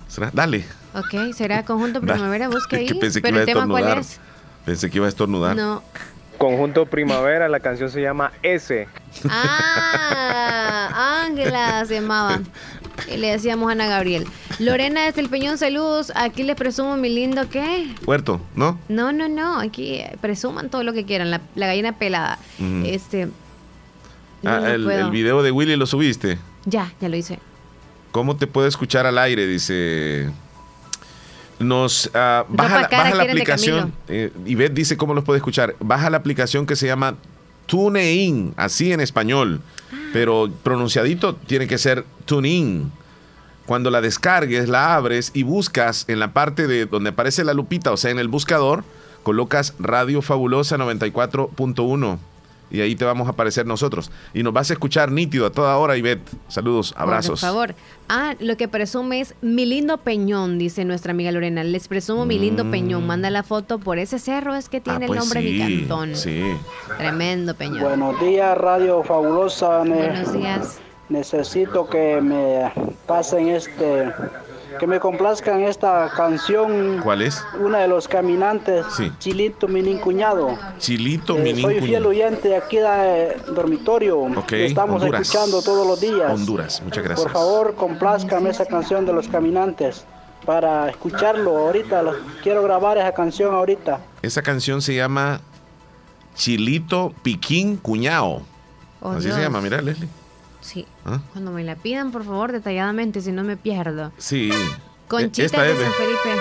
¿Será? Dale. Ok, será conjunto primavera. Busque ahí. Pensé que Pero iba a el tema, ¿cuál estornudar. es? Pensé que iba a estornudar. No. Conjunto Primavera, la canción se llama S. Ah, Ángela se llamaba. Y le decíamos Ana Gabriel. Lorena desde el Peñón, saludos. Aquí les presumo mi lindo, ¿qué? Huerto, ¿no? No, no, no. Aquí eh, presuman todo lo que quieran. La, la gallina pelada. Este. no, Ah, no el, puedo. el video de Willy lo subiste. Ya, ya lo hice. ¿Cómo te puede escuchar al aire? Dice. Nos ah, baja, la, baja la aplicación. Eh, Ivette dice cómo los puede escuchar. Baja la aplicación que se llama TuneIn, así en español. Pero pronunciadito tiene que ser TuneIn. Cuando la descargues, la abres y buscas en la parte de donde aparece la lupita, o sea, en el buscador, colocas Radio Fabulosa 94.1 y ahí te vamos a aparecer nosotros. Y nos vas a escuchar nítido a toda hora, Ivette. Saludos, abrazos. Por favor. Ah, lo que presume es mi lindo peñón, dice nuestra amiga Lorena. Les presumo mi lindo peñón. Manda la foto por ese cerro, es que tiene. Ah, pues el nombre de mi cantón. Sí. Tremendo peñón. Buenos días, Radio Fabulosa. Buenos días. Necesito que me pasen este, que me complazcan esta canción. ¿Cuál es? Una de los caminantes, Sí. Chilito, mi cuñado. Chilito, Eh, mi soy fiel oyente aquí del dormitorio. Ok, Lo estamos Honduras. escuchando todos los días. Honduras, muchas gracias. Por favor, complázcame esa canción de los caminantes para escucharlo ahorita. lo- Quiero grabar esa canción ahorita. Esa canción se llama Chilito Piquín Cuñao. Oh, Así Dios. se llama, mira, Leslie. Sí. ¿Ah? Cuando me la pidan, por favor, detalladamente, si no me pierdo. Sí. Conchita Esta de es, San. Felipe.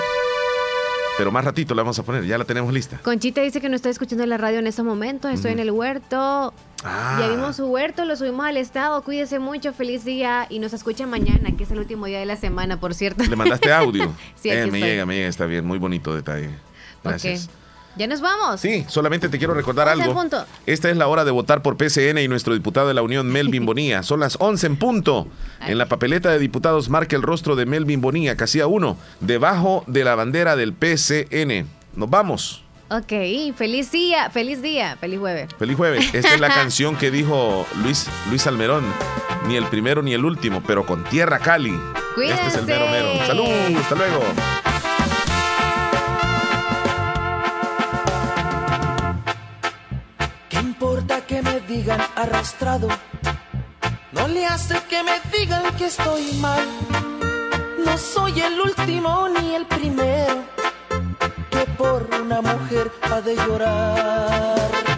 pero más ratito la vamos a poner, ya la tenemos lista. Conchita dice que no está escuchando la radio en estos momentos. Estoy en el huerto. Ah. Ya vimos su huerto, lo subimos al estado. Cuídese mucho, feliz día. Y nos escucha mañana, que es el último día de la semana, por cierto. Le mandaste audio. Sí, aquí Eh, me estoy. llega, me llega, está bien, muy bonito detalle. Gracias. Ya nos vamos. Sí, solamente te quiero recordar algo. punto. Esta es la hora de votar por PCN y nuestro diputado de la Unión, Melvin Bonilla. Son las 11 en punto. En la papeleta de diputados marca el rostro de Melvin Bonilla, casilla 1, debajo de la bandera del PCN. Nos vamos. Ok, feliz día, feliz día, feliz jueves. Feliz jueves. Esta es la canción que dijo Luis, Luis Almerón. Ni el primero ni el último, pero con tierra Cali. Este es el mero mero. Cuídense. Salud, hasta luego. Arrastrado? No le hace que me digan que estoy mal. No soy el último ni el primero que por una mujer ha de llorar.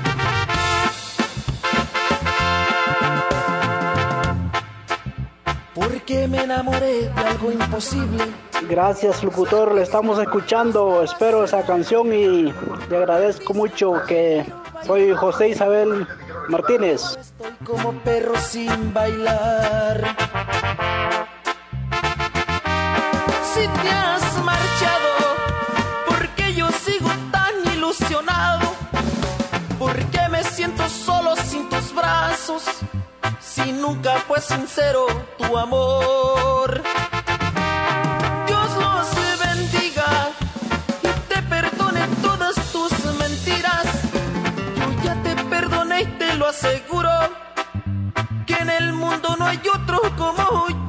Porque me enamoré de algo imposible. Gracias, locutor. Le estamos escuchando. Espero esa canción y le agradezco mucho que soy José Isabel Martínez. Como perro sin bailar. Si te has marchado, porque yo sigo tan ilusionado. Porque me siento solo sin tus brazos si nunca fue sincero tu amor. Dios los bendiga y te perdone todas tus mentiras. Yo ya te perdoné y te lo aseguro, que en el mundo no hay otro como yo.